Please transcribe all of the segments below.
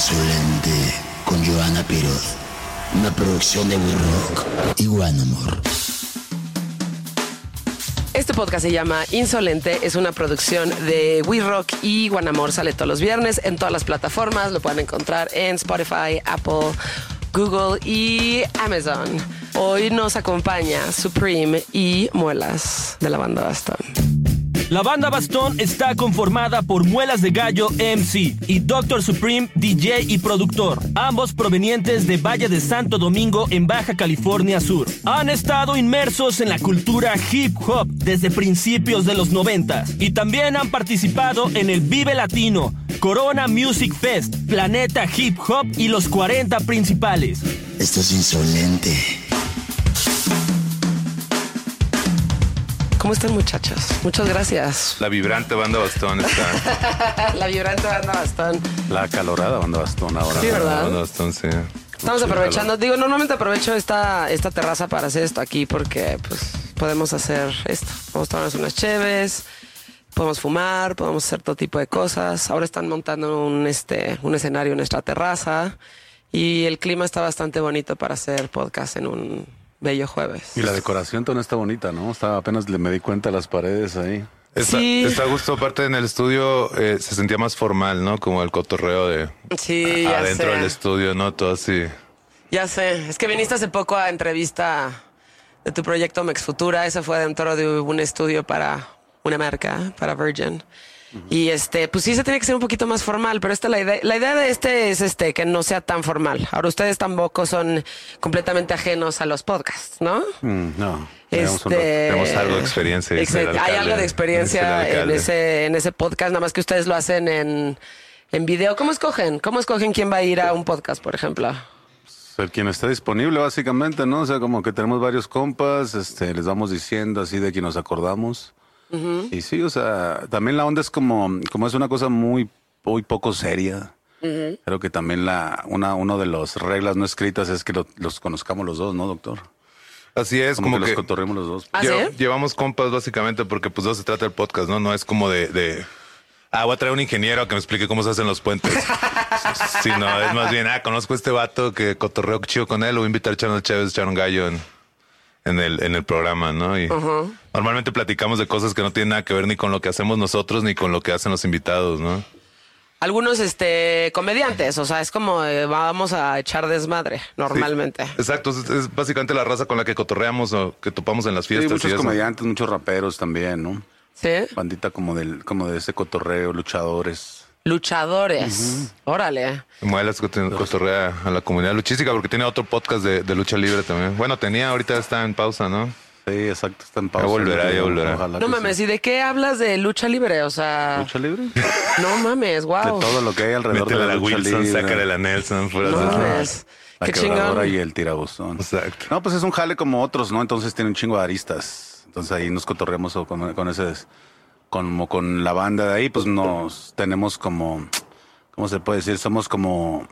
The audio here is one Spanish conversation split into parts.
Insolente con Joana Piroz. Una producción de We Rock y One Amor. Este podcast se llama Insolente, es una producción de We Rock y Guanamor. Sale todos los viernes en todas las plataformas. Lo pueden encontrar en Spotify, Apple, Google y Amazon. Hoy nos acompaña Supreme y Muelas de la banda Bastón. La banda Bastón está conformada por Muelas de Gallo MC y Dr. Supreme DJ y productor, ambos provenientes de Valle de Santo Domingo en Baja California Sur. Han estado inmersos en la cultura hip hop desde principios de los 90 y también han participado en el Vive Latino, Corona Music Fest, Planeta Hip Hop y los 40 principales. Esto es insolente. ¿Cómo están muchachos? Muchas gracias. La vibrante banda bastón está. La vibrante banda Bastón. La acalorada banda bastón ahora. Sí, ¿verdad? Banda bastón, sí. Estamos aprovechando, digo, normalmente aprovecho esta, esta terraza para hacer esto aquí porque pues podemos hacer esto. Podemos tomarnos unas cheves, podemos fumar, podemos hacer todo tipo de cosas. Ahora están montando un, este, un escenario en nuestra terraza y el clima está bastante bonito para hacer podcast en un bello jueves. Y la decoración también está bonita, ¿no? Está, apenas le me di cuenta de las paredes ahí. Está, Sí. está a gusto, aparte en el estudio eh, se sentía más formal, ¿no? Como el cotorreo de Sí, ya adentro sé. del estudio, ¿no? Todo así. Ya sé, es que viniste hace poco a entrevista de tu proyecto Mex Futura, ese fue dentro de un estudio para una marca, para Virgin. Y este, pues sí se tiene que ser un poquito más formal, pero esta la idea, la idea de este es este que no sea tan formal. Ahora ustedes tampoco son completamente ajenos a los podcasts, ¿no? Mm, no. Este, Tenemos algo de experiencia, Hay algo de experiencia en ese, en ese podcast, nada más que ustedes lo hacen en, en video. ¿Cómo escogen? ¿Cómo escogen quién va a ir a un podcast, por ejemplo? El quien está disponible, básicamente, ¿no? O sea, como que tenemos varios compas, este, les vamos diciendo así de quien nos acordamos. Y sí, o sea, también la onda es como, como es una cosa muy, muy poco seria. Creo que también la, una, uno de las reglas no escritas es que lo- los conozcamos los dos, ¿no, doctor? Así es, Como, como, que, que, los cotorremos los dos. ¿Ah, sí? llevamos compas básicamente porque pues eso se trata el podcast, ¿no? No es como de, de ah, voy a traer un ingeniero a que me explique cómo se hacen los puentes. Sino es más bien, ah, conozco a este vato que cotorreo chido con él, lo voy a invitar a echar unas chéves, echar un gallo en, en el, en el programa, ¿no? Y normalmente platicamos de cosas que no tienen nada que ver ni con lo que hacemos nosotros ni con lo que hacen los invitados, ¿no? Algunos este comediantes, o sea, es como eh, vamos a echar desmadre normalmente. Exacto, es, es básicamente la raza con la que cotorreamos o que topamos en las fiestas. muchos comediantes, muchos raperos también, ¿no? ¿Sí? Bandita como del, como de ese cotorreo, luchadores. Luchadores. Órale. Muelas cotorrea a la comunidad luchística porque tiene otro podcast de, de lucha libre también. Bueno, tenía, ahorita está en pausa, ¿no? Sí, exacto, está en pausa. volverá, ya volverá. Ojalá No mames. ¿y de qué hablas de lucha libre? O sea, ¿Lucha libre? no mames, wow. De todo lo que hay alrededor Métele de la, la lucha Wilson, libre. sácale la Nelson. fuera No mames. La Qué chingón. y el tirabuzón. Exacto. No, pues es un jale como otros, ¿no? Entonces tiene un chingo de aristas. Entonces ahí nos cotorreamos con, con ese, como con la banda de ahí, pues nos tenemos como, ¿cómo se puede decir? Somos como,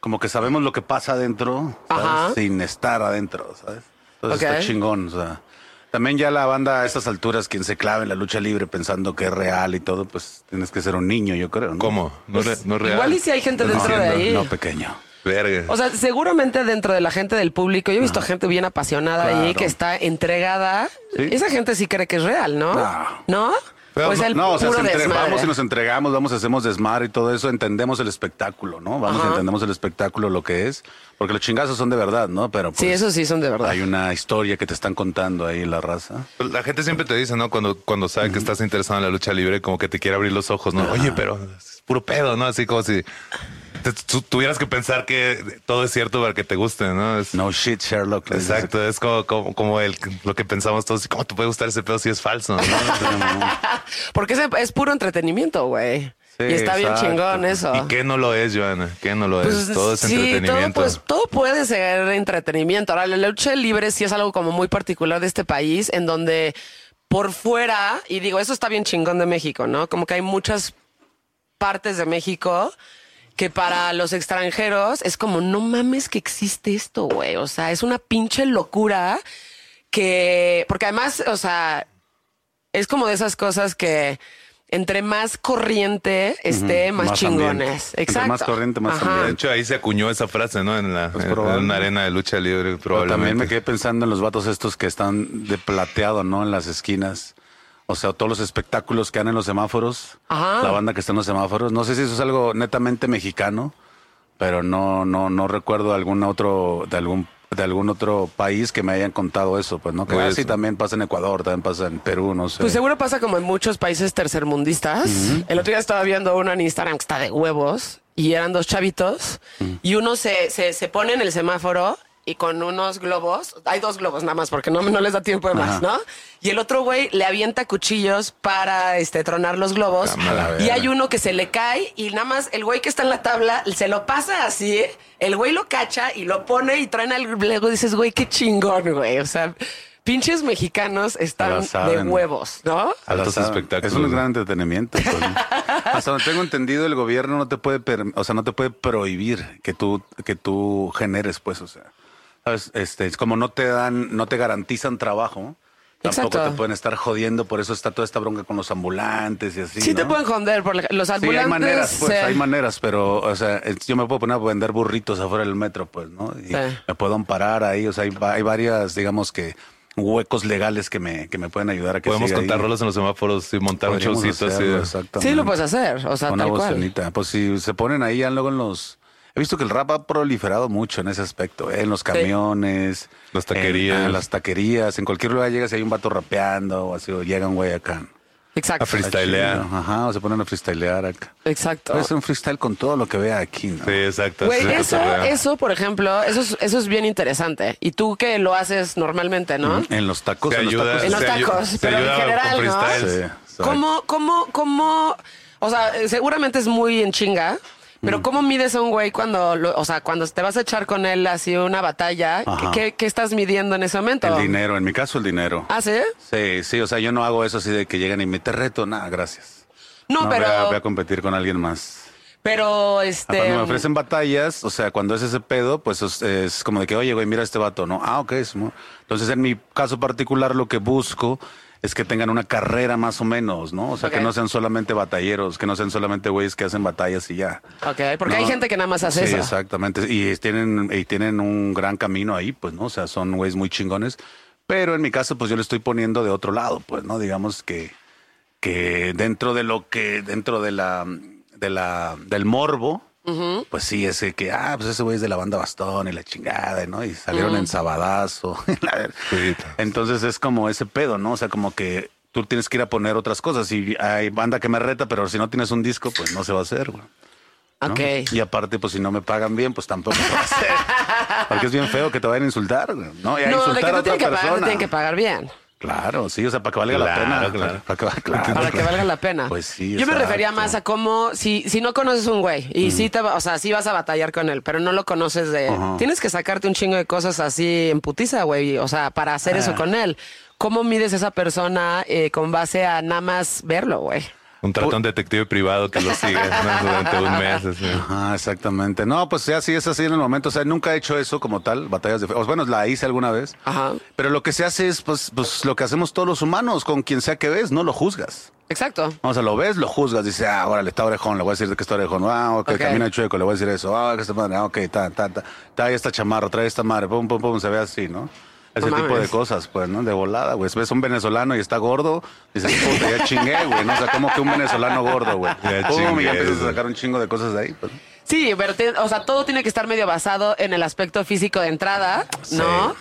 como que sabemos lo que pasa adentro, ¿sabes? Sin estar adentro, ¿sabes? Entonces está chingón, o sea. También ya la banda a estas alturas, quien se clave en la lucha libre pensando que es real y todo, pues tienes que ser un niño, yo creo, ¿no? ¿Cómo? No, re- no es real. Igual y si hay gente No, dentro de ahí. No, pequeño. Verga. O sea, seguramente dentro de la gente del público, yo he visto gente bien apasionada ahí Claro. que está entregada. Sí. Esa gente sí cree que es real, ¿no? No. ¿No? Pero pues no- el No, o sea, se entre- vamos y nos entregamos, vamos, hacemos desmadre y todo eso, entendemos el espectáculo, ¿no? Vamos, Ajá. entendemos el espectáculo, lo que es, porque los chingazos son de verdad, ¿no? Pero Sí, pues, eso sí son de verdad. Hay una historia que te están contando ahí la raza. Pues La gente siempre te dice, ¿no? Cuando, cuando sabe que estás interesado en la lucha libre, como que te quiere abrir los ojos, ¿no? Oye, pero es puro pedo, ¿no? Así como si te- tuvieras que pensar que todo es cierto para que te guste, ¿no? Es- No shit, Sherlock. Exacto, es como, como, como el, lo que pensamos todos. ¿Cómo te puede gustar ese pedo si es falso? no? Porque es, es puro entretenimiento, güey. Sí, y está bien chingón eso. ¿Y qué no lo es, Joana? ¿Qué no lo es? Pues, todo es sí, entretenimiento. Todo, pues, todo puede ser entretenimiento. Ahora, la lucha libre sí es algo como muy particular de este país, en donde por fuera, y digo, eso está bien chingón de México, ¿no? Como que hay muchas partes de México que para los extranjeros es como, no mames que existe esto, güey. O sea, es una pinche locura que, porque además, o sea, es como de esas cosas que entre más corriente esté, más, Más chingones. ambiente. Entre Exacto. más corriente, más Ajá. De hecho, ahí se acuñó esa frase, ¿no? En, la, Pues en- probable. en una arena de lucha libre, Pero probablemente. también me quedé pensando en los vatos estos que están de plateado, ¿no? En las esquinas. O sea, todos los espectáculos que han en los semáforos. Ajá. La banda que está en los semáforos. No sé si eso es algo netamente mexicano, pero no, no, no recuerdo algún otro, de algún, de algún otro país que me hayan contado eso, pues, ¿no? Que Pues, así también pasa en Ecuador, también pasa en Perú, no sé. Pues seguro pasa como en muchos países tercermundistas. El otro día estaba viendo uno en Instagram que está de huevos y eran dos chavitos y uno se, se, se pone en el semáforo y con unos globos, hay dos globos nada más porque no, no les da tiempo de más, Ajá. ¿no? Y el otro güey le avienta cuchillos para este, tronar los globos Cámara, y hay uno que se le cae y nada más el güey que está en la tabla se lo pasa así, el güey lo cacha y lo pone y traen luego dices, güey, qué chingón, güey. O sea, pinches mexicanos están de huevos, ¿no? Altos espectáculos. Es un gran entretenimiento. pues. Hasta donde tengo entendido, el gobierno no te puede, per- o sea, no te puede prohibir que tú, que tú generes, pues, o sea, ¿sabes? Este, es como no te dan, no te garantizan trabajo. Tampoco Exacto. te pueden estar jodiendo, por eso está toda esta bronca con los ambulantes y así. Sí, te pueden joder por la- los Sí, ambulantes. hay maneras, pues, eh, hay maneras, pero, o sea, yo me puedo poner a vender burritos afuera del metro, pues, ¿no? Y Sí. me puedo amparar ahí, o sea, hay, va- hay varias, digamos que, huecos legales que me, que me pueden ayudar a que Podemos siga ahí. contar rolas en los semáforos y montar un showcito así. Sí, lo puedes hacer. O sea, Una tal cual. bocinita. Pues si se ponen ahí ya luego en los... He visto que el rap ha proliferado mucho en ese aspecto, ¿eh? en los camiones. Las taquerías. En, en las taquerías. En cualquier lugar llegas y hay un vato rapeando o así, o llega un güey acá. Exacto. A freestylear. Ajá, o se ponen a freestylear acá. Exacto. Puede ser un freestyle con todo lo que vea aquí, ¿no? Sí, exacto. Güey, sí, eso, eso, por ejemplo, eso es, eso es bien interesante. Y tú que lo haces normalmente, ¿no? En los tacos, Se en ayuda, los tacos. En los tacos, se pero en general, ¿no? freestyles. Sí. ¿Cómo, cómo, cómo? O sea, seguramente es muy en chinga. Pero ¿cómo mides a un güey cuando, lo- o sea, cuando te vas a echar con él así una batalla? ¿qué-. ¿Qué, estás midiendo en ese momento? El dinero, en mi caso el dinero. ¿Ah, sí? Sí, sí, o sea, yo no hago eso así de que llegan y me te reto, nada, gracias. No, pero, Voy a, voy a competir con alguien más. pero este. Cuando me ofrecen batallas, o sea, cuando es ese pedo, pues es, es como de que, oye, güey, mira este vato, ¿no? Ah, ok. Entonces, en mi caso particular, lo que busco es que tengan una carrera más o menos, ¿no? O sea, que no sean solamente batalleros, que no sean solamente güeyes que hacen batallas y ya. Ok, porque No. hay gente que nada más hace sí, eso. exactamente. Y tienen, y tienen un gran camino ahí, pues, ¿no? O sea, son güeyes muy chingones. Pero en mi caso, pues yo le estoy poniendo de otro lado, pues, ¿no? Digamos que, que dentro de lo que, dentro de la, de la, del morbo, pues sí, ese que, ah, pues ese güey es de la banda Bastón y la chingada, ¿no? Y salieron en Sabadazo. Entonces es como ese pedo, ¿no? O sea, como que tú tienes que ir a poner otras cosas. Y hay banda que me reta, pero si no tienes un disco, pues no se va a hacer, güey. ¿no? Ok. Y aparte, pues si no me pagan bien, pues tampoco se va a hacer. Porque es bien feo que te vayan a insultar, güey, ¿no? Y a No, de insultar a otra tienen que pagar, persona. tienen que pagar bien. Claro, sí, o sea, para que valga la pena. claro. Para que, claro, para que valga la pena. Pues sí, Yo me refería más a cómo, si, si no conoces un güey y sí te va, o sea, sí vas a batallar con él, pero no lo conoces de. Ajá. Tienes que sacarte un chingo de cosas así en putiza, güey. O sea, para hacer Ah. eso con él. ¿Cómo mides esa persona eh, con base a nada más verlo, güey? Un tratón detective privado que lo sigue ¿no? durante un mes. así. Ajá, exactamente. No, pues ya sí es así en el momento. O sea, nunca he hecho eso como tal, batallas de fe. o Bueno, la hice alguna vez. Ajá. Pero lo que se hace es, pues, pues lo que hacemos todos los humanos, con quien sea que ves, no lo juzgas. Exacto. O sea, lo ves, lo juzgas, dices, ah, órale, está orejón, le voy a decir de que está orejón, ah, ok, Ok. camina chueco, le voy a decir eso, ah, que esta madre, ah, ok, ta, ta, ta, trae esta chamarra, trae esta madre, pum, pum, pum, se ve así, ¿no? Ese No tipo mames. de cosas, pues, ¿no? De volada, güey. Si ves un venezolano y está gordo, dices, puta, ya chingué, güey, ¿no? O sea, como que un venezolano gordo, güey. Ya Pum, y chingué, ya empiezas a sacar un chingo de cosas de ahí, pues. Sí, pero te- o sea, todo tiene que estar medio basado en el aspecto físico de entrada, ¿no?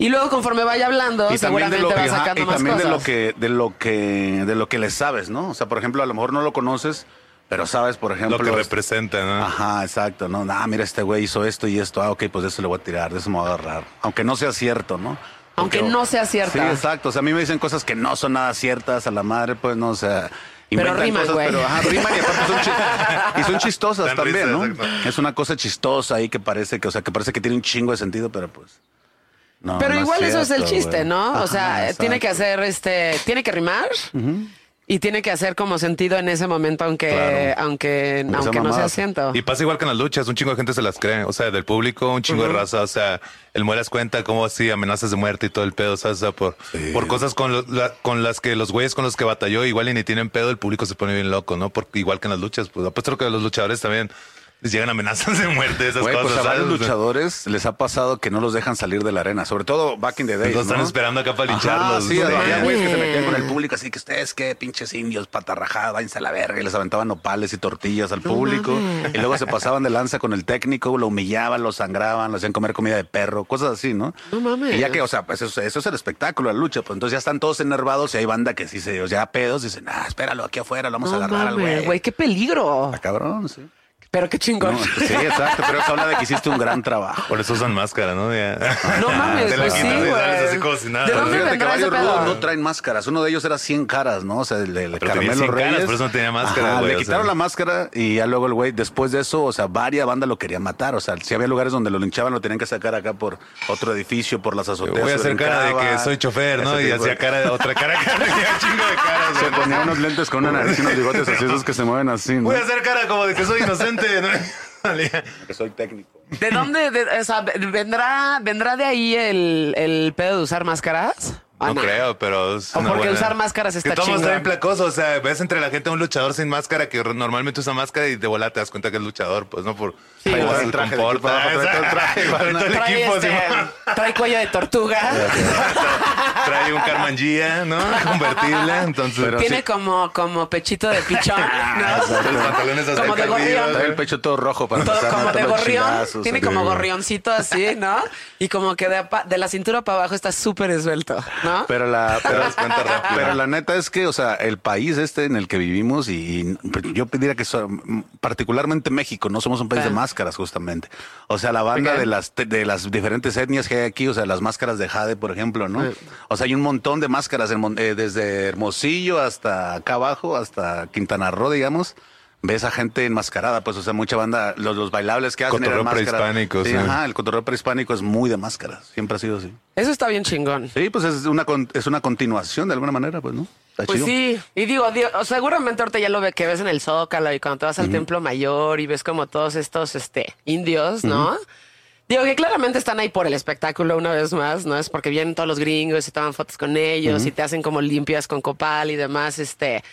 Y luego conforme vaya hablando, y también seguramente de lo, va ajá, sacando y más también cosas. de lo que de lo que de lo que le sabes no o sea por ejemplo a lo mejor no lo conoces pero sabes por ejemplo Lo que este- representa, ¿no? Ajá, exacto, ¿no? Ah, mira, este güey hizo esto y esto. Ah, ok, pues de eso le voy a tirar, de eso me voy a agarrar. Aunque no sea cierto, ¿no? Aunque no sea cierta. Sí, exacto. O sea, a mí me dicen cosas que no son nada ciertas a la madre, pues no, o sea. inventan riman, cosas, güey. pero ajá, riman y aparte son, chi- y son chistosas también, risa, ¿no? exacto. Es una cosa chistosa ahí que parece que, o sea, que parece que tiene un chingo de sentido, pero pues. No, Pero no igual eso es el cierto, chiste, güey. ¿no? Ajá, o sea, exacto. tiene que hacer este, tiene que rimar. Y tiene que hacer como sentido en ese momento, aunque, Claro. aunque, Aunque no sea ciento. Y pasa igual que en las luchas, un chingo de gente se las cree, o sea, del público, un chingo de raza, o sea, el muelas cuenta como así amenazas de muerte y todo el pedo, ¿sabes? O sea, por, por cosas con, lo- la- con las que los güeyes con los que batalló igual y ni tienen pedo, el público se pone bien loco, ¿no? Porque igual que en las luchas, pues apuesto que los luchadores también les llegan amenazas de muerte, esas Güey, cosas. pues a varios ¿sabes? O sea, luchadores les ha pasado que no los dejan salir de la arena, sobre todo back in the days. Los están esperando acá para lincharlos. sí, Sí. había güeyes que se metían con el público así que ustedes qué pinches indios, patarrajadas, váyanse a la verga y les aventaban nopales y tortillas al público y luego se pasaban de lanza con el técnico, lo humillaban, lo sangraban, lo hacían comer comida de perro, cosas así, ¿no? No mames. Y ya que, o sea, pues eso, eso es el espectáculo, la lucha, pues entonces ya están todos enervados y hay banda que sí se, ya pedos, dicen, ah, espéralo aquí afuera, lo vamos a agarrar al mames, güey. güey, qué peligro. Está cabrón, sí. Pero qué chingón. No, sí, exacto, pero eso habla de que hiciste un gran trabajo. Por eso usan máscara, ¿no? Ya. No mames, pues sí, güey. así como si nada. ¿De Pero dónde fíjate que varios rudos no traen máscaras. Uno de ellos era 100 caras, ¿no? O sea, el, el Pero Caramelo 100 caras, Reyes. por eso no tenía máscara, Ajá, güey, Le o quitaron sea. la máscara y ya luego el güey, después de eso, o sea, varias bandas lo querían matar. O sea, si había lugares donde lo linchaban, lo tenían que sacar acá por otro edificio, por las azoteas. Voy a hacer cara de que soy chofer, ¿no? Y hacía cara de otra cara, cara, un chingo de caras. Se ponía unos lentes con una nariz y unos bigotes así, esos que se mueven así, ¿no? Voy a hacer cara como de que soy inocente, ¿no? Que soy técnico. ¿De dónde? de- o sea, ¿vendrá, ¿vendrá de ahí el, el pedo de usar máscaras? ¿O No creo, pero es O una porque buena- usar máscaras está Que todo chingón. está bien placoso, o sea, ves entre la gente a un luchador sin máscara que normalmente usa máscara y de volada te das cuenta que es luchador, pues no por Sí, güey. se El traje de equipo comporta. trae el traje, Exacto. güey. Todo el Trae, equipo, este, trae cuello de tortuga. trae un Carmangia, ¿no? Convertible, entonces Pero Tiene sí. como, como pechito de pichón, los ¿no? pantalones hasta Como de gorrión. Trae el pecho todo rojo para Todo a como de los gorrión. Tiene como gorrioncito así, ¿no? Y como que de, apa- de la cintura para abajo está súper esbelto, ¿no? Pero la, pero, pero la neta es que, o sea, el país este en el que vivimos y, y yo diría que so- particularmente México, no somos un país Ah. de máscaras justamente. O sea, la banda de las de las diferentes etnias que hay aquí, o sea, las máscaras de Jade, por ejemplo, ¿no? O sea, hay un montón de máscaras en Mon- eh, desde Hermosillo hasta acá abajo, hasta Quintana Roo, digamos. Ves a gente enmascarada, pues, o sea, mucha banda, los, los bailables que hacen eran Cotorreo máscaras. prehispánico, sí, sí. Ajá, el cotorreo prehispánico es muy de máscaras, siempre ha sido así. Eso está bien chingón. Sí, pues es una, con- es una continuación de alguna manera, pues, ¿no? Está Pues chido. sí, y digo, seguramente ahorita ya lo ve que ves en el Zócalo y cuando te vas al Templo Mayor y ves como todos estos este indios, ¿no? Digo que claramente están ahí por el espectáculo una vez más, ¿no? Es porque vienen todos los gringos y toman fotos con ellos y te hacen como limpias con copal y demás, este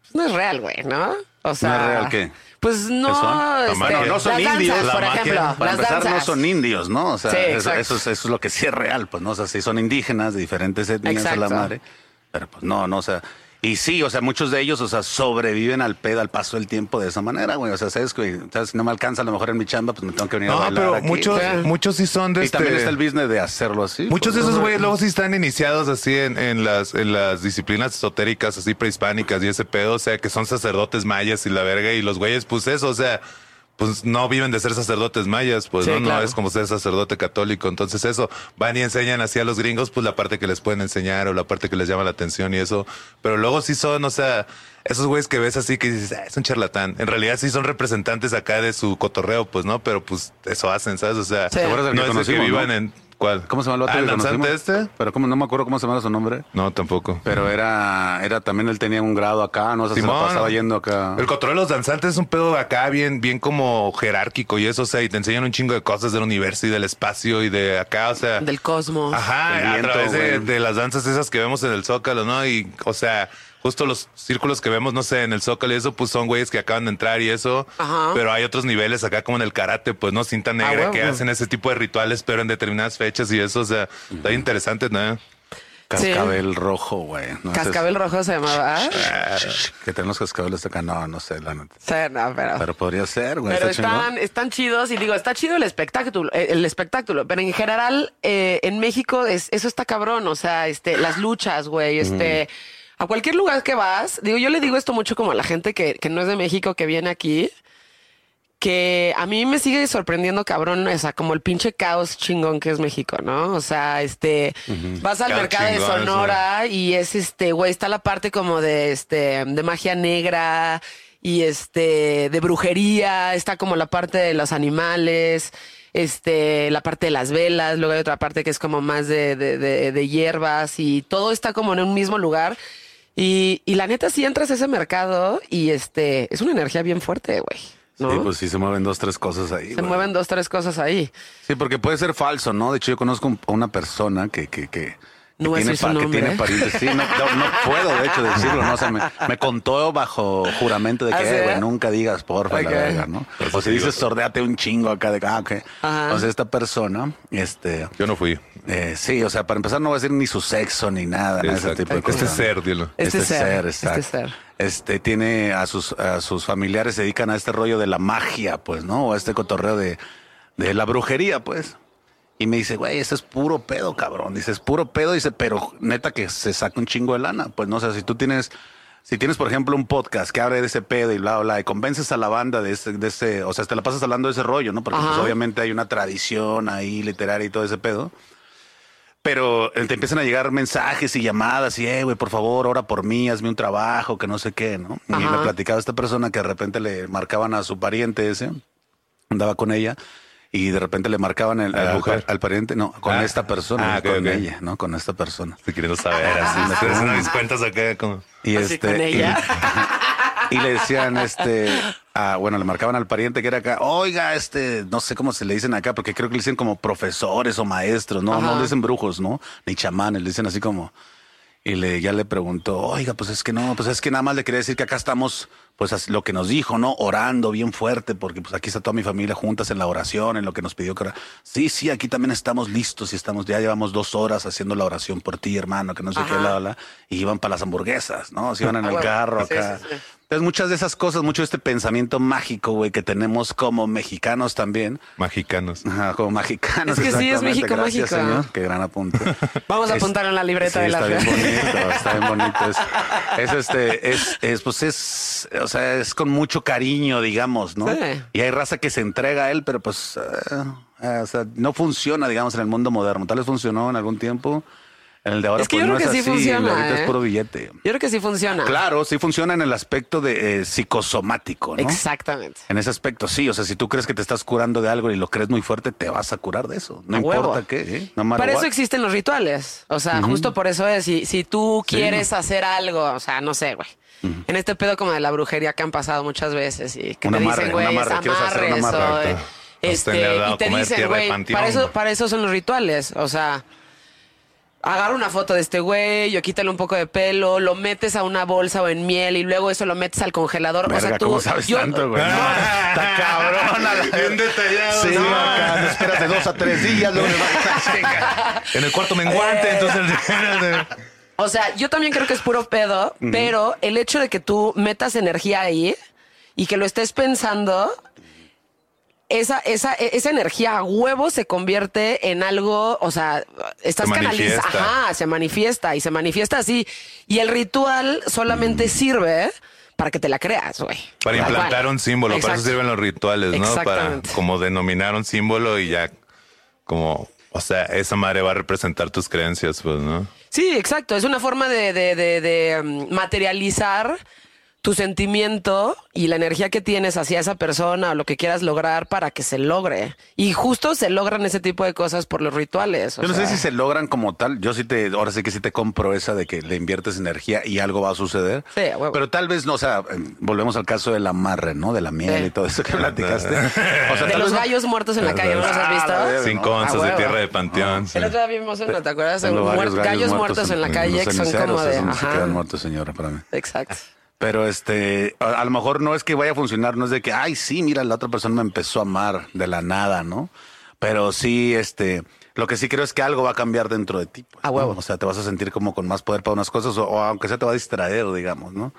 pues no es real, güey, ¿no? O sea, es real qué? Pues no, ¿Qué son? este, magia. No son las danzas, indios, la por magia. ejemplo, Para las empezar, danzas. no son indios, ¿no? O sea, Sí, eso, exacto. eso es, eso es lo que sí es real, pues, ¿no? O sea, sí son indígenas de diferentes etnias a la Exacto. madre. Pero pues no, no, o sea. Y sí, o sea, muchos de ellos, o sea, sobreviven al pedo, al paso del tiempo de esa manera, güey. O sea, sabes que ¿sabes? si no me alcanza a lo mejor en mi chamba, pues me tengo que venir a No, bailar pero aquí. muchos, muchos sí son de Y este... también está el business de hacerlo así. Muchos de pues, esos güeyes luego sí están iniciados así en, en las, en las disciplinas esotéricas, así prehispánicas y ese pedo, o sea, que son sacerdotes mayas y la verga, y los güeyes, pues eso, o sea, pues no viven de ser sacerdotes mayas, pues Sí, no, no es como ser sacerdote católico. Entonces eso, van y enseñan así a los gringos, pues la parte que les pueden enseñar o la parte que les llama la atención y eso. Pero luego sí son, o sea, esos güeyes que ves así que dices, "Ah, es un charlatán. En realidad sí son representantes acá de su cotorreo, pues no, pero pues eso hacen, ¿sabes? O sea, Sí. ¿Te acuerdas del no es que vivan no? en... ¿Cuál? ¿Cómo se llama el vato Ah, ¿el danzante conocimos? este? Pero como no me acuerdo cómo se llama su nombre. No, tampoco. Pero era, era también él tenía un grado acá, no sé, se la pasaba yendo acá. El control de los danzantes es un pedo acá bien, bien como jerárquico y eso, o sea, y te enseñan un chingo de cosas del universo y del espacio y de acá, o sea. Del cosmos. Ajá, Del a viento, través de las danzas esas que vemos en el Zócalo, ¿no? Y, o sea, justo los círculos que vemos, no sé, en el Zócalo y eso, pues son güeyes que acaban de entrar y eso. Ajá. Pero hay otros niveles acá como en el karate, pues, ¿no? Cinta negra huevo. que hacen ese tipo de rituales, pero en determinadas fechas y eso, o sea, está interesante, ¿no? Cascabel rojo, güey. No, Cascabel rojo se llamaba. ¿ah? Que tenemos cascabeles acá. No, no sé, la neta. Sí, no, pero. Pero podría ser, güey. Pero está están, están chidos y digo, está chido el espectáculo, eh, el espectáculo, pero en general eh, en México es, eso está cabrón, o sea, este, las luchas, güey, este, a cualquier lugar que vas, digo, yo le digo esto mucho como a la gente que, que no es de México, que viene aquí, que a mí me sigue sorprendiendo cabrón, o sea, como el pinche caos chingón que es México, ¿no? O sea, este, vas al Caos mercado de Sonora y es este, güey, está la parte como de este, de magia negra y este, de brujería, está como la parte de los animales, este, la parte de las velas, luego hay otra parte que es como más de, de, de, de hierbas y todo está como en un mismo lugar. Y, y la neta, si entras a ese mercado y este es una energía bien fuerte, güey. ¿no? Sí, pues sí se mueven dos, tres cosas ahí. Se güey. mueven dos, tres cosas ahí. Sí, porque puede ser falso, ¿no? De hecho, yo conozco a una persona que, que, que, No voy a decir su que nombre. tiene parientes. Sí, no, no, no puedo, de hecho, decirlo, ¿no? O sea, me, me contó bajo juramento de que, ¿Ah, eh, güey, nunca digas porfa, la Ok. verga, ¿no? O si dices sordeate un chingo acá de, ah, ok. Ajá. O sea, esta persona, este, Yo no fui. eh, sí, o sea, para empezar no voy a decir ni su sexo ni nada, ¿no? ese tipo de Este cosas. ser, dilo. Este ser, exacto. este ser. Este tiene a sus, a sus familiares se dedican a este rollo de la magia, pues, ¿no? O a este cotorreo de, de la brujería, pues. Y me dice, güey, ese es puro pedo, cabrón. Dice, es puro pedo. Dice, pero neta que se saca un chingo de lana. Pues no sé, si tú tienes, si tienes, por ejemplo, un podcast que abre de ese pedo y bla, bla, y convences a la banda de ese, de ese, o sea, te la pasas hablando de ese rollo, ¿no? Porque pues, obviamente hay una tradición ahí literaria y todo ese pedo. Pero eh, te empiezan a llegar mensajes y llamadas y, eh, güey, por favor, ora por mí, hazme un trabajo, que no sé qué, ¿no? Y Ajá. me platicaba esta persona que de repente le marcaban a su pariente ese, andaba con ella, y de repente le marcaban el, ¿A la al, mujer? al pariente, no, con Ah. esta persona, Ah, con ella, ¿no? Con esta persona. Estoy queriendo saber. Así, Ah, me hacen mis cuentas acá como... Y Así este con ella. Y, y le decían este ah, bueno, le marcaban al pariente que era acá, "Oiga, este, no sé cómo se le dicen acá, porque creo que le dicen como profesores o maestros, no, no le dicen brujos, ¿no? Ni chamanes, le dicen así como y le ya le preguntó, "Oiga, pues es que no, pues es que nada más le quería decir que acá estamos pues lo que nos dijo, ¿no? Orando bien fuerte, porque pues aquí está toda mi familia juntas en la oración, en lo que nos pidió que Sí, sí, aquí también estamos listos y estamos, ya llevamos dos horas haciendo la oración por ti, hermano, que no sé qué, Ajá. la, la, y iban para las hamburguesas, ¿no? Se iban en Ah, el huevo. carro Sí, acá. sí, sí. Entonces, muchas de esas cosas, mucho de este pensamiento mágico, güey, que tenemos como mexicanos también. Mexicanos. Ajá, como mexicanos. Es que sí, es. México Gracias, mágico. señor. Qué gran apunte. Vamos a Es- apuntar en la libreta sí, de la está bien fe. bonito, está bien bonito. Es, es este, es, es, pues es, o sea, es con mucho cariño, digamos, ¿no? Sí. Y hay raza que se entrega a él, pero pues, eh, eh, o sea, no funciona, digamos, en el mundo moderno. Tal vez funcionó en algún tiempo. En el de ahora, Es que pues yo no creo es que sí así. funciona, Ahorita ¿eh? es puro billete. Yo creo que sí funciona. Claro, sí funciona en el aspecto de eh, psicosomático, ¿no? Exactamente. En ese aspecto, sí. O sea, si tú crees que te estás curando de algo y lo crees muy fuerte, te vas a curar de eso. No A huevo. importa qué, ¿eh? No Para eso existen los rituales. O sea, justo por eso es, si, si tú Sí. quieres hacer algo, o sea, no sé, güey. En este pedo como de la brujería que han pasado muchas veces y que Un te dicen, güey, amarres amarre, o, ahorita. este, y te dicen, güey, panteón. para eso, para eso son los rituales. O sea, agarra una foto de este güey, o quítale un poco de pelo, lo metes a una bolsa o en miel y luego eso lo metes al congelador. Verga, o sea, tú, ¿cómo sabes yo- tanto, güey? No, está cabrona. la- Bien detallado. Sí, no. acá, no esperas de dos a tres días. luego le vas a chingar. En el cuarto menguante, Eh. entonces... O sea, yo también creo que es puro pedo, pero el hecho de que tú metas energía ahí y que lo estés pensando, esa, esa, e- esa energía a huevo se convierte en algo, o sea, estás Se canalizando, ajá, se manifiesta y se manifiesta así. Y el ritual solamente sirve para que te la creas, güey. Para implantar cual. un símbolo, para eso sirven los rituales, ¿no? Para como denominar un símbolo y ya como, o sea, esa madre va a representar tus creencias, pues, ¿no? Sí, exacto. Es una forma de, de- de- de, um, materializar tu sentimiento y la energía que tienes hacia esa persona o lo que quieras lograr para que se logre. Y justo se logran ese tipo de cosas por los rituales. o Yo no sea, sé si se logran como tal. Yo sí te, ahora sí que sí te compro esa de que le inviertes energía y algo va a suceder. Sí, huevo. Pero tal vez no, o sea, eh, volvemos al caso del amarre, ¿no? De la miel Sí. y todo eso que platicaste. O sea, De los vez no- gallos muertos en la calle, ¿no los has Ah, visto? verga. Cinco onzas de huevo. tierra de panteón. sí. El otro día vimos una, ¿te acuerdas? Muer- gallos, muertos en la calle que son como de... se Ajá. quedan muertos, señora, para mí. Exacto. Pero este, a, a lo mejor no es que vaya a funcionar, no es de que, ay, sí, mira, la otra persona me empezó a amar de la nada, ¿no? Pero sí, este, lo que sí creo es que algo va a cambiar dentro de ti. pues, A ¿no? huevo. O sea, te vas a sentir como con más poder para unas cosas, o, o aunque sea te va a distraer, digamos, ¿no?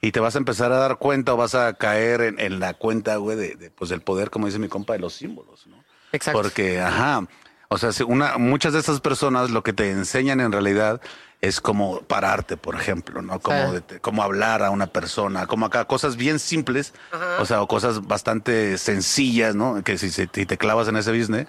Y te vas a empezar a dar cuenta o vas a caer en, en la cuenta, güey, de, de, pues del poder, como dice mi compa, de los símbolos, ¿no? Exacto. Porque, ajá, o sea, si una, muchas de estas personas lo que te enseñan en realidad es como pararte, por ejemplo, ¿no? Como, Sí. de- como hablar a una persona, como acá, cosas bien simples, o sea, o cosas bastante sencillas, ¿no? Que si, si te clavas en ese business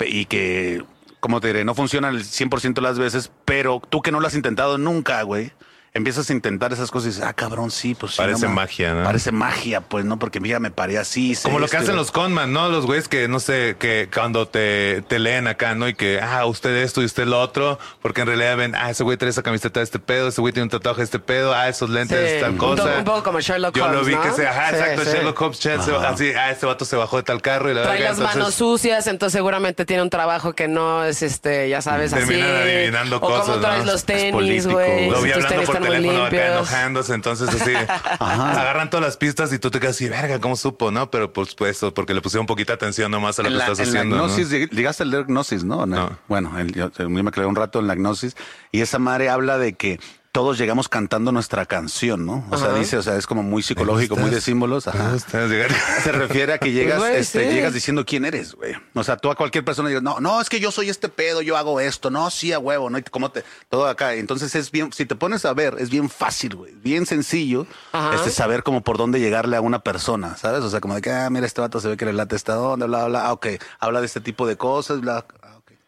y que, como te diré, no funcionan el 100% las veces, pero tú que no lo has intentado nunca, güey. Empiezas a intentar esas cosas y dices, ah, cabrón, sí, pues sí. Parece ma- magia, ¿no? Parece magia, pues, ¿no? Porque mira, me paré así. sé Como lo que hacen los conman, ¿no? Los güeyes que, no sé, que cuando te, te leen acá, ¿no? Y que, ah, usted esto y usted lo otro, porque en realidad ven, ah, ese güey trae esa camiseta de este pedo, ese güey tiene un tatuaje de este pedo, ah, esos lentes, Sí, tal cosa. un poco como Sherlock Yo lo Holmes, vi ¿no? que se, ajá, Sí, exacto, sí. Sherlock Holmes, Chen, se- así, ah, este vato se bajó de tal carro y la Trae verga, las entonces- manos sucias, entonces seguramente tiene un trabajo que no es este, ya sabes, así. Terminan adivinando o cosas, cómo traes ¿no? los tenis, güey. Lo Lo vi hablando por muy teléfono enojándose, entonces así agarran todas las pistas y tú te quedas así, verga, ¿cómo supo, no? Pero por supuesto, porque le pusieron poquita atención nomás a lo En que la, estás en la haciendo. ¿no? gnosis, lleg- llegaste a leer gnosis, ¿no? En el- No. Bueno, el- yo, yo me quedé un rato en la gnosis y esa madre habla de que todos llegamos cantando nuestra canción, ¿no? O sea, dice, o sea, es como muy psicológico, muy de símbolos. Ajá. Se refiere a que llegas, Güey, este, sí. llegas diciendo quién eres, güey. O sea, tú a cualquier persona digas, no, no, es que yo soy este pedo, yo hago esto, no, sí, a huevo, ¿no? Y cómo te, todo acá. Entonces es bien, si te pones a ver, es bien fácil, güey, bien sencillo, Ajá. este, saber como por dónde llegarle a una persona, ¿sabes? O sea, como de que, ah, mira, este vato se ve que le late esta onda, bla, bla, bla, ah, ok, habla de este tipo de cosas, bla,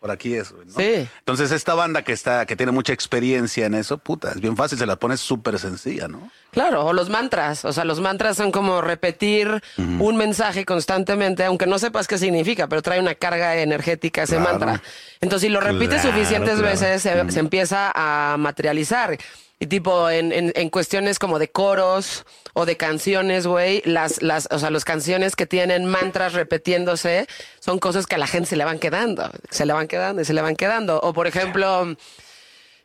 por aquí es, ¿no? Sí. Entonces esta banda que está, que tiene mucha experiencia en eso, puta, es bien fácil, se la pones súper sencilla, ¿no? Claro, o los mantras. O sea, los mantras son como repetir un mensaje constantemente, aunque no sepas qué significa, pero trae una carga energética ese Claro. mantra. Entonces, si lo repites Claro, suficientes claro. veces, se, se empieza a materializar. Y tipo, en, en, en cuestiones como de coros o de canciones, güey, las, las, o sea, las canciones que tienen mantras repitiéndose son cosas que a la gente se le van quedando, se le van quedando y se le van quedando. O por ejemplo,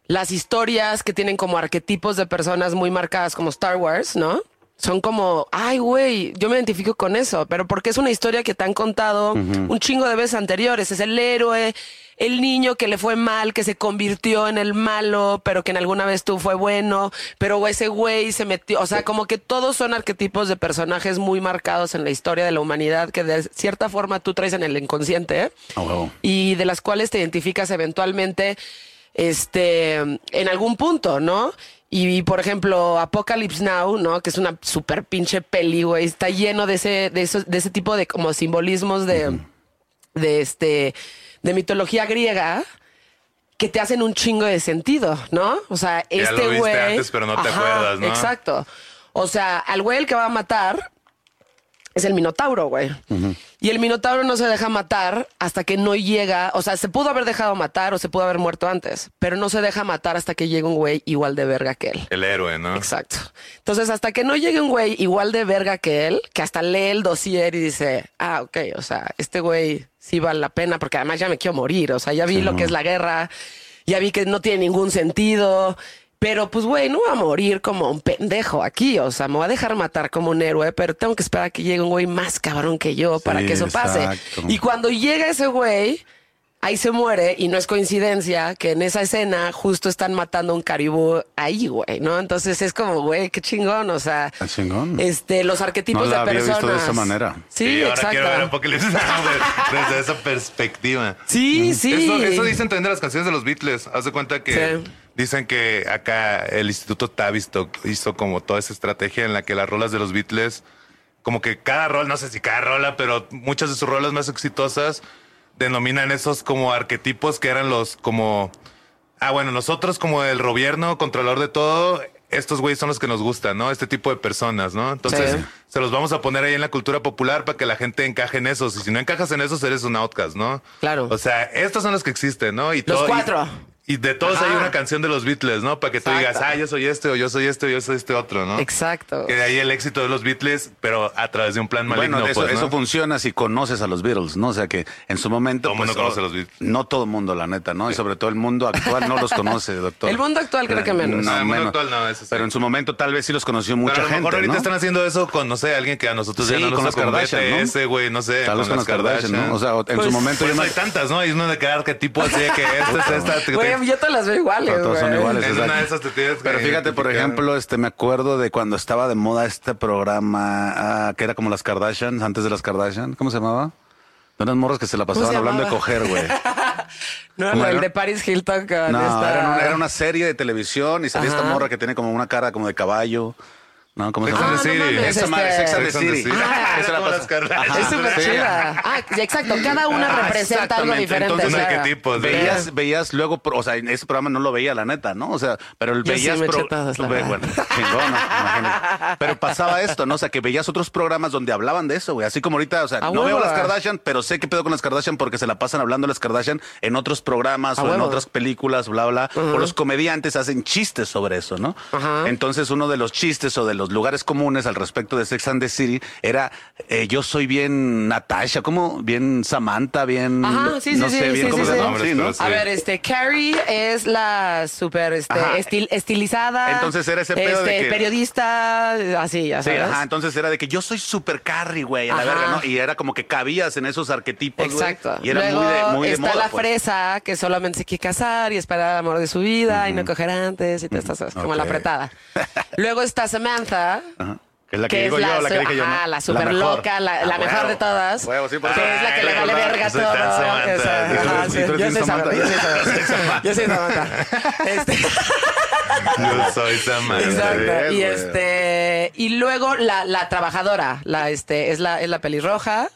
las historias que tienen como arquetipos de personas muy marcadas como Star Wars, ¿no? Son como, ay, güey, yo me identifico con eso, pero porque es una historia que te han contado un chingo de veces anteriores. Es el héroe, el niño que le fue mal, que se convirtió en el malo, pero que en alguna vez tú fue bueno, pero ese güey se metió, o sea, como que todos son arquetipos de personajes muy marcados en la historia de la humanidad que de cierta forma tú traes en el inconsciente, ¿eh? Huevo. y de las cuales te identificas eventualmente este en algún punto, ¿no? Y, por ejemplo, Apocalypse Now, ¿no? Que es una super pinche peli, güey. Está lleno de ese, de esos, de ese tipo de como simbolismos de, de este, de mitología griega que te hacen un chingo de sentido, ¿no? O sea, Ya este güey. antes, pero no te acuerdas, ¿no? Exacto. O sea, al güey el que va a matar es el Minotauro, güey. Y el Minotauro no se deja matar hasta que no llega, o sea, se pudo haber dejado matar o se pudo haber muerto antes, pero no se deja matar hasta que llegue un güey igual de verga que él. El héroe, ¿no? Exacto. Entonces, hasta que no llegue un güey igual de verga que él, que hasta lee el dossier y dice, ah, ok, o sea, este güey sí vale la pena porque además ya me quiero morir, o sea, ya vi lo que es la guerra, ya vi que no tiene ningún sentido. Pero pues, güey, no voy a morir como un pendejo aquí. O sea, me voy a dejar matar como un héroe, pero tengo que esperar a que llegue un güey más cabrón que yo para Sí, que eso pase. exacto. Y cuando llega ese güey, ahí se muere y no es coincidencia que en esa escena justo están matando a un caribú ahí, güey, ¿no? Entonces es como, güey, qué chingón, o sea, Está chingón. este, los arquetipos No la de había personas. visto de esa manera. Sí, ahora exacto. quiero ver Apocalipsis Now, güey, desde esa perspectiva. Sí, sí. Eso, eso dicen también de las canciones de los Beatles. Haz de cuenta que Sí. Dicen que acá el Instituto Tavistock hizo como toda esa estrategia en la que las rolas de los Beatles, como que cada rol, no sé si cada rola, pero muchas de sus rolas más exitosas denominan esos como arquetipos que eran los como, ah, bueno, nosotros como el gobierno, controlador de todo. Estos güeyes son los que nos gustan, ¿no? Este tipo de personas, ¿no? Entonces, Sí. se los vamos a poner ahí en la cultura popular para que la gente encaje en esos. Y si no encajas en esos, eres un outcast, ¿no? Claro. O sea, estos son los que existen, ¿no? Y Los todo- cuatro. Y, de todos Ajá. hay una canción de los Beatles, ¿no? Para que tú Exacto. digas, ah, yo soy este, o yo soy este, o yo soy este otro, ¿no? Exacto. Que de ahí el éxito de los Beatles, pero a través de un plan maligno, Bueno, eso, pues, ¿no? eso funciona si conoces a los Beatles, ¿no? O sea que en su momento. pues, Todo mundo conoce a los Beatles. No todo el mundo, la neta, ¿no? Y sobre todo el mundo actual no los conoce, doctor. El mundo actual creo que menos. No, el mundo actual no, eso sí. Pero en su momento tal vez sí los conoció mucha Pero a lo mejor gente, ahorita ¿no? están haciendo eso con, no sé, alguien que a nosotros ya Sí, no nos con las como Kardashian, ¿no? BTS, güey, no sé. Tal vez con las Kardashian, ¿no? O sea, en Pues, su momento me- hay tantas, ¿no? Hay una de cada arquetipo así que esta es esta. Güey, yo te las veo iguales, Pero todos son iguales. En exacto. una de esas te tienes que Pero fíjate, por ejemplo, este me acuerdo de cuando estaba de moda este programa ah, que era como las Kardashian, antes de las Kardashian, ¿cómo se llamaba? De unas morras que se la pasaban se hablando de coger, güey. No, ¿Cómo el era? de Paris Hilton con No, esta... era una, era una serie de televisión y salía esta morra que tiene como una cara como de caballo. ¿No? ¿Cómo se Sex llama? and the Ah, no City. mames, Esa madre, este- Sex and the Sex and the City. City. Ah, Esa la como pasa- las Kardashian. Es súper sí. chida. Ah, exacto. Cada una Ah, representa algo exactamente. diferente. Entonces, claro. arquetipos, ¿no? Veías, veías luego, pro- o sea, en ese programa no lo veía, la neta, ¿no? O sea, pero el Yo sí veías. me pro- eché todas, la ve- verdad. bueno, chingona, imagínate. Pero pasaba esto, ¿no? O sea, que veías otros programas donde hablaban de eso, güey. Así como ahorita, o sea, A no veo huevo. las Kardashian, pero sé qué pedo con las Kardashian porque se la pasan hablando de las Kardashian en otros programas A o en huevo. otras películas, bla, bla. O los comediantes hacen chistes sobre eso, ¿no? Ajá. Entonces, uno de los chistes o de los lugares comunes al respecto de Sex and the City era eh, yo soy bien Natasha, como bien Samantha, bien. Ajá, sí, sí, no sí, sé sí, bien cómo se llama. Sí, ¿no? Sí. A ver, este, Carrie es la súper este, estil- estilizada. Entonces era ese pedo de este, que- periodista, así, ya sabes. ajá, entonces era de que yo soy super carry, güey, a la verga, ¿no? Y era como que cabías en esos arquetipos, güey. Exacto. Y era Luego muy de, muy de está moda, la pues. fresa que solamente se quiere casar y esperar el amor de su vida y no coger antes y todas estas cosas, como la apretada. Luego está Samantha. Ajá. Que es la que, que digo yo, la, la que dije yo, ajá, ¿no? la super loca, la, Ah, la mejor huevo. de todas. Huevo, sí, por que es la que le vale verga todo. tan Samantha. Esa- ¿Y tú- ajá, sí, Yo soy Samantha? Yo soy Samantha. Yo soy Samantha. Este, Yo soy Samantha. Exacto. Y este y luego la, la trabajadora, la este es la es la pelirroja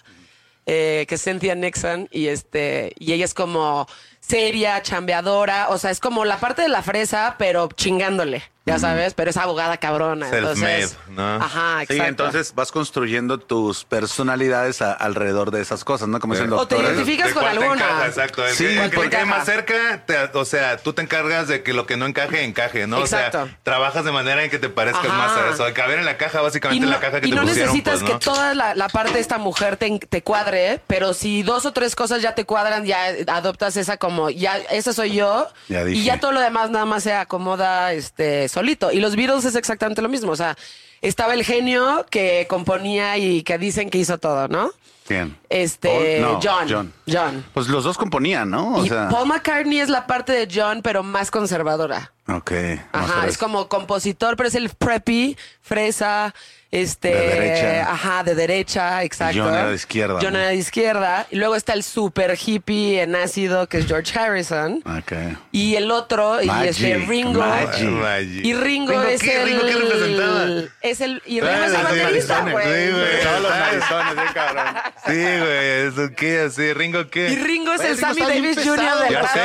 eh, que es Cynthia Nixon y este y ella es como seria, chambeadora, o sea, es como la parte de la fresa, pero chingándole, ya sabes, pero es abogada cabrona, Self-made, entonces, ¿no? Ajá, Sí, exacto. entonces vas construyendo tus personalidades a- alrededor de esas cosas, ¿no? Como es el O te identificas ¿De con alguna. encaja? exacto. El Sí, que, el que porque te quede encaja. más cerca, te- o sea, tú te encargas de que lo que no encaje, encaje, ¿no? O Exacto. sea, trabajas de manera en que te parezcas Ajá. más a eso. De caber en la caja, básicamente en la caja que y te no pusieron, necesitas pues, ¿no? que toda la, la parte de esta mujer te, te cuadre, pero si dos o tres cosas ya te cuadran, ya adoptas esa como, ya, esa soy yo, Ya dije. y ya todo lo demás nada más se acomoda este solito. Y los Beatles es exactamente lo mismo, o sea, estaba el genio que componía y que dicen que hizo todo, ¿no? ¿Quién? Este, Paul? No, John. John. John. Pues los dos componían, ¿no? O y sea, Paul McCartney es la parte de John, pero más conservadora. Ok. Ajá, es como compositor, pero es el preppy, fresa, este, De derecha. ajá, de derecha, exacto. John era de izquierda, John ¿no? era de izquierda. Y luego está el super hippie en ácido, que es George Harrison. Ok. Y el otro, y este Ringo. Magic. Y Ringo, ¿Ringo es qué? el. ¿Ringo qué representaba? Es el. Y Ringo Ah, es el baterista, güey. sí, güey. Todos los narizones, bien cabrón. Sí, güey, eso qué, así, Ringo qué. Y Ringo es el Ringo Sammy Davis Jr. pesado, de Ya la sé,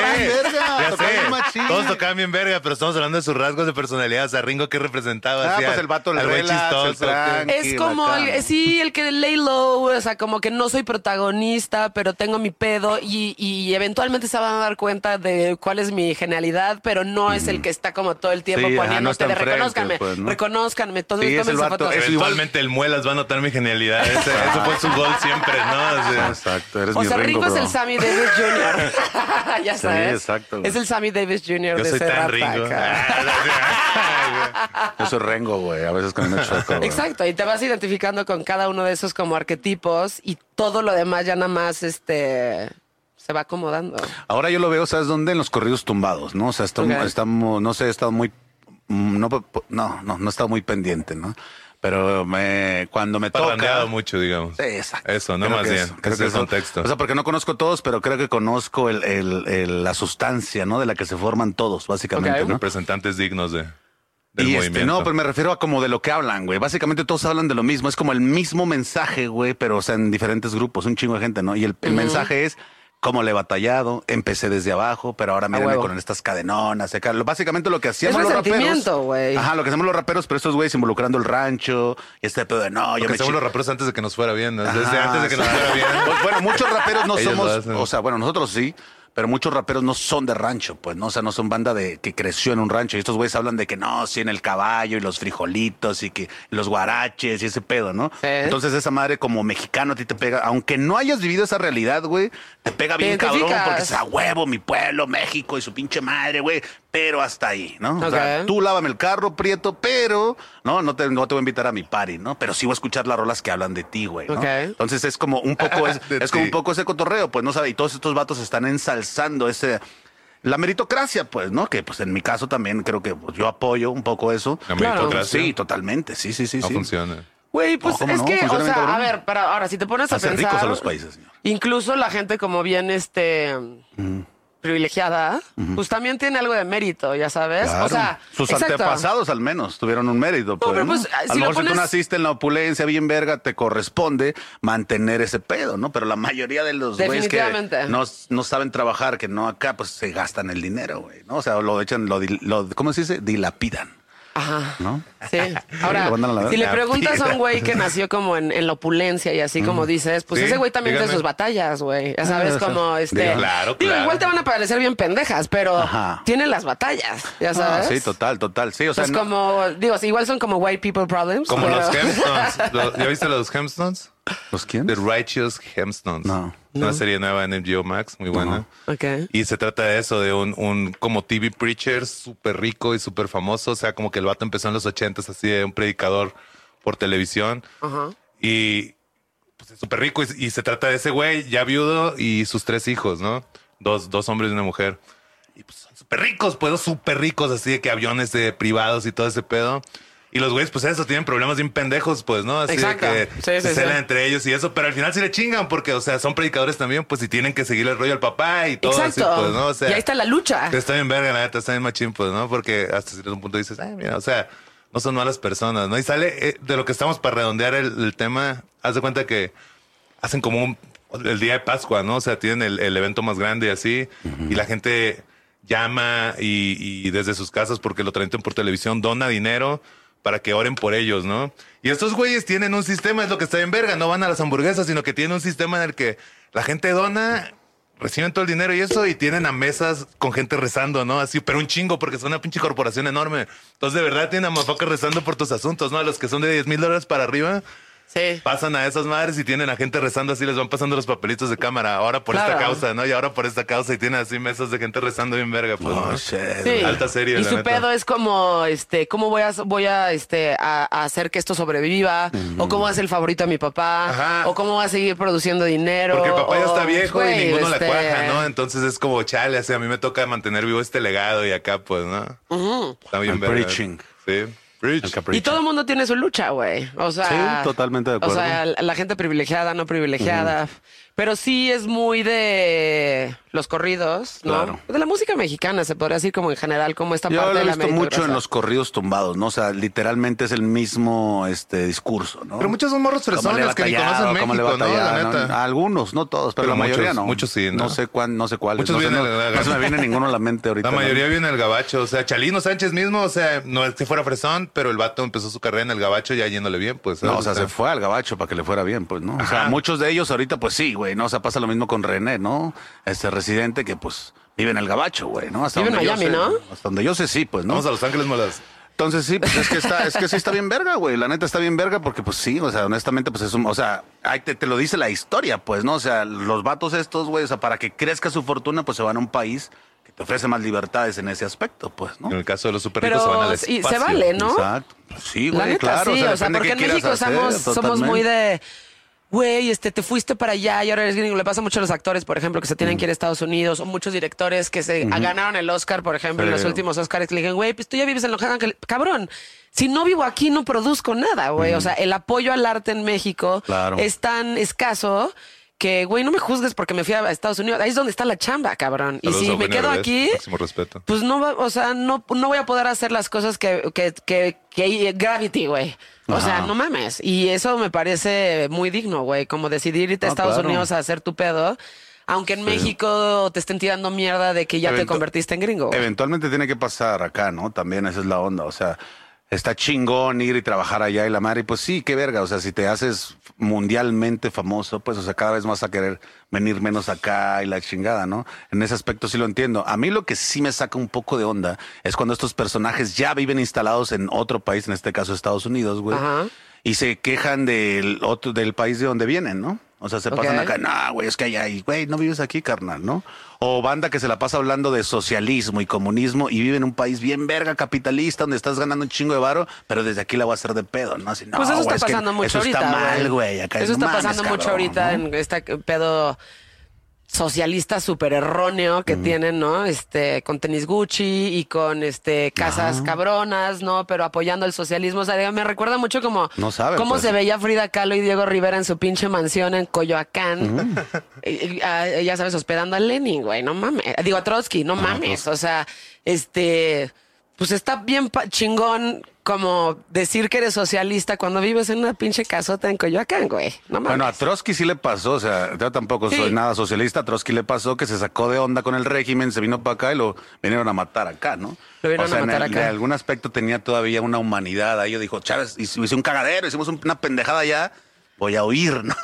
ya sé. Todos tocaban bien verga, pero estamos hablando de sus rasgos de personalidad. O sea, Ringo, ¿qué representaba? Ah, pues el vato el el chistoso. tranqui, Es como, el- sí, el que lay low, o sea, como que no soy protagonista, pero tengo mi pedo y, y eventualmente se van a dar cuenta de cuál es mi genialidad, pero no es el que está como todo el tiempo Sí, ajá, no poniéndote de enfrente, reconózcanme, pues, ¿no? reconózcanme, todos Sí, es el vato, Eventualmente el Muelas va a notar mi genialidad. Ese, eso fue su gol siempre, ¿no? O sea, Exacto, eres O mi sea, Ringo, Ringo, es el Sammy Davis Jr. ya Sí, sabes. exacto, güey. Es el Sammy Davis Jr. yo de soy ese tan Ringo. Acá. Yo soy Rengo, güey. A veces con el güey. Exacto, y te vas identificando con cada uno de esos como arquetipos y todo lo demás ya nada más este se va acomodando. Ahora yo lo veo, ¿sabes dónde? En los corridos tumbados, ¿no? O sea, estamos, estamos no sé, he estado muy, mm, no, no, no, no he estado muy pendiente, ¿no? Pero me, cuando me toca... Parrandeado mucho, digamos. Sí, exacto. Eso, no Creo más que bien. eso, creo Ese que es contexto. O sea, porque no conozco todos, pero creo que conozco el, el- el- la sustancia, ¿no? De la que se forman todos, básicamente, Ok. ¿no? Representantes dignos de, del Y movimiento. este, no, pero me refiero a como de lo que hablan, güey. Básicamente todos hablan de lo mismo. Es como el mismo mensaje, güey, pero o sea, en diferentes grupos, un chingo de gente, ¿no? Y el, el mensaje es cómo le he batallado, empecé desde abajo, pero ahora mírenme con estas cadenonas. acá. Básicamente lo que hacíamos Es los raperos. güey. Ajá, lo que hacemos los raperos, pero estos güeyes involucrando el rancho y este pedo de no, yo Porque me chi- los raperos antes de que nos fuera bien. ¿no? Desde Ajá, antes de que nos fuera bien. Pues, bueno, muchos raperos no Ellos somos, o sea, bueno, nosotros sí, pero muchos raperos no son de rancho, pues, ¿no? O sea, no son banda de que creció en un rancho. Y estos güeyes hablan de que no, sí, en el caballo y los frijolitos y que los guaraches y ese pedo, ¿no? Sí. Entonces esa madre como mexicano a ti te pega, aunque no hayas vivido esa realidad, güey, te pega bien cabrón porque es a huevo, mi pueblo, México y su pinche madre, güey. Pero hasta ahí, ¿no? O sea, Ok. tú lávame el carro, Prieto, pero, no, no te, no te voy a invitar a mi party, ¿no? Pero sí voy a escuchar las rolas que hablan de ti, güey, ¿no? Ok. Entonces es como un poco, es, como un poco ese cotorreo, pues, ¿no sabe? Y todos estos vatos están ensalzando ese... La meritocracia, pues, ¿no? Que, pues, en mi caso también creo que pues, yo apoyo un poco eso. La meritocracia Sí, totalmente, sí, sí, sí, no sí. funciona. Güey, pues No, ¿cómo es no? que, Funciona o sea, cabrón. a ver, pero ahora si te pones a Hacer pensar ricos a los países, señor. Incluso la gente como bien este privilegiada, pues también tiene algo de mérito, ya sabes. Claro. O sea, sus exacto. antepasados al menos tuvieron un mérito. Pues, pues, a si lo lo mejor si tú naciste en la opulencia bien verga, te corresponde mantener ese pedo, ¿no? Pero la mayoría de los güeyes que no, no saben trabajar, que no acá, pues se gastan el dinero, güey, ¿no? O sea, lo echan, lo, lo ¿cómo se dice? Dilapidan, Ajá. ¿no? Sí. Ahora, si le preguntas a un güey que nació como en, en la opulencia y así como dices, pues Sí, ese güey también tiene sus batallas, güey. Ya Ah, sabes, sea, como este. digo, claro, Digo, igual te van a parecer bien pendejas, pero Ajá. tienen las batallas, ya Ah, sabes. sí, total, total. Sí, o sea, es no- como, digo, igual son como white people problems. Como pero- los Hemstones. ¿Ya viste los Hemstones? ¿Los quién? The Righteous Hemstones. No. Una serie nueva en MGO Max, muy buena. Ok. Y se trata de eso, de un, un como TV preacher súper rico y súper famoso. O sea, como que el vato empezó en los ochentas así de un predicador por televisión. Ajá. Y pues es súper rico. Y, y se trata de ese güey ya viudo y sus tres hijos, ¿no? Dos, dos hombres y una mujer. Y pues son súper ricos, pues súper ricos, así de que aviones eh, privados y todo ese pedo. Y los güeyes, pues eso, tienen problemas bien pendejos, pues, ¿no? Así Exacto. de que Sí, se sí, entre ellos y eso, pero al final sí le chingan porque, o sea, son predicadores también, pues, y tienen que seguir el rollo al papá y todo Exacto. así, pues, ¿no? O sea, y ahí está la lucha. Está bien verga, la neta, está bien machín, pues, ¿no? Porque hasta cierto punto dices, ay, mira, o sea, no son malas personas, ¿no? Y sale eh, de lo que estamos para redondear el, el tema, haz de cuenta que hacen como un, el día de Pascua, ¿no? O sea, tienen el, el evento más grande y así, y la gente llama y, y desde sus casas, porque lo transmiten por televisión, dona dinero para que oren por ellos, ¿no? Y estos güeyes tienen un sistema, es lo que está en verga, no van a las hamburguesas, sino que tienen un sistema en el que la gente dona, reciben todo el dinero y eso, y tienen a mesas con gente rezando, ¿no? Así, pero un chingo, porque son una pinche corporación enorme. Entonces, de verdad, tienen a mafocas rezando por tus asuntos, ¿no? A los que son de 10 mil dólares para arriba, Sí. pasan a esas madres y tienen a gente rezando así, les van pasando los papelitos de cámara. Ahora por Claro. esta causa, ¿no? Y ahora por esta causa y tienen así mesas de gente rezando bien verga, pues. Oh, ¿no? shit. Sí. Alta serie, Y la su neta. pedo es como, este, cómo voy a, voy a, este, a, a hacer que esto sobreviva, o cómo hacer el favorito a mi papá, Ajá. o cómo va a seguir produciendo dinero. Porque el papá ya está viejo güey, y ninguno este, la cuaja, ¿no? Entonces es como, chale, así a mí me toca mantener vivo este legado y acá, pues, ¿no? Está bien El verga. preaching. Sí. Y todo el mundo tiene su lucha, güey. O sea, Sí, totalmente de acuerdo. O sea, la la gente privilegiada, no privilegiada. Pero sí es muy de los corridos, ¿no? Claro. De la música mexicana, se podría decir como en general, como esta Yo parte lo he de la visto mucho en los corridos tumbados, ¿no? O sea, literalmente es el mismo este discurso, ¿no? Pero muchos son morros fresones que ni conocen México, ¿no? La neta. Algunos, no todos, pero, Pero la mayoría muchos- no. muchos sí, ¿no? No sé cuán, no sé cuáles. Muchos no, sé, vienen no, no se me viene ninguno a la mente ahorita. La ¿no? mayoría viene del gabacho, o sea, Chalino Sánchez mismo, o sea, no es que fuera fresón, pero el vato empezó su carrera en el gabacho ya yéndole bien, pues. No, o sea, se fue al gabacho para que le fuera bien, pues, ¿no? O sea, Ajá. muchos de ellos ahorita, pues sí, güey, ¿no? O sea, pasa lo mismo con René, ¿no? Este residente que, pues, vive en el gabacho, güey, ¿no? Hasta Vive en donde yo Miami, sé- ¿no? Hasta donde yo sé, sí, pues, ¿no? Vamos a Los Ángeles Molas. Entonces sí, pues es que está, es que sí está bien verga, güey. La neta está bien verga porque pues sí, o sea, honestamente, pues es un, o sea, ahí te, te lo dice la historia, pues, ¿no? O sea, los vatos estos, güey, o sea, para que crezca su fortuna, pues se van a un país que te ofrece más libertades en ese aspecto, pues, ¿no? En el caso de los super ricos se van al sí, espacio. se vale, ¿no? Exacto. Pues sí, La güey, neta, claro. sí, o sea, porque en México hacer, somos, somos muy de, güey, este, te fuiste para allá y ahora eres gringo. Le pasa mucho a los actores, por ejemplo, que se tienen que ir a Estados Unidos, o muchos directores que se ganaron el Oscar, por ejemplo, en los últimos Oscars, que le digan, güey, pues tú ya vives en Los Ángeles. Cabrón, si no vivo aquí, no produzco nada, güey. O sea, el apoyo al arte en México Claro. es tan escaso que, güey, no me juzgues porque me fui a Estados Unidos. Ahí es donde está la chamba, cabrón. Y si me quedo aquí, respeto. pues no va, o sea, no, no voy a poder hacer las cosas que, que, que, que Gravity, güey. O sea, no mames. Y eso me parece muy digno, güey. Como decidir irte a Ah, Estados claro. Unidos a hacer tu pedo. Aunque en México te estén tirando mierda de que ya te convertiste en gringo. güey. Eventualmente tiene que pasar acá, ¿no? También esa es la onda. O sea, está chingón ir y trabajar allá y la madre. Y pues sí, qué verga. O sea, si te haces mundialmente famoso, pues, o sea, cada vez vas a querer venir menos acá y la chingada, ¿no? En ese aspecto sí lo entiendo. A mí lo que sí me saca un poco de onda es cuando estos personajes ya viven instalados en otro país, en este caso Estados Unidos, güey. Ajá. Y se quejan del otro, del país de donde vienen, ¿no? O sea, se pasan acá, no, güey, es que allá, güey, no vives aquí, carnal, ¿no? O banda que se la pasa hablando de socialismo y comunismo y vive en un país bien verga capitalista donde estás ganando un chingo de varo, pero desde aquí la voy a hacer de pedo, ¿no? Así, no, pues eso está es que pasando mucho eso ahorita. está mal, güey. acá Eso está mames, pasando mucho cabrón, ahorita ¿no? en este pedo. Socialista súper erróneo que tienen, ¿no? Este, con tenis Gucci y con este casas cabronas, ¿no? Pero apoyando el socialismo. O sea, me recuerda mucho como No saben, cómo pues. se veía Frida Kahlo y Diego Rivera en su pinche mansión en Coyoacán. Y, ah, ya sabes, hospedando a Lenin, güey, no mames. Digo, a Trotsky, no mames. O sea, este, pues está bien chingón como decir que eres socialista cuando vives en una pinche casota en Coyoacán, güey. No mames. Bueno, a Trotsky sí le pasó, o sea, yo tampoco Sí. soy nada socialista. A Trotsky le pasó que se sacó de onda con el régimen, se vino para acá y lo vinieron a matar acá, ¿no? Lo vinieron o sea, a en matar el- acá. de algún aspecto tenía todavía una humanidad. Ahí yo dijo, Chávez, hice un cagadero, hicimos un- una pendejada ya, voy a huir, ¿no?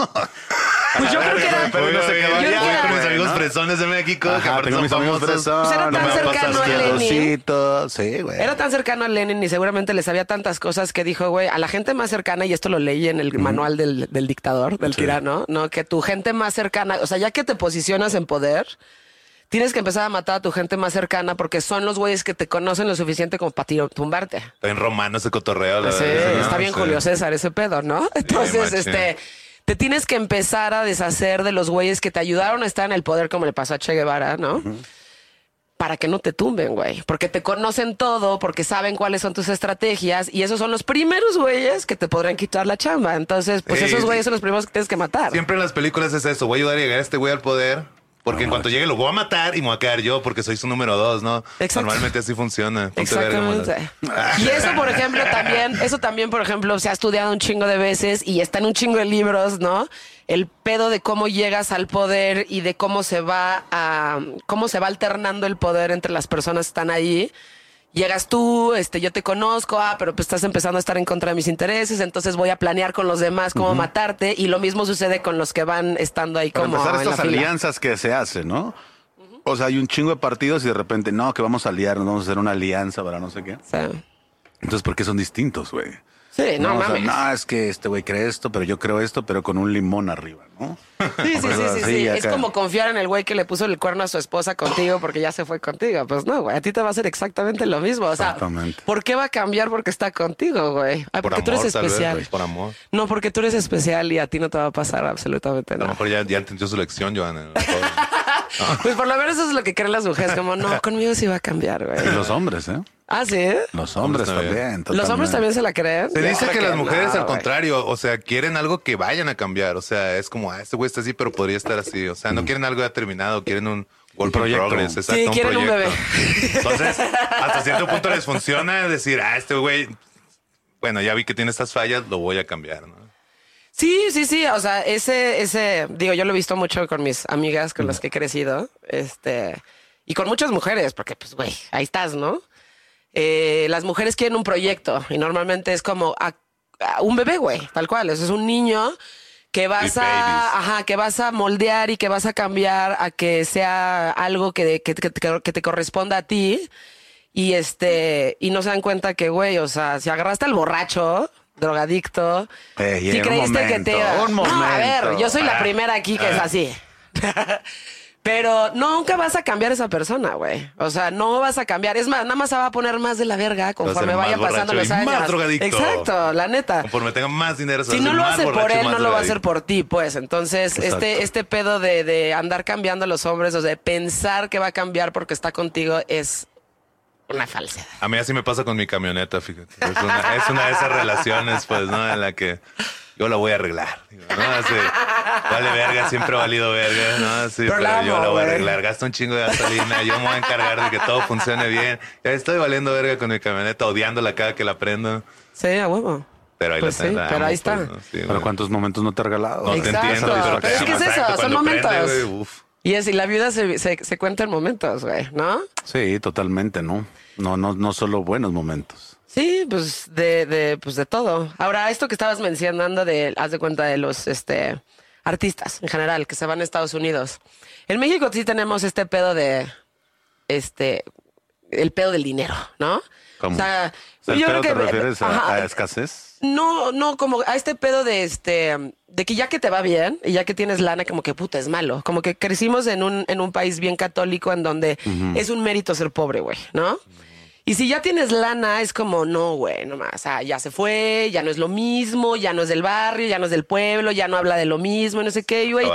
Pues yo creo que era- Pero no se quedó yo con mis amigos fresones de México, que aparte tengo son mis amigos famosos. fresones, Pues era tan me cercano a Lenin. Sí, güey. Era tan cercano a Lenin y seguramente le sabía tantas cosas que dijo, güey, a la gente más cercana, y esto lo leí en el manual del, del dictador, del tirano, ¿no? Que tu gente más cercana, o sea, ya que te posicionas en poder, tienes que empezar a matar a tu gente más cercana porque son los güeyes que te conocen lo suficiente como para tiro- tumbarte. En romano ese cotorreo. la Sí, verdad, ¿no? está bien Sí. Julio César ese pedo, ¿no? Entonces, este, te tienes que empezar a deshacer de los güeyes que te ayudaron a estar en el poder, como le pasó a Che Guevara, ¿no? Para que no te tumben, güey. Porque te conocen todo, porque saben cuáles son tus estrategias, y esos son los primeros güeyes que te podrán quitar la chamba. Entonces, pues Sí, esos sí. güeyes son los primeros que tienes que matar. Siempre en las películas es eso. Voy a ayudar a llegar a este güey al poder. Porque en cuanto llegue lo voy a matar y me voy a quedar yo porque soy su número dos, ¿no? Exacto. Normalmente así funciona. Ponte Exactamente. Y eso, por ejemplo, también, eso también, por ejemplo, se ha estudiado un chingo de veces y está en un chingo de libros, ¿no? El pedo de cómo llegas al poder y de cómo se va a, cómo se va alternando el poder entre las personas que están ahí. Llegas tú, este, yo te conozco, ah, pero pues estás empezando a estar en contra de mis intereses, entonces voy a planear con los demás cómo matarte y lo mismo sucede con los que van estando ahí Para como empezar, en la estas fila. alianzas que se hacen, ¿no? O sea, hay un chingo de partidos y de repente, no, que vamos a aliarnos, vamos a hacer una alianza para no sé qué. Sea, Entonces, ¿por qué son distintos, güey? Sí, no, o sea, mames. no, es que este güey cree esto, pero yo creo esto, pero con un limón arriba, ¿no? Sí, sí, sí, sí, sí. Es como confiar en el güey que le puso el cuerno a su esposa contigo porque ya se fue contigo. Pues no, güey, a ti te va a hacer exactamente lo mismo. O sea, Exactamente. ¿por qué va a cambiar porque está contigo, güey? Ay, Por porque tú eres vez, especial. güey, por amor. No, porque tú eres especial y a ti no te va a pasar absolutamente A lo nada. mejor ya, ya entendió su lección, Joana. Pues por lo menos eso es lo que creen las mujeres, como no, conmigo sí va a cambiar, güey. Y los hombres, ¿eh? Ah, sí. Los hombres también. también. Los hombres también se la creen. Se dice que las mujeres no, al contrario, o sea, quieren algo que vayan a cambiar. O sea, es como, ah, este güey está así, pero podría estar así. O sea, no quieren algo ya terminado, quieren un in proyecto. progress. Exacto, Sí, quieren un bebé. Entonces, hasta cierto punto les funciona decir, ah, este güey, bueno, ya vi que tiene estas fallas, lo voy a cambiar, ¿no? Sí, sí, sí. O sea, ese, ese, digo, yo lo he visto mucho con mis amigas con las que he crecido. Este, y con muchas mujeres, porque, pues, güey, ahí estás, ¿no? Eh, las mujeres quieren un proyecto y normalmente es como a- a un bebé, güey, tal cual. Eso es un niño que vas a, ajá, que vas a moldear y que vas a cambiar a que sea algo que, que, que- que te corresponda a ti. Y este, y no se dan cuenta que, güey, o sea, si agarraste al borracho, drogadicto, Ey, si creíste que te iba- No, a ver, yo soy la Ah, primera aquí que es así. Pero nunca vas a cambiar esa persona, güey. O sea, no vas a cambiar. Es más, nada más se va a poner más de la verga conforme vayan pasando los años. más drogadicto. Exacto, la neta. Conforme tenga más dinero, se Si no lo hace por él, no lo va a hacer por ti, pues. Entonces, Exacto. este, este pedo de, de andar cambiando a los hombres, o sea, de pensar que va a cambiar porque está contigo, es una falsedad. A mí así me pasa con mi camioneta, fíjate. Es una, es una de esas relaciones, pues, ¿no? En la que yo la voy a arreglar. digo, ¿no? Así, vale verga, siempre ha valido verga, ¿no? Sí, Pero pero, la yo amo, la voy a arreglar. Gasta un chingo de gasolina, yo me voy a encargar de que todo funcione bien. Ya estoy valiendo verga con mi camioneta, odiándola cada que la prendo. Sí, a huevo. Pero ahí Pues la, sí, pero amo, ahí está. pues, ¿no? Sí, Pero güey. ¿cuántos momentos no te ha regalado? No, te Exacto. entiendo, Pero es que es eso, exacto, son prende, momentos. güey, uf. Y es, y la vida se, se, se cuenta en momentos, güey, ¿no? Sí, totalmente, ¿no? No, no, no solo buenos momentos. Sí, pues de, de, pues de todo. Ahora, esto que estabas mencionando de, haz de cuenta de los este artistas en general que se van a Estados Unidos. En México sí tenemos este pedo de este el pedo del dinero, ¿no? ¿Cómo? O sea, ¿El yo pedo creo te que refieres a, a escasez? No, no, como a este pedo de este, de que ya que te va bien y ya que tienes lana, como que puta es malo. Como que crecimos en un, en un país bien católico en donde es un mérito ser pobre, güey, ¿no? Y si ya tienes lana, es como, no, güey, nomás, o sea, ya se fue, ya no es lo mismo, ya no es del barrio, ya no es del pueblo, ya no habla de lo mismo, no sé qué, güey.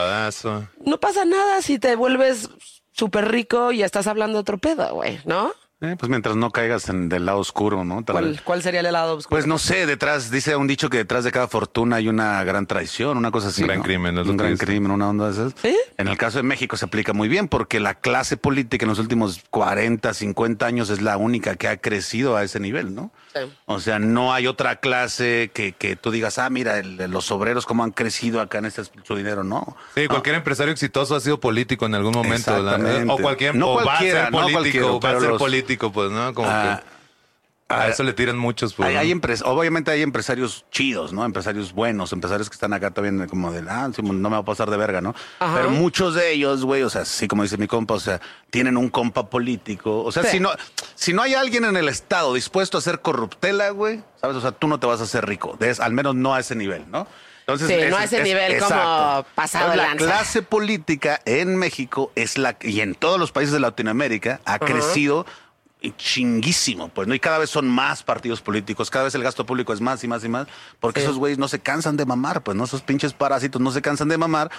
No pasa nada si te vuelves súper rico y estás hablando otro pedo, güey, ¿no? Eh, pues mientras no caigas en del lado oscuro, ¿no? Tal- ¿Cuál, cuál sería el lado oscuro? Pues no sé, detrás, dice un dicho que detrás de cada fortuna hay una gran traición, una cosa así. Un gran ¿no? crimen, Un gran dice. crimen, una onda de esas. En el caso de México se aplica muy bien porque la clase política en los últimos 40, 50 años es la única que ha crecido a ese nivel, ¿no? Sí. O sea, no hay otra clase que, que tú digas, ah, mira, el- los obreros cómo han crecido acá en este su dinero, no. Sí, cualquier empresario exitoso ha sido político en algún momento. la- o cualquier, No o va a cualquiera, ser no político, va a ser los- político, pues, ¿no? Como Ah, que a eso le tiran muchos, pues. Hay, ¿no? hay empres- obviamente hay empresarios chidos, ¿no? Empresarios buenos, empresarios que están acá también como de, ah, sí, no me va a pasar de verga, ¿no? Ajá. Pero muchos de ellos, güey, o sea, sí, como dice mi compa, o sea, tienen un compa político. O sea, Sí. si no si no hay alguien en el Estado dispuesto a hacer corruptela, güey, ¿sabes? O sea, tú no te vas a hacer rico, de- al menos no a ese nivel, ¿no? Entonces, Sí, no a ese nivel como pasado de la lanza. clase política en México es la y en todos los países de Latinoamérica ha crecido chinguísimo, pues, ¿no? Y cada vez son más partidos políticos, cada vez el gasto público es más y más y más, porque Sí. esos güeyes no se cansan de mamar, pues, ¿no? Esos pinches parásitos no se cansan de mamar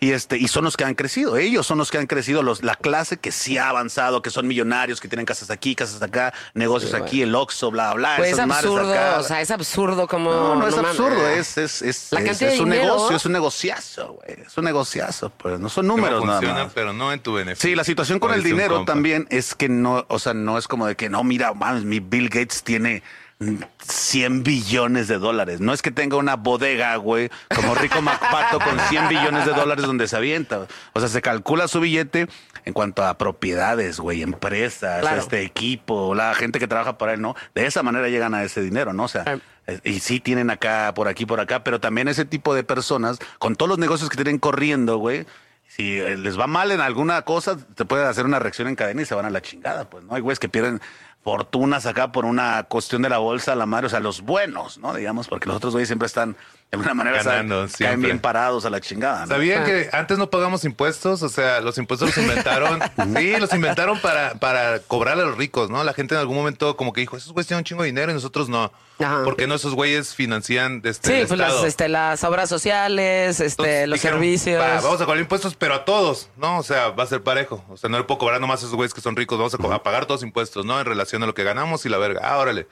y este, y son los que han crecido, ellos son los que han crecido, los, la clase que sí ha avanzado, que son millonarios, que tienen casas aquí, casas acá, negocios Sí, aquí, el Oxxo, bla, bla, Pues es absurdo, acá. o sea, es absurdo como... No, no es mames. absurdo, es, es, es, La es- es un dinero. negocio, es un negociazo, güey. Es un negociazo, pues no son números nada funciona, más. pero no en tu beneficio. Sí, la situación con el dinero también es que no, o sea, no es como de que no, mira, mames, mi Bill Gates tiene mm, 100 billones de dólares. No es que tenga una bodega, güey, como Rico MacPato con 100 billones de dólares donde se avienta. O sea, se calcula su billete en cuanto a propiedades, güey, empresas, Claro. este equipo, la gente que trabaja para él, ¿no? De esa manera llegan a ese dinero, ¿no? O sea, y sí tienen acá, por aquí, por acá, pero también ese tipo de personas, con todos los negocios que tienen corriendo, güey, si eh, les va mal en alguna cosa, te puede hacer una reacción en cadena y se van a la chingada, pues, ¿no? Hay güeyes que pierden fortunas acá por una cuestión de la bolsa, la madre, o sea, los buenos, ¿no? Digamos, porque los otros güeyes siempre están, de alguna manera, Ganando, caen bien parados a la chingada, ¿no? ¿Sabían Ah. que antes no pagamos impuestos? O sea, los impuestos los inventaron. sí, los inventaron para, para cobrar a los ricos, ¿no? La gente en algún momento como que dijo, esos güeyes tienen un chingo de dinero y nosotros no. Ajá. ¿Por qué no esos güeyes financian este, Sí, el pues este, las obras sociales, este, Entonces, los dijeron, servicios. "Va, vamos a cobrar impuestos, pero a todos, ¿no? O sea, va a ser parejo. O sea, no le puedo cobrar nomás a esos güeyes que son ricos. Vamos a, co- a pagar todos impuestos, ¿no? En relación a lo que ganamos y la verga. Ah, órale.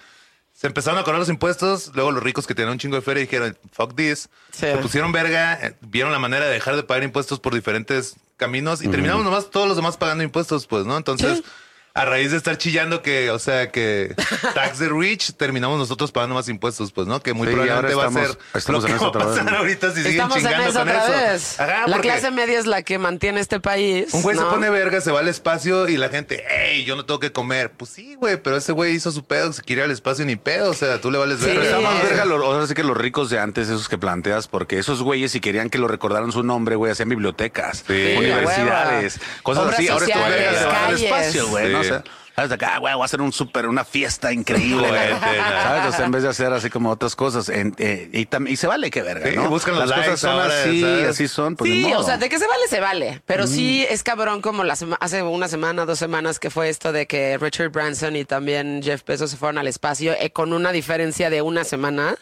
Se empezaron a cobrar los impuestos. Luego los ricos que tenían un chingo de feria dijeron, fuck this. Sí. Se pusieron verga, eh, vieron la manera de dejar de pagar impuestos por diferentes caminos y terminamos nomás todos los demás pagando impuestos, pues, ¿no? Entonces. Sí. A raíz de estar chillando que, o sea, que tax the rich, terminamos nosotros pagando más impuestos, pues, ¿no? Que muy Sí, probablemente va a ser estamos- lo que en va a vez, pasar ¿no? ahorita si siguen Estamos en chingando eso con otra eso. vez. Ajá, la porque clase media es la que mantiene este país. Un güey ¿no? se pone verga, se va al espacio y la gente, hey, yo no tengo que comer. Pues sí, güey, pero ese güey hizo su pedo, se quiere ir al espacio ni pedo, o sea, tú le vales Sí. verga. Pero está más verga, los, ahora sí que los ricos de antes, esos que planteas, porque esos güeyes, si querían que lo recordaran su nombre, güey, hacían bibliotecas, Sí. universidades, Sí, cosas Obras así. Ahora estos sociales, vergas se van al espacio, güey, ¿no? Sea, ¿sabes? Acá, güey, voy a hacer un súper, una fiesta increíble. ¿sabes? O sea, en vez de hacer así como otras cosas. en- eh, y, tam- y se vale que verga, Sí, ¿no? buscan Las cosas son ahora, así, ¿sabes? así son. Pues, ni Sí, modo. o sea, de que se vale, se vale. Pero sí es cabrón como la hace una semana, dos semanas que fue esto de que Richard Branson y también Jeff Bezos se fueron al espacio eh, con una diferencia de una semana.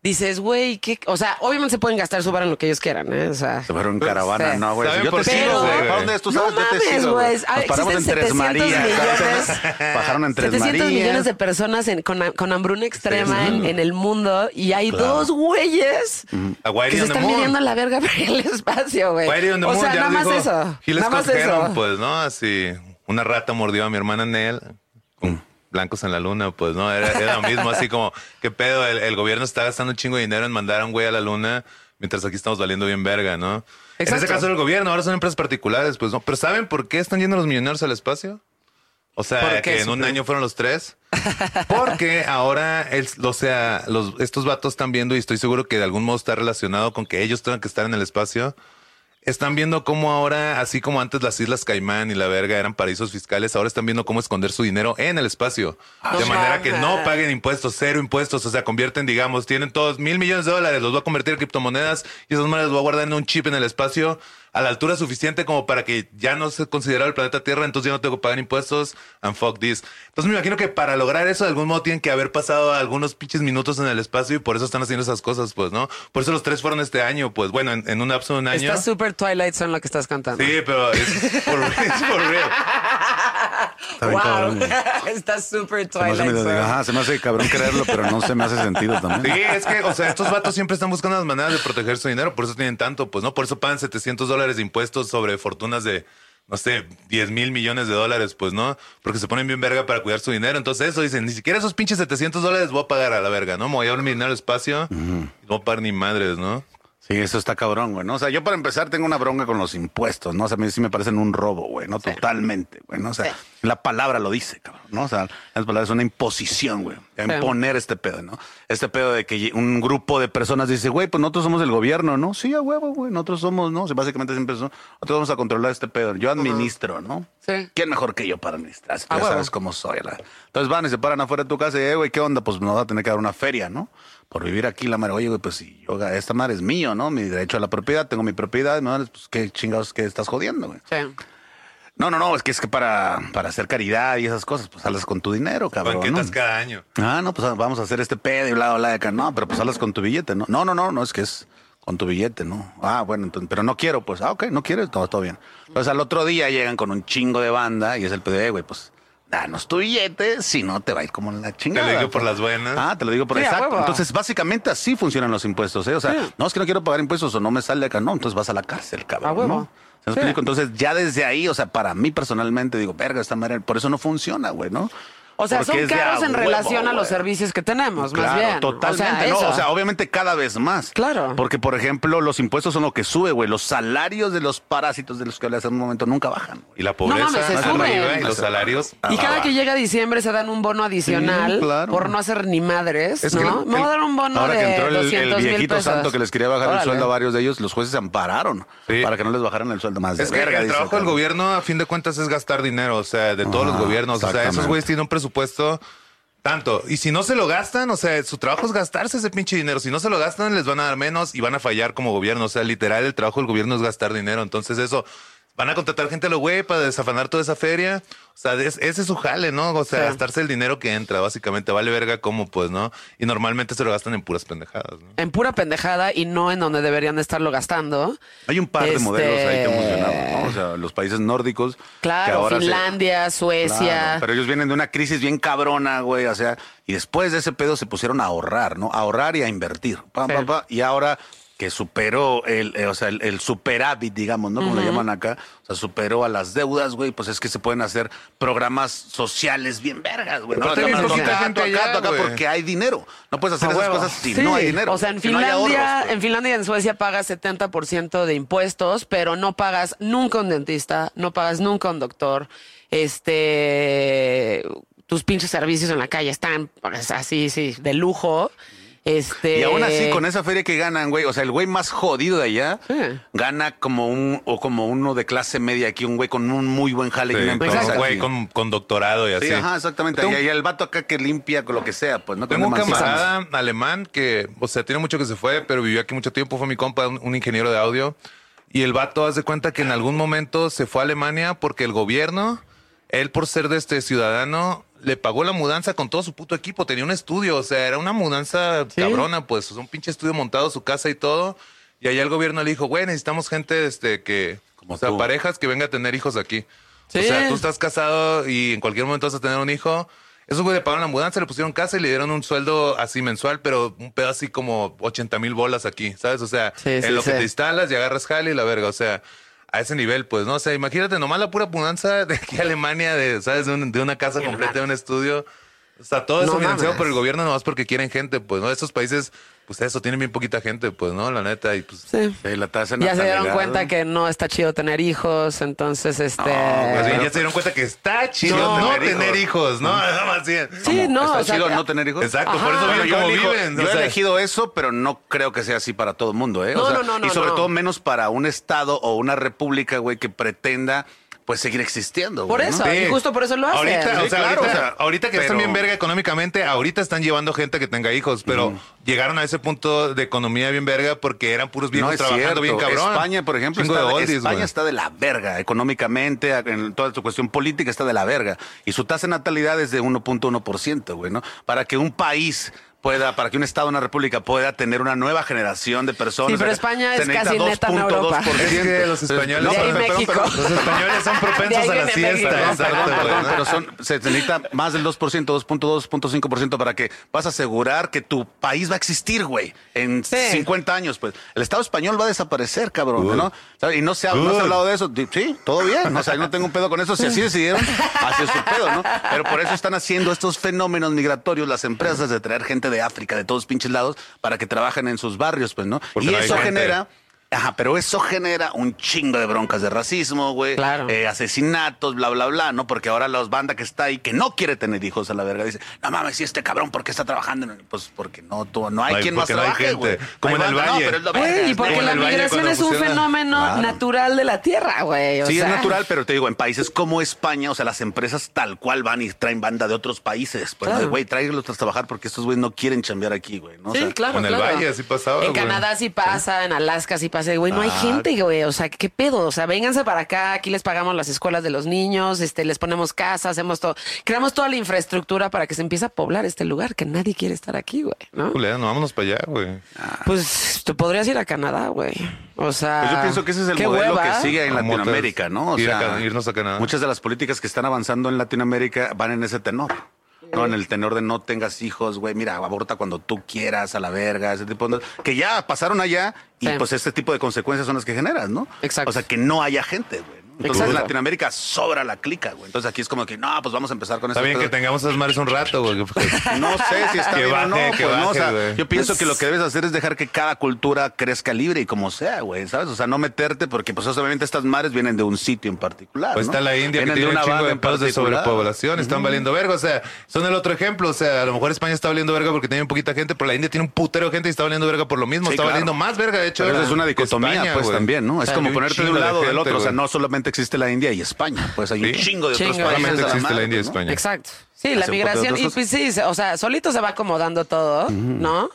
Dices, güey, ¿qué? O sea, obviamente se pueden gastar su bar en lo que ellos quieran, ¿eh? O sea, Se fueron en caravana, Sí. no, güey. ¿Saben Yo por te sigo, güey. ¿Para dónde es? Tú No sabes, yo te sigo, güey. Nos paramos en existen Tres 700 Marías. Bajaron en Tres 700 Marías. millones de personas en- con, con hambruna extrema Sí, en, sí. en el mundo y hay Claro. dos güeyes que se están midiendo la verga ir al espacio, güey. O sea, nada más eso. Nada más eso. pues, ¿no? Así, una rata mordió a mi hermana Nel con blancos en la luna, pues, ¿no? Era, era lo mismo, así como, ¿qué pedo? El, el gobierno está gastando un chingo de dinero en mandar a un güey a la luna, mientras aquí estamos valiendo bien verga, ¿no? En Exacto. ese caso el gobierno, ahora son empresas particulares, pues, ¿no? Pero ¿saben por qué están yendo los millonarios al espacio? O sea, ¿Por qué, que en un año fueron los tres. Porque ahora, el- o sea, los, estos vatos están viendo, y estoy seguro que de algún modo está relacionado con que ellos tengan que estar en el espacio. Están viendo cómo ahora, así como antes las Islas Caimán y la verga eran paraísos fiscales, ahora están viendo cómo esconder su dinero en el espacio. de no manera que no paguen impuestos, cero impuestos. O sea, convierten, digamos, tienen todos mil millones de dólares, los voy a convertir en criptomonedas y esas madres los voy a guardar en un chip en el espacio a la altura suficiente como para que ya no se considera el planeta Tierra, entonces ya no tengo que pagar impuestos, and fuck this. Entonces me imagino que para lograr eso, de algún modo tienen que haber pasado algunos pinches minutos en el espacio y por eso están haciendo esas cosas, pues, ¿no? Por eso los tres fueron este año, pues, bueno, en, en un lapso de un año. Está súper Twilight Zone lo que estás cantando. Sí, pero es por, es por real. Está bien cabrón, güey. Está súper Se me hace Twilight ajá, se me hace cabrón creerlo, pero no se me hace sentido también. Sí, es que, o sea, estos vatos siempre están buscando las maneras de proteger su dinero, por eso tienen tanto, pues, ¿no? Por eso pagan 700 dólares de impuestos sobre fortunas de, no sé, 10 mil millones de dólares, pues, ¿no? Porque se ponen bien verga para cuidar su dinero. Entonces, eso dicen, ni siquiera esos pinches 700 dólares voy a pagar a la verga, ¿no? Me voy a llevar mi dinero al espacio y no voy a pagar ni madres, ¿no? Sí, eso está cabrón, güey. ¿no? O sea, yo para empezar tengo una bronca con los impuestos, ¿no? O sea, a mí sí me parecen un robo, güey, ¿no? Totalmente, güey, ¿no? O sea, la palabra lo dice, cabrón, ¿no? O sea, las palabras es una imposición, güey, a Sí. imponer este pedo, ¿no? Este pedo de que un grupo de personas dice, güey, pues nosotros somos el gobierno, ¿no? Sí, a huevo, güey, nosotros somos, ¿no? O sea, básicamente siempre son, nosotros vamos a controlar este pedo. Yo administro, ¿no? Sí. ¿Quién mejor que yo para administrar? Si tú ya sabes cómo soy. la- Entonces van y se paran afuera de tu casa y, eh, güey, ¿qué onda? Pues nos va a tener que dar una feria, ¿no? Por vivir aquí, la madre, oye, güey, pues si yo, esta madre es mío, ¿no? Mi derecho a la propiedad, tengo mi propiedad, ¿no? Pues qué chingados que estás jodiendo, güey. Sí. No, no, no, es que es que para, para hacer caridad y esas cosas, pues sales con tu dinero, cabrón. Banquetas ¿no? cada año. Ah, no, pues vamos a hacer este pedo y bla, bla, bla, de acá. No, pero pues hablas con tu billete, ¿no? No, no, no, no, es que es con tu billete, ¿no? Ah, bueno, entonces, pero no quiero, pues, ah, ok, no quieres, todo, todo bien. Entonces al otro día llegan con un chingo de banda y es el pedo, de, güey, pues, danos tu billete, si no te va a ir como en la chingada. Te lo digo por las buenas. Ah, te lo digo por Sí, exacto. huevo. Entonces, básicamente así funcionan los impuestos, ¿eh? O sea, Sí. no es que no quiero pagar impuestos o no me sale acá, no, entonces vas a la cárcel, cabrón. A huevo. ¿no? ¿Se me Sí. explico? Entonces, ya desde ahí, o sea, para mí personalmente digo, verga, esta madre, por eso no funciona, güey, ¿no? O sea, son caros en huevo, relación a los servicios que tenemos, más bien. totalmente. O sea, no, eso. o sea, obviamente cada vez más. Claro. Porque, por ejemplo, los impuestos son lo que sube, güey. Los salarios de los parásitos de los que hablé hace un momento nunca bajan. güey. Y la pobreza mames, se sube. arriba y los salarios. Y cada que llega diciembre se dan un bono adicional Sí, claro. por no hacer ni madres, Es que ¿no? el- Me voy a dar un bono Ahora de que entró el, el 200 mil viejito pesos. santo que les quería bajar el sueldo a varios de ellos, los jueces se ampararon Sí. para que no les bajaran el sueldo más. de Es que verga, el trabajo del gobierno, a fin de cuentas, es gastar dinero, o sea, de todos los Ajá, gobiernos. O sea, esos güeyes tienen un presupuesto tanto. Y si no se lo gastan, o sea, su trabajo es gastarse ese pinche dinero. Si no se lo gastan, les van a dar menos y van a fallar como gobierno. O sea, literal, el trabajo del gobierno es gastar dinero. Entonces, eso. Van a contratar gente a lo güey para desafanar toda esa feria. O sea, es- ese es su jale, ¿no? O sea, Sí. gastarse el dinero que entra, básicamente. Vale verga cómo, pues, ¿no? Y normalmente se lo gastan en puras pendejadas, ¿no? En pura pendejada y no en donde deberían de estarlo gastando. Hay un par de Este- modelos ahí que hemos mencionado, ¿no? O sea, los países nórdicos. que Claro, se- Finlandia, Suecia. Claro, pero ellos vienen de una crisis bien cabrona, güey. O sea, y después de ese pedo se pusieron a ahorrar, ¿no? A ahorrar y a invertir. Pa, Sí. pa, pa, y ahora que superó el, eh, o sea, el, el superávit, digamos, ¿no? Como le llaman acá. O sea, superó a las deudas, güey. Pues es que se pueden hacer programas sociales bien vergas, güey. ¿no? Llamando poquita acá, gente tú acá, allá, acá, porque hay dinero. No puedes hacer A esas huevo. cosas si Sí. no hay dinero. O sea, en si no Finlandia, ahorros, pues. en Finlandia y en Suecia pagas 70% de impuestos, pero no pagas nunca un dentista, no pagas nunca un doctor. Este, tus pinches servicios en la calle están pues, así, sí, de lujo. Este, Y aún así, con esa feria que ganan, güey, o sea, el güey más jodido de allá Sí. gana como un, o como uno de clase media aquí, un güey con un muy buen jale y Sí, un güey con, con doctorado y así. Sí, ajá, exactamente. Tengo- Y, el vato acá que limpia con lo que sea, pues, ¿no? Tengo un camarada alemán que, o sea, tiene mucho que se fue, pero vivió aquí mucho tiempo. Fue mi compa, un, un ingeniero de audio. Y el vato hace cuenta que en algún momento se fue a Alemania porque el gobierno, él por ser de este ciudadano, le pagó la mudanza con todo su puto equipo. Tenía un estudio, o sea, era una mudanza cabrona, pues, un pinche estudio montado, su casa y todo. Y allá el gobierno le dijo, güey, necesitamos gente, este, que, Como o sea, tú. parejas que venga a tener hijos aquí. Sí. O sea, tú estás casado y en cualquier momento vas a tener un hijo. Esos güey le pagaron la mudanza, le pusieron casa y le dieron un sueldo así mensual, pero un pedo así como 80 mil bolas aquí, ¿sabes? O sea, Sí, en lo que te instalas y agarras jale y la verga, o sea, a ese nivel, pues, ¿no? O sea, imagínate nomás la pura mudanza de aquí a Alemania, de, ¿sabes? De, un- de una casa completa, de un estudio. O sea, todo eso financiado por el gobierno nomás porque quieren gente, pues, ¿no? Estos países, pues eso, tienen bien poquita gente, pues, ¿no? La neta, y pues... Sí. Sí, la tasa Ya se dieron cuenta ¿no? que no está chido tener hijos, entonces este. Más bien, ya se dieron cuenta que está chido No. no, Tener tener hijos, ¿no? Más bien. Sí, no, ¿Está o sea, chido no tener hijos? Exacto, Ajá. por eso Bueno, viven yo como elijo- viven. yo o he sea, elegido eso, pero no creo que sea así para todo el mundo, ¿eh? No, O sea, no, no, Y no, sobre no. todo menos para un estado o una república, güey, que pretenda pues seguir existiendo. Por güey, ¿no? eso, y justo por eso lo hacen. Ahorita, Sí, o sea, claro, ahorita, o sea, ahorita que pero- están bien verga económicamente, ahorita están llevando gente que tenga hijos, pero llegaron a ese punto de economía bien verga porque eran puros viejos No es trabajando cierto. bien cabrón. España, por ejemplo, está, de oldies, España güey. está de la verga. Económicamente, en toda su cuestión política está de la verga. Y su tasa de natalidad es de 1.1%, güey, ¿no? Para que un país pueda, para que un estado, una república pueda tener una nueva generación de personas. Sí, pero España se es necesita casi neta en Europa. 2.2%. Es que los españoles No, De ahí pero- pero- México. pero- Los españoles son propensos a la siesta. Perdón, perdón, pero son, se necesita más del 2%, 2.2, 2.5% para que vas a asegurar que tu país va a existir, güey, en Sí. 50 años. Pues el Estado español va a desaparecer, cabrón. ¿no? Y no se, ha, no se ha Good. hablado de eso. Sí, todo bien. O sea, no tengo un pedo con eso. Si así decidieron, así es su pedo, ¿no? Pero por eso están haciendo estos fenómenos migratorios las empresas de traer gente de África, de todos pinches lados, para que trabajen en sus barrios, pues, ¿no? Porque y no eso gente. genera... Ajá, pero eso genera un chingo de broncas de racismo, güey. Claro. Eh, asesinatos, bla, bla, bla, ¿no? Porque ahora la banda que está ahí, que no quiere tener hijos a la verga, dice, no mames, si este cabrón, ¿por qué está trabajando? en el-?" Pues porque no, tú- no hay quien más no trabaje, güey. Como en el banda, Valle. No, pero es lo Güey, verga, y porque la migración es un fenómeno Claro. natural de la tierra, güey. o Sí, sea. es natural, pero te digo, en países como España, o sea, las empresas tal cual van y traen banda de otros países. Pues, Claro. ¿no? güey, tráiganlos a trabajar porque estos güeyes no quieren chambear aquí, güey. ¿no? O Sí, sea, claro, en el claro. Valle así pasaba, En güey. Canadá sí pasa, en Alaska sí pasa, güey, no hay Ah. gente, güey, o sea, ¿qué pedo? O sea, vénganse para acá, aquí les pagamos las escuelas de los niños, este, les ponemos casa, hacemos todo, creamos toda la infraestructura para que se empiece a poblar este lugar, que nadie quiere estar aquí, güey, ¿no? Culero, no, vámonos para allá, güey. Pues tú podrías ir a Canadá, güey. O sea, Pues yo pienso que ese es el modelo hueva. que sigue en Como Latinoamérica, ¿no? O ir sea, irnos a Canadá. Muchas de las políticas que están avanzando en Latinoamérica van en ese tenor. No, en el tenor de no tengas hijos, güey, mira, aborta cuando tú quieras, a la verga, ese tipo de que ya pasaron allá y Sí. pues este tipo de consecuencias son las que generas, ¿no? Exacto. O sea, que no haya gente, güey. Entonces Exacto. en Latinoamérica sobra la clica, güey. Entonces aquí es como que, no, pues vamos a empezar con Está eso. bien que tengamos esas madres un rato, güey. porque- No sé si está Que bien o no, que pues, no, o sea, baje, güey. yo pienso Pues- que lo que debes hacer es dejar que cada cultura crezca libre y como sea, güey, ¿sabes? O sea, no meterte porque pues obviamente estas madres vienen de un sitio en particular, Pues ¿no? está la India que de tiene un chingo de pedos de sobrepoblación, están valiendo verga. O sea, son el otro ejemplo. O sea, a lo mejor España está valiendo verga porque tiene poquita gente, pero la India tiene un putero de gente y está valiendo verga por lo mismo. Sí, está claro. valiendo más verga, de hecho. Pero es una dicotomía, España, pues güey. también, ¿no? Es O sea, como un ponerte de un lado o del otro. O sea, no solamente existe la India y España, pues hay un Sí. chingo de otros países. Solamente a la existe la madre, India y ¿no? España. Exacto. Sí, la Hace un poco de migración, otras y cosas. pues sí, se- o sea, solito se va acomodando todo, ¿no?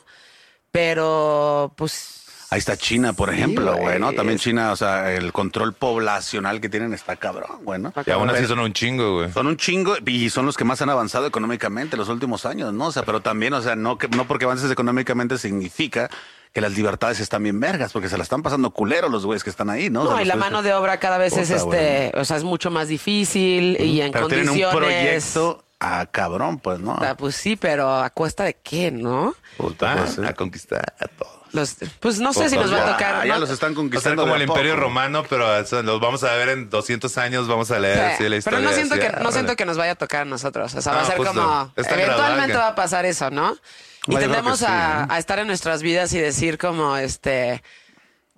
Pero, pues. Ahí está China, por ejemplo, güey. güey, ¿no? También China, o sea, el control poblacional que tienen está cabrón, güey, ¿no? Y aún así son un chingo, güey. Son un chingo y son los que más han avanzado económicamente en los últimos años, ¿no? O sea, pero también, o sea, no, que, no porque avances económicamente significa que las libertades están bien vergas, porque se la están pasando culero los güeyes que están ahí, ¿no? O No, sea, y la mano que- de obra cada vez es este, o sea, es mucho más difícil y en Pero tienen condiciones. un proyecto a cabrón, pues, ¿no? Ah, Pues sí, pero a cuesta de qué, ¿no? Puta, Pues, sí. a conquistar a todos. Los, pues no sé Pues si nos va a ya, tocar. ya ¿no? los están O sea, conquistando. como de el imperio romano, pero eso los vamos a ver en 200 años, vamos a leer Sí, así la historia. pero no siento así, que ah, no siento que nos vaya a tocar a nosotros. O sea, va a ser justo. como eventualmente va a pasar eso, ¿no? Y tendemos sí, a, ¿eh? a estar en nuestras vidas y decir como este,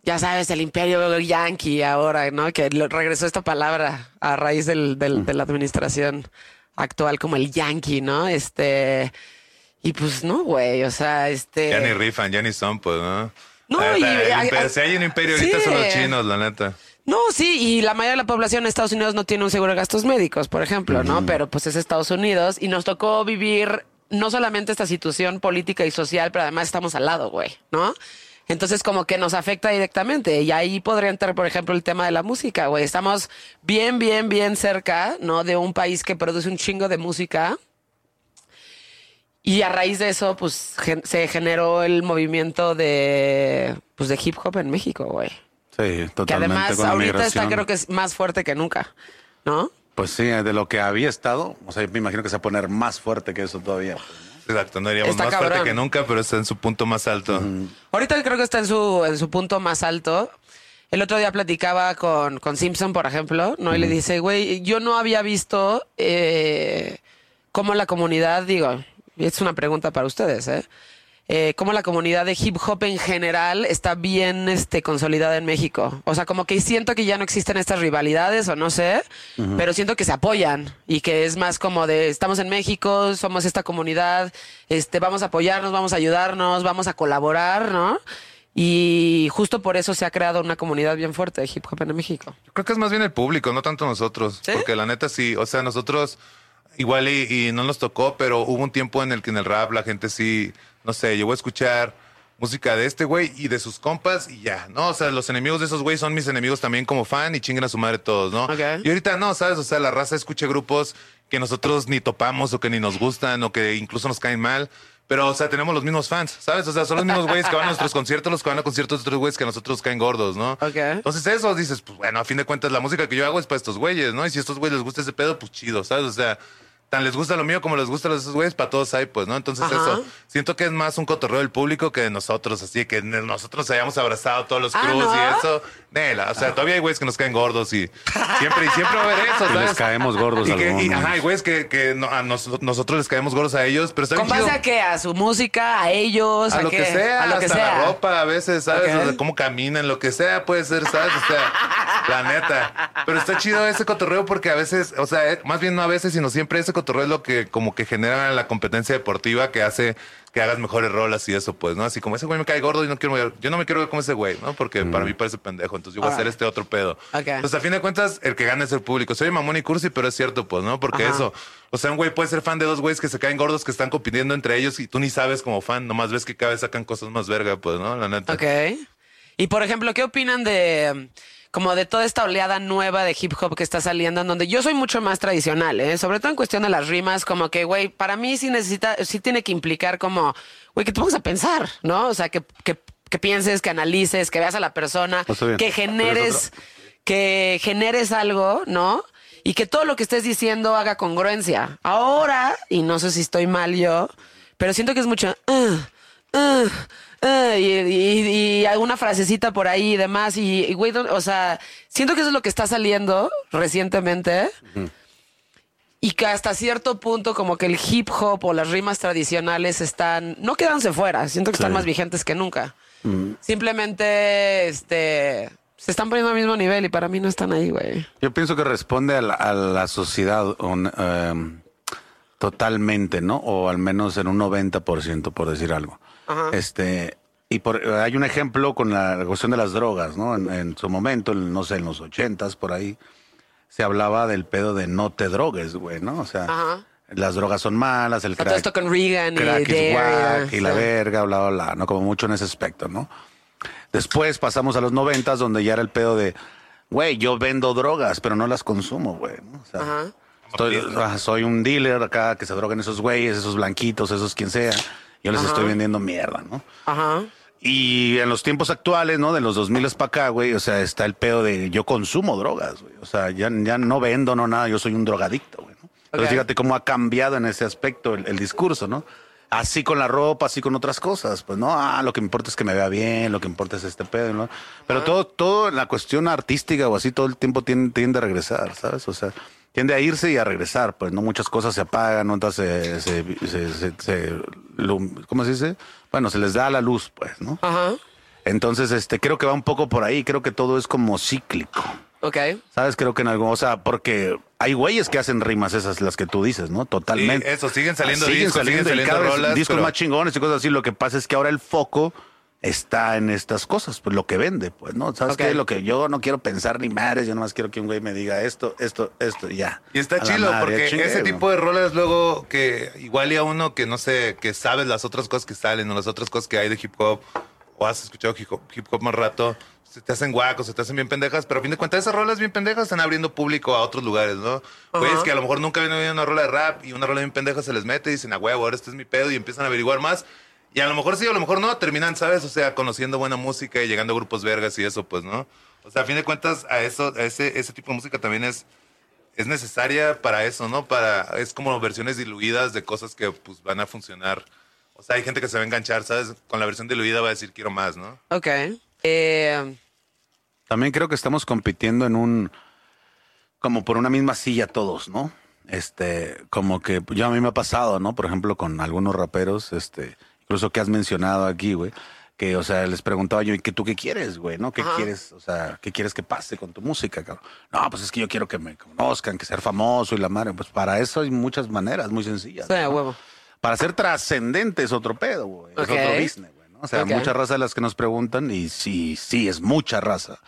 ya sabes, el imperio yankee ahora, ¿no? Que regresó esta palabra a raíz del, del- de la administración actual como el yankee, ¿no? Este y pues no, güey, o sea, este. Ya ni rifan, ya ni son, pues, ¿no? No, Ah, y- hay- si hay un imperio ahorita sí. son los chinos, la neta. No, sí, y la mayoría de la población de Estados Unidos no tiene un seguro de gastos médicos, por ejemplo, ¿no? Pero pues es Estados Unidos y nos tocó vivir no solamente esta situación política y social, pero además estamos al lado, güey, ¿no? Entonces como que nos afecta directamente y ahí podría entrar, por ejemplo, el tema de la música, güey. Estamos bien, bien, bien cerca, ¿no? De un país que produce un chingo de música. Y a raíz de eso, pues gen- se generó el movimiento de, pues, de hip hop en México, güey. Sí, totalmente. Que además ahorita está creo que es más fuerte que nunca, ¿no? Pues sí, de lo que había estado, o sea, yo me imagino que se va a poner más fuerte que eso todavía. Exacto, no diríamos Está más cabrón. fuerte que nunca, pero está en su punto más alto. Ahorita creo que está en su, en su punto más alto. El otro día platicaba con, con Simpson, por ejemplo, ¿no? Y le dice, güey, yo no había visto eh, cómo la comunidad, digo, y es una pregunta para ustedes, ¿eh? Eh, cómo la comunidad de hip hop en general está bien este, consolidada en México. O sea, como que siento que ya no existen estas rivalidades o no sé, pero siento que se apoyan y que es más como de estamos en México, somos esta comunidad, este, vamos a apoyarnos, vamos a ayudarnos, vamos a colaborar, ¿no? Y justo por eso se ha creado una comunidad bien fuerte de hip hop en México. Yo creo que es más bien el público, no tanto nosotros. ¿Sí? Porque la neta sí, o sea, nosotros igual y, y no nos tocó, pero hubo un tiempo en el que en el rap la gente sí, no sé, llegó a escuchar música de este güey y de sus compas y ya, ¿no? O sea, los enemigos de esos güeyes son mis enemigos también como fan y chinguen a su madre todos, ¿no? Ok. Y ahorita no, ¿sabes? O sea, la raza escucha grupos que nosotros ni topamos o que ni nos gustan o que incluso nos caen mal. Pero, o sea, tenemos los mismos fans, ¿sabes? O sea, son los mismos güeyes que van a nuestros conciertos, los que van a conciertos de otros güeyes que a nosotros caen gordos, ¿no? Ok. Entonces eso dices, pues bueno, a fin de cuentas la música que yo hago es para estos güeyes, ¿no? Y si a estos güeyes les gusta ese pedo, pues chido, ¿sabes? O sea, tan les gusta lo mío como les gusta a esos güeyes, para todos hay, pues, ¿no? Entonces Ajá. eso, siento que es más un cotorreo del público que de nosotros, así que nosotros hayamos abrazado todos los Ah, ¿no? y eso. Nela, o sea, todavía hay güeyes que nos caen gordos y siempre, y siempre va a haber eso, Y les ¿sabes? caemos gordos Y, que, y, ajá, hay güeyes que, que no- a nos- nosotros les caemos gordos a ellos, pero está ¿Con bien base chido. a qué? ¿A su música? ¿A ellos? A lo qué? que sea, A lo que hasta sea. la ropa a veces, ¿sabes? Ok. O sea, cómo caminan, lo que sea puede ser, ¿sabes? O sea, la neta. Pero está chido ese cotorreo porque a veces, o sea, eh, más bien no a veces, sino siempre ese cotorreo es lo que como que genera la competencia deportiva que hace que hagas mejores rolas y eso, pues, ¿no? Así como ese güey me cae gordo y no quiero, ver- yo no me quiero ver como ese güey, ¿no? Porque para mí parece pendejo, entonces yo voy a hacer este otro pedo. Ok. Entonces, a fin de cuentas, el que gana es el público. Soy mamón y cursi, pero es cierto, pues, ¿no? Porque Ajá. eso, o sea, un güey puede ser fan de dos güeyes que se caen gordos que están compitiendo entre ellos y tú ni sabes como fan, nomás ves que cada vez sacan cosas más verga, pues, ¿no? La neta. Ok. Y por ejemplo, ¿qué opinan de como de toda esta oleada nueva de hip hop que está saliendo, en donde yo soy mucho más tradicional, ¿eh? sobre todo en cuestión de las rimas, como que, güey, para mí sí necesita, sí tiene que implicar como, güey, que te pongas a pensar, ¿no? O sea, que, que, que pienses, que analices, que veas a la persona, que generes, que generes algo, ¿no? Y que todo lo que estés diciendo haga congruencia. Ahora, y no sé si estoy mal yo, pero siento que es mucho. "Ah, ah, ah", y, y- y alguna frasecita por ahí y demás. Y, güey, o sea, siento que eso es lo que está saliendo recientemente. Y que hasta cierto punto, como que el hip hop o las rimas tradicionales están. No quedanse fuera, siento que están más vigentes que nunca. Simplemente, este. Se están poniendo al mismo nivel y para mí no están ahí, güey. Yo pienso que responde a la, a la sociedad em, totalmente, ¿no? O al menos en un 90%, por decir algo. Ajá. Este, y por, hay un ejemplo con la cuestión de las drogas, ¿no? En, en su momento, en, no sé, en los ochentas, por ahí, se hablaba del pedo de no te drogues, güey, ¿no? O sea, Ajá. las drogas son malas, el crack, todo esto con Reagan y is whack y la verga, bla, bla, bla, ¿no? Como mucho en ese aspecto, ¿no? Después pasamos a los noventas, donde ya era el pedo de, güey, yo vendo drogas, pero no las consumo, güey, ¿no? O sea, Ajá. estoy- soy un dealer acá que se drogan esos güeyes, esos blanquitos, esos quien sea. Yo les Ajá. estoy vendiendo mierda, ¿no? Ajá. Y en los tiempos actuales, ¿no? De los 2000 para acá, güey, o sea, está el pedo de yo consumo drogas, güey. O sea, ya, ya no vendo, no nada, yo soy un drogadicto, güey. ¿no? Entonces, fíjate cómo ha cambiado en ese aspecto el, el discurso, ¿no? Así con la ropa, así con otras cosas, pues no, ah, lo que me importa es que me vea bien, lo que importa es este pedo, ¿no? Pero todo, todo en la cuestión artística o así todo el tiempo tiende, tiende a regresar, ¿sabes? O sea, tiende a irse y a regresar, pues no muchas cosas se apagan, otras se, se, se- se- se lum- ¿cómo se dice? Bueno, se les da la luz, pues, ¿no? Ajá. Entonces, este, creo que va un poco por ahí, creo que todo es como cíclico. Ok. ¿Sabes? Creo que en algo, o sea, porque hay güeyes que hacen rimas esas, las que tú dices, ¿no? Totalmente. Sí, eso, siguen saliendo Siguen discos, siguen saliendo rolas, discos pero- más chingones y cosas así. Lo que pasa es que ahora el foco está en estas cosas, pues lo que vende, pues, ¿no? ¿Sabes Ok. qué? Lo que yo no quiero pensar ni madres, yo nomás quiero que un güey me diga esto, esto, esto, y ya. Y está madre, porque ya chingué, ese tipo de rolas luego que igual y a uno que no sé, que sabes las otras cosas que salen o las otras cosas que hay de hip hop o has escuchado hip hop, hip hop más rato, se te hacen guacos, se te hacen bien pendejas, pero a fin de cuentas esas rolas bien pendejas están abriendo público a otros lugares, ¿no? Güeyes que a lo mejor nunca habían oído una rola de rap y una rola bien pendeja se les mete y dicen, a huevo, ahora este es mi pedo y empiezan a averiguar más. Y a lo mejor sí, a lo mejor no, terminan, ¿sabes? O sea, conociendo buena música y llegando a grupos vergas y eso, pues, ¿no? O sea, a fin de cuentas, a eso, a ese, ese tipo de música también es, es necesaria para eso, ¿no? Para, es como versiones diluidas de cosas que pues van a funcionar. O sea, hay gente que se va a enganchar, ¿sabes? Con la versión diluida va a decir quiero más, ¿no? Ok. Eh, También creo que estamos compitiendo en un, como por una misma silla todos, ¿no? Este, como que yo a mí me ha pasado, ¿no? Por ejemplo, con algunos raperos, este, incluso que has mencionado aquí, güey, que, o sea, les preguntaba yo, ¿y qué tú qué quieres, güey? ¿No? ¿Qué Ajá. quieres, o sea, qué quieres que pase con tu música, cabrón? No, pues es que yo quiero que me conozcan, que ser famoso y la madre. Pues para eso hay muchas maneras muy sencillas. sí, ¿no? huevo. Para ser trascendente es otro pedo, güey. Es otro business, güey, ¿no? O sea, Ok. mucha raza de las que nos preguntan, y sí, sí, es mucha raza.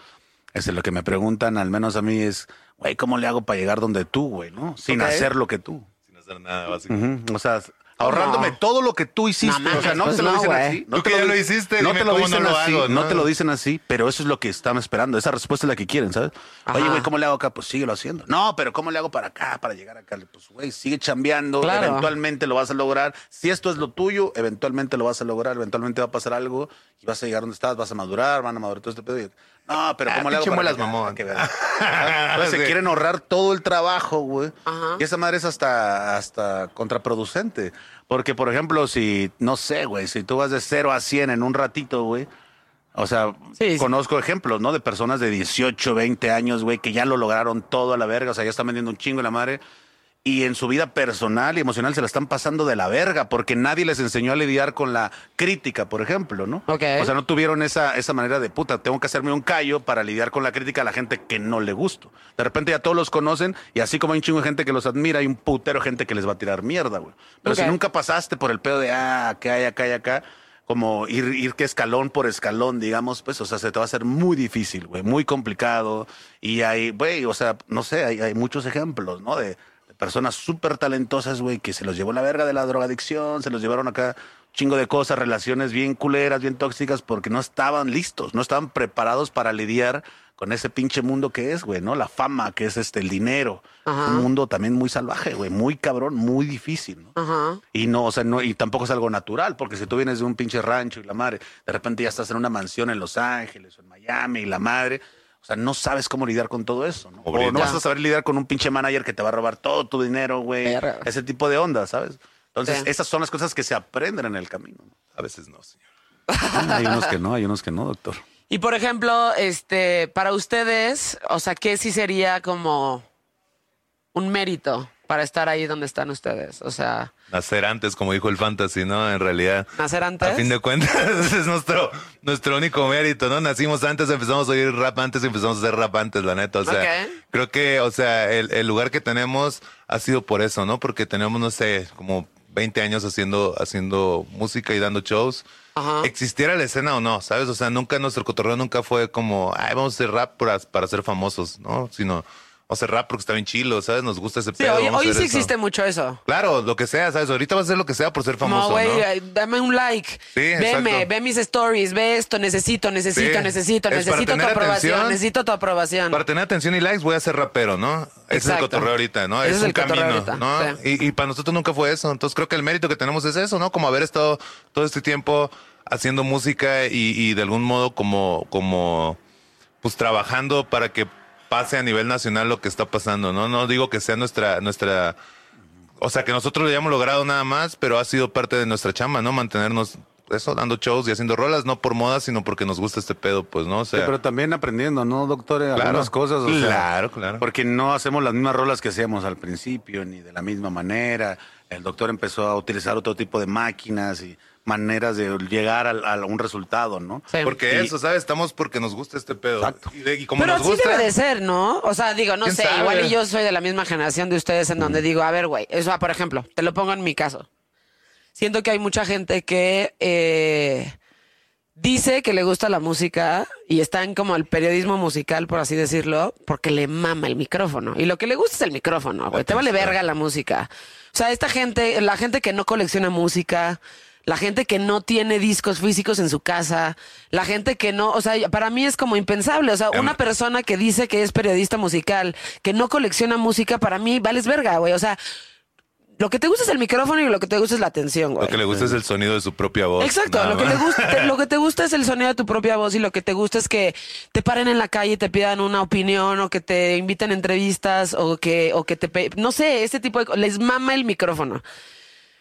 Es lo que me preguntan, al menos a mí, es, güey, ¿cómo le hago para llegar donde tú, güey, no? Sin hacer lo que tú. Sin hacer nada, básicamente. O sea, ahorrándome todo lo que tú hiciste. No o sea, mames, no pues te lo no, dicen así. No Tú te que ya di- lo hiciste, no te lo dicen no lo así. hago, no ¿no? te lo dicen así, pero eso es lo que están esperando. Esa respuesta es la que quieren, ¿sabes? Oye, güey, ¿cómo le hago acá? Pues síguelo haciendo. No, pero ¿cómo le hago para acá, para llegar acá? Pues, güey, sigue chambeando. Claro. Eventualmente lo vas a lograr. Si esto es lo tuyo, eventualmente lo vas a lograr. Eventualmente va a pasar algo y vas a llegar donde estás, vas a madurar, van a madurar todo este pedo. y- No, pero Ah, ¿cómo le hago para que- mamón. que? Entonces se quieren ahorrar todo el trabajo, güey. Y esa madre es hasta, hasta contraproducente. Porque, por ejemplo, si, no sé, güey, si tú vas de 0 a 100 en un ratito, güey. O sea, Sí, sí. conozco ejemplos, ¿no? De personas de 18, 20 años, güey, que ya lo lograron todo a la verga. O sea, ya están vendiendo un chingo la madre. Y en su vida personal y emocional se la están pasando de la verga porque nadie les enseñó a lidiar con la crítica, por ejemplo, ¿no? Ok. O sea, no tuvieron esa, esa manera de puta, tengo que hacerme un callo para lidiar con la crítica a la gente que no le gusto. De repente ya todos los conocen y así como hay un chingo de gente que los admira, hay un putero gente que les va a tirar mierda, güey. Pero si nunca pasaste por el pedo de, ah, acá hay, acá hay, acá, como ir, ir que escalón por escalón, digamos, pues, o sea, se te va a hacer muy difícil, güey, muy complicado. Y hay, güey, o sea, no sé, hay, hay muchos ejemplos, ¿no? De personas súper talentosas, güey, que se los llevó la verga de la drogadicción, se los llevaron acá chingo de cosas, relaciones bien culeras, bien tóxicas, porque no estaban listos, no estaban preparados para lidiar con ese pinche mundo que es, güey, ¿no? La fama, que es este, el dinero. Ajá. Un mundo también muy salvaje, güey, muy cabrón, muy difícil, ¿no? Ajá. Y no, o sea, no, y tampoco es algo natural, porque si tú vienes de un pinche rancho y la madre, de repente ya estás en una mansión en Los Ángeles o en Miami y la madre, sea, no sabes cómo lidiar con todo eso, ¿no? O no vas a saber lidiar con un pinche manager que te va a robar todo tu dinero, güey. Ese tipo de onda, ¿sabes? Entonces, Sí. esas son las cosas que se aprenden en el camino. ¿no? A veces no, señor. hay unos que no, hay unos que no, doctor. Y por ejemplo, este, para ustedes, o sea, ¿qué sí sería como un mérito para estar ahí donde están ustedes? O sea, Nacer antes, como dijo el fantasy, ¿no? En realidad. nacer antes. A fin de cuentas, es nuestro, nuestro único mérito, ¿no? Nacimos antes, empezamos a oír rap antes y empezamos a hacer rap antes, la neta. O sea, Ok. creo que, o sea, el, el lugar que tenemos ha sido por eso, ¿no? Porque tenemos, no sé, como 20 años haciendo, haciendo música y dando shows. Ajá. Existiera la escena o no, ¿sabes? O sea, nunca nuestro cotorreo nunca fue como, ay, vamos a hacer rap para, para ser famosos, ¿no? Sino, vamos a hacer rap porque está bien chilo, ¿sabes? Nos gusta ese Sí, pedo. hoy, sí eso. existe mucho eso. Claro, lo que sea, ¿sabes? Ahorita vas a hacer lo que sea por ser famoso, Como, güey, ¿no? eh, dame un like. Sí, Veme, exacto. ve mis stories, ve esto, necesito, necesito, Sí. necesito, Es necesito tu aprobación, atención. necesito tu aprobación. Para tener atención y likes voy a ser rapero, ¿no? Ese es el cotorreo ahorita, ¿no? Ese es, es un el camino, ahorita, ¿no? sí. Y, y para nosotros nunca fue eso. Entonces creo que el mérito que tenemos es eso, ¿no? Como haber estado todo este tiempo haciendo música y, y de algún modo como, como, pues trabajando para que pase a nivel nacional lo que está pasando, ¿no? No digo que sea nuestra, nuestra, o sea, que nosotros lo hayamos logrado nada más, pero ha sido parte de nuestra chamba, ¿no? Mantenernos eso, dando shows y haciendo rolas, no por moda, sino porque nos gusta este pedo, pues, ¿no? O sea, Sí, pero también aprendiendo, ¿no, doctor? Claro. Algunas cosas. o sea, Claro, claro. Porque no hacemos las mismas rolas que hacíamos al principio, ni de la misma manera. El doctor empezó a utilizar otro tipo de máquinas y maneras de llegar al- a, un resultado, ¿no? Sí. Porque Y- eso, ¿sabes? Estamos porque nos gusta este pedo. Exacto. Y, de- y como Pero nos así gusta. debe de ser, ¿no? O sea, digo, no ¿Quién sé, sabe? igual y yo soy de la misma generación de ustedes en donde digo, a ver, güey, eso, por ejemplo, te lo pongo en mi caso. Siento que hay mucha gente que eh, dice que le gusta la música y está en como el periodismo musical, por así decirlo, porque le mama el micrófono. Y lo que le gusta es el micrófono, güey. Te vale verga la música. O sea, esta gente, la gente que no colecciona música, la gente que no tiene discos físicos en su casa, la gente que no, o sea, para mí es como impensable. O sea, Em. una persona que dice que es periodista musical, que no colecciona música, para mí vales verga, güey. O sea, lo que te gusta es el micrófono y lo que te gusta es la atención, güey. Lo que le gusta es el sonido de su propia voz. Exacto, lo que, le gusta, lo que te gusta es el sonido de tu propia voz y lo que te gusta es que te paren en la calle y te pidan una opinión o que te inviten a entrevistas o que, o que te... No sé, ese tipo de... Les mama el micrófono.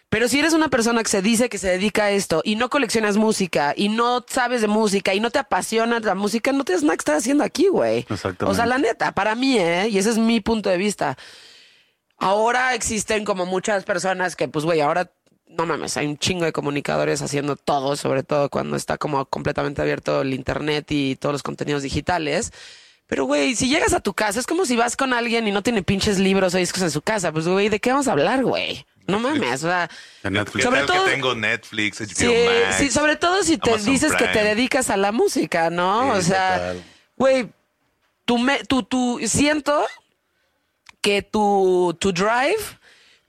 Pero si eres una persona que se dice que se dedica a esto y no coleccionas música y no sabes de música y no te apasiona la música, no tienes nada que estar haciendo aquí, güey. Exactamente. O sea, la neta, para mí, ¿eh? Y ese es mi punto de vista. Ahora existen como muchas personas que, pues, güey, ahora no mames, hay un chingo de comunicadores haciendo todo, sobre todo cuando está como completamente abierto el internet y todos los contenidos digitales. Pero, güey, si llegas a tu casa, es como si vas con alguien y no tiene pinches libros o discos en su casa. Pues, güey, ¿de qué vamos a hablar, güey? No mames, o sea, Netflix. ¿Qué sobre todo- que tengo Netflix, HBO sí, Max? sí, sobre todo si te Amazon dices que te dedicas a la música, ¿no? Sí, o sea, güey, tu, me- tu, tu, siento que tu, tu drive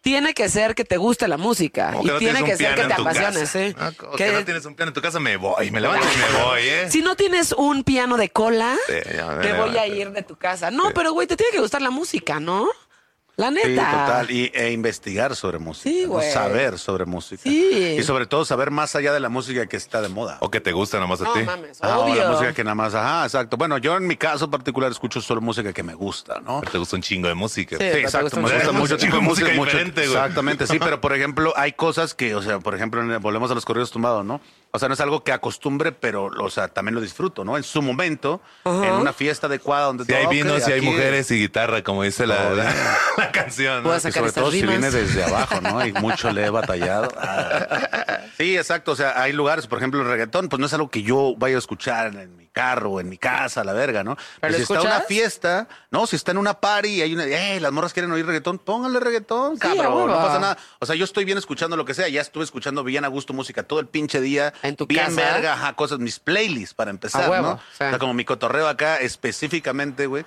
tiene que ser que te guste la música y que no tiene que ser que te en tu apasione, casa. sí. Ah, Que- que no tienes un piano en tu casa, me voy, me levanto y me voy, ¿eh? Si no tienes un piano de cola, Sí, ya me te voy a ir de tu casa. No, pero güey, te tiene que gustar la música, ¿no? La neta. Sí, total. Y, e investigar sobre música. Sí, ¿no? güey. Saber sobre música. Sí. Y sobre todo saber más allá de la música que está de moda. O que te gusta nomás a No ti. mames, Ah, o la música que nada más, ajá, exacto. Bueno, yo en mi caso particular escucho solo música que me gusta, ¿no? Te gusta un chingo de música. Sí. Exacto. gusta Me gusta mucho tipo de música, música mucho- diferente, güey. Exactamente, sí, pero por ejemplo, hay cosas que, o sea, por ejemplo, volvemos a los corridos tumbados, ¿no? O sea, no es algo que acostumbre, pero, o sea, también lo disfruto, ¿no? En su momento, en una fiesta adecuada donde Si hay vinos, si hay aquí- mujeres y guitarra, como dice la, la, la canción. Y sacar sobre estas todo si rimas. viene desde abajo, ¿no? Y mucho le he batallado. Ah. Sí, exacto. O sea, hay lugares, por ejemplo, el reggaetón, pues no es algo que yo vaya a escuchar en mi carro o en mi casa, la verga, ¿no? ¿Pero si lo está en una escuchas? fiesta, no, si está en una party y hay una, eh, las morras quieren oír reggaetón, pónganle reggaetón, Sí, cabrón. no pasa nada. O sea, yo estoy bien escuchando lo que sea, ya estuve escuchando bien a gusto música todo el pinche día. En tu bien casa. verga, ajá, cosas, mis playlists para empezar, A huevo, ¿no? sí. O sea, como mi cotorreo acá específicamente, güey.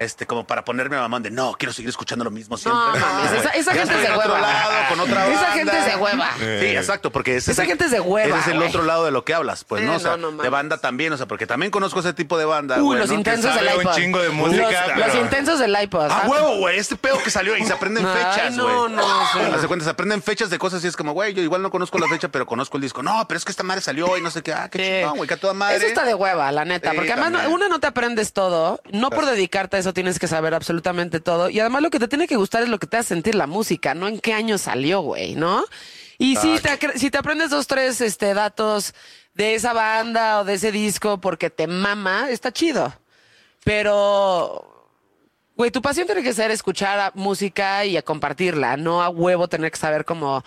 Este, como para ponerme a mamón de no, quiero seguir escuchando lo mismo siempre. No, mames, esa- esa gente es otro hueva. lado, con otra banda. Esa gente es de hueva. Sí, exacto, porque ese Esa el- gente es de hueva, Ese es el otro lado de lo que hablas, pues, Sí, ¿no? O sea, no, no de banda también, o sea, porque también conozco ese tipo de banda, güey, los ¿no? Intensos del un iPod. chingo de música, los, pero- los intensos del iPod. Ah, huevo, güey, este pedo que salió y se aprenden fechas, no, güey. no, sí. Hace cuenta, se aprenden fechas de cosas y es como, güey, yo igual no conozco la fecha, pero conozco el disco. No, pero es que esta madre salió y no sé qué. Ah, qué chingón, güey, que a toda madre. Eso está de hueva, la neta. Porque además, no- una, no te aprendes todo. No por dedicarte a eso tienes que saber absolutamente todo. Y además, lo que te tiene que gustar es lo que te hace sentir la música, no en qué año salió, güey, ¿no? Y si te, si te aprendes dos, tres este, datos de esa banda o de ese disco porque te mama, está chido. Pero. Güey, tu pasión tiene que ser escuchar música y a compartirla, no a huevo tener que saber como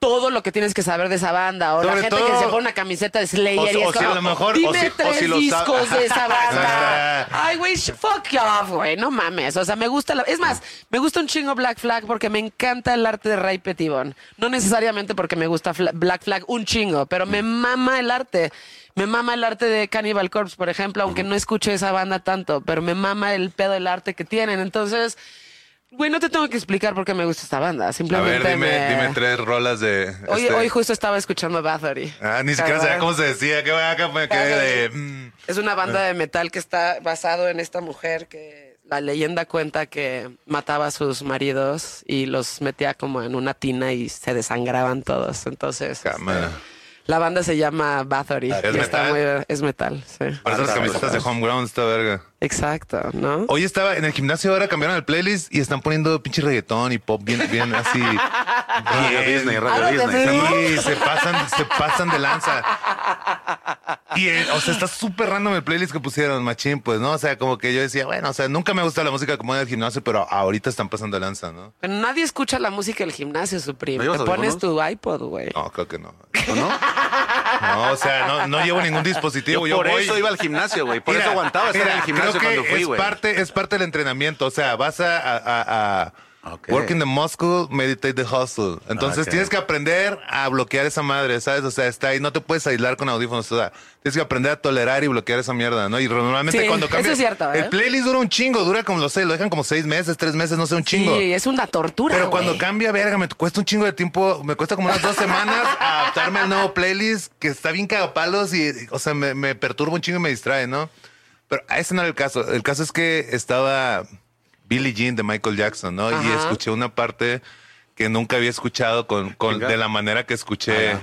todo lo que tienes que saber de esa banda. O la gente que se pone una camiseta de Slayer O- y es o si como, a lo mejor- dime o si- o tres si discos de esa banda. Ah. Ay, güey, sh- fuck you off, güey, no mames. O sea, me gusta la... Es más, me gusta un chingo Black Flag porque me encanta el arte de Ray Petibon. No necesariamente porque me gusta Fla- Black Flag un chingo, pero me mama el arte. Me mama el arte de Cannibal Corpse, por ejemplo, aunque no escuche esa banda tanto, pero me mama el pedo del arte que tienen. Entonces, güey, no te tengo que explicar por qué me gusta esta banda. A Simplemente ver, dime, me- dime tres rolas de. Hoy, este- hoy justo estaba escuchando Bathory. Ah, ni siquiera sabía cómo se decía. Que acá me quedé de. mm. Es una banda de metal que está basado en esta mujer que la leyenda cuenta que mataba a sus maridos y los metía como en una tina y se desangraban todos. Entonces, Cámara. este, la banda se llama Bathory. ¿Es y está metal? muy- es metal, sí. Para esas camisetas de Homegrown, esta verga. Exacto, ¿no? Hoy estaba en el gimnasio, ahora cambiaron el playlist y están poniendo pinche reggaetón y pop bien, bien así. Radio. Disney, Ah, Radio ¿de Disney. Sí, se pasan, se pasan de lanza. Y, eh, o sea, está súper random el playlist que pusieron, machín, pues, ¿no? O sea, como que yo decía, bueno, o sea, nunca me gusta la música como en el gimnasio, pero ahorita están pasando lanza, ¿no? Pero nadie escucha la música del gimnasio, Supreme. ¿No Te pones tu iPod, güey. No, creo que no. ¿O no? No, o sea, no, no llevo ningún dispositivo. Yo, por voy- eso iba al gimnasio, güey. Por Mira, eso aguantaba estar mira, en el gimnasio creo que cuando fui, es güey. parte, es parte del entrenamiento. O sea, vas a, a, a- a Ok. work in the muscle, meditate the hustle. Entonces Ok. tienes que aprender a bloquear esa madre, ¿sabes? O sea, está ahí, no te puedes aislar con audífonos. O sea, tienes que aprender a tolerar y bloquear esa mierda, ¿no? Y normalmente Sí, cuando eso cambia. es cierto, ¿eh? El playlist dura un chingo, dura como lo sé, lo dejan como seis meses, tres meses, no sé, un chingo. Sí, es una tortura. Pero cuando güey. cambia, verga, me cuesta un chingo de tiempo, me cuesta como unas dos semanas adaptarme al nuevo playlist que está bien cagapalos y, o sea, me, me perturba un chingo y me distrae, ¿no? Pero ese no era el caso. El caso es que estaba Billie Jean de Michael Jackson, ¿no? Y Ajá. escuché una parte que nunca había escuchado con, con de la manera que escuché Ah,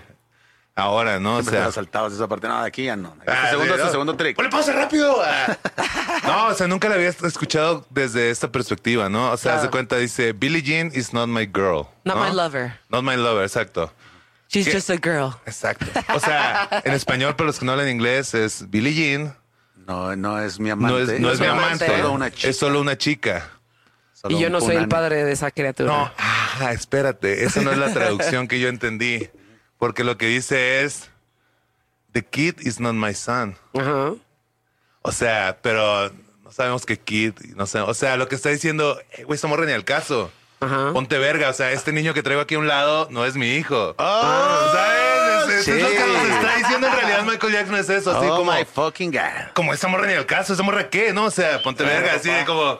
ahora, ¿no? O sea, saltabas esa parte. No, de aquí ya no. Este Ah, segundo, este no. segundo trick. ¡Ponle pausa rápido! Ah. No, o sea, nunca la había escuchado desde esta perspectiva, ¿no? O sea, Claro. se cuenta, dice, Billie Jean is not my girl. Not ¿no? my lover. Not my lover, exacto. She's ¿Qué? just a girl. Exacto. O sea, en español, para los que no hablan inglés, es Billie Jean. No, no es mi amante. No es, no es mi amante. amante. Solo una chica. Es solo una chica. Solo Y yo no soy el padre de esa criatura. No, ah, espérate. Esa no es la traducción que yo entendí. Porque lo que dice es: The kid is not my son. Ajá. O sea, pero no sabemos qué kid. No sé. O sea, lo que está diciendo, eh, güey, esta morra ni al caso. Ajá. ponte verga, o sea, este niño que traigo aquí a un lado no es mi hijo. Oh, ¿Sabes? Es, es lo que nos está diciendo en realidad Michael Jackson es eso, así oh como, my fucking God. como esa morra ni al caso, esa morra qué, ¿no? O sea, ponte verga, así de como...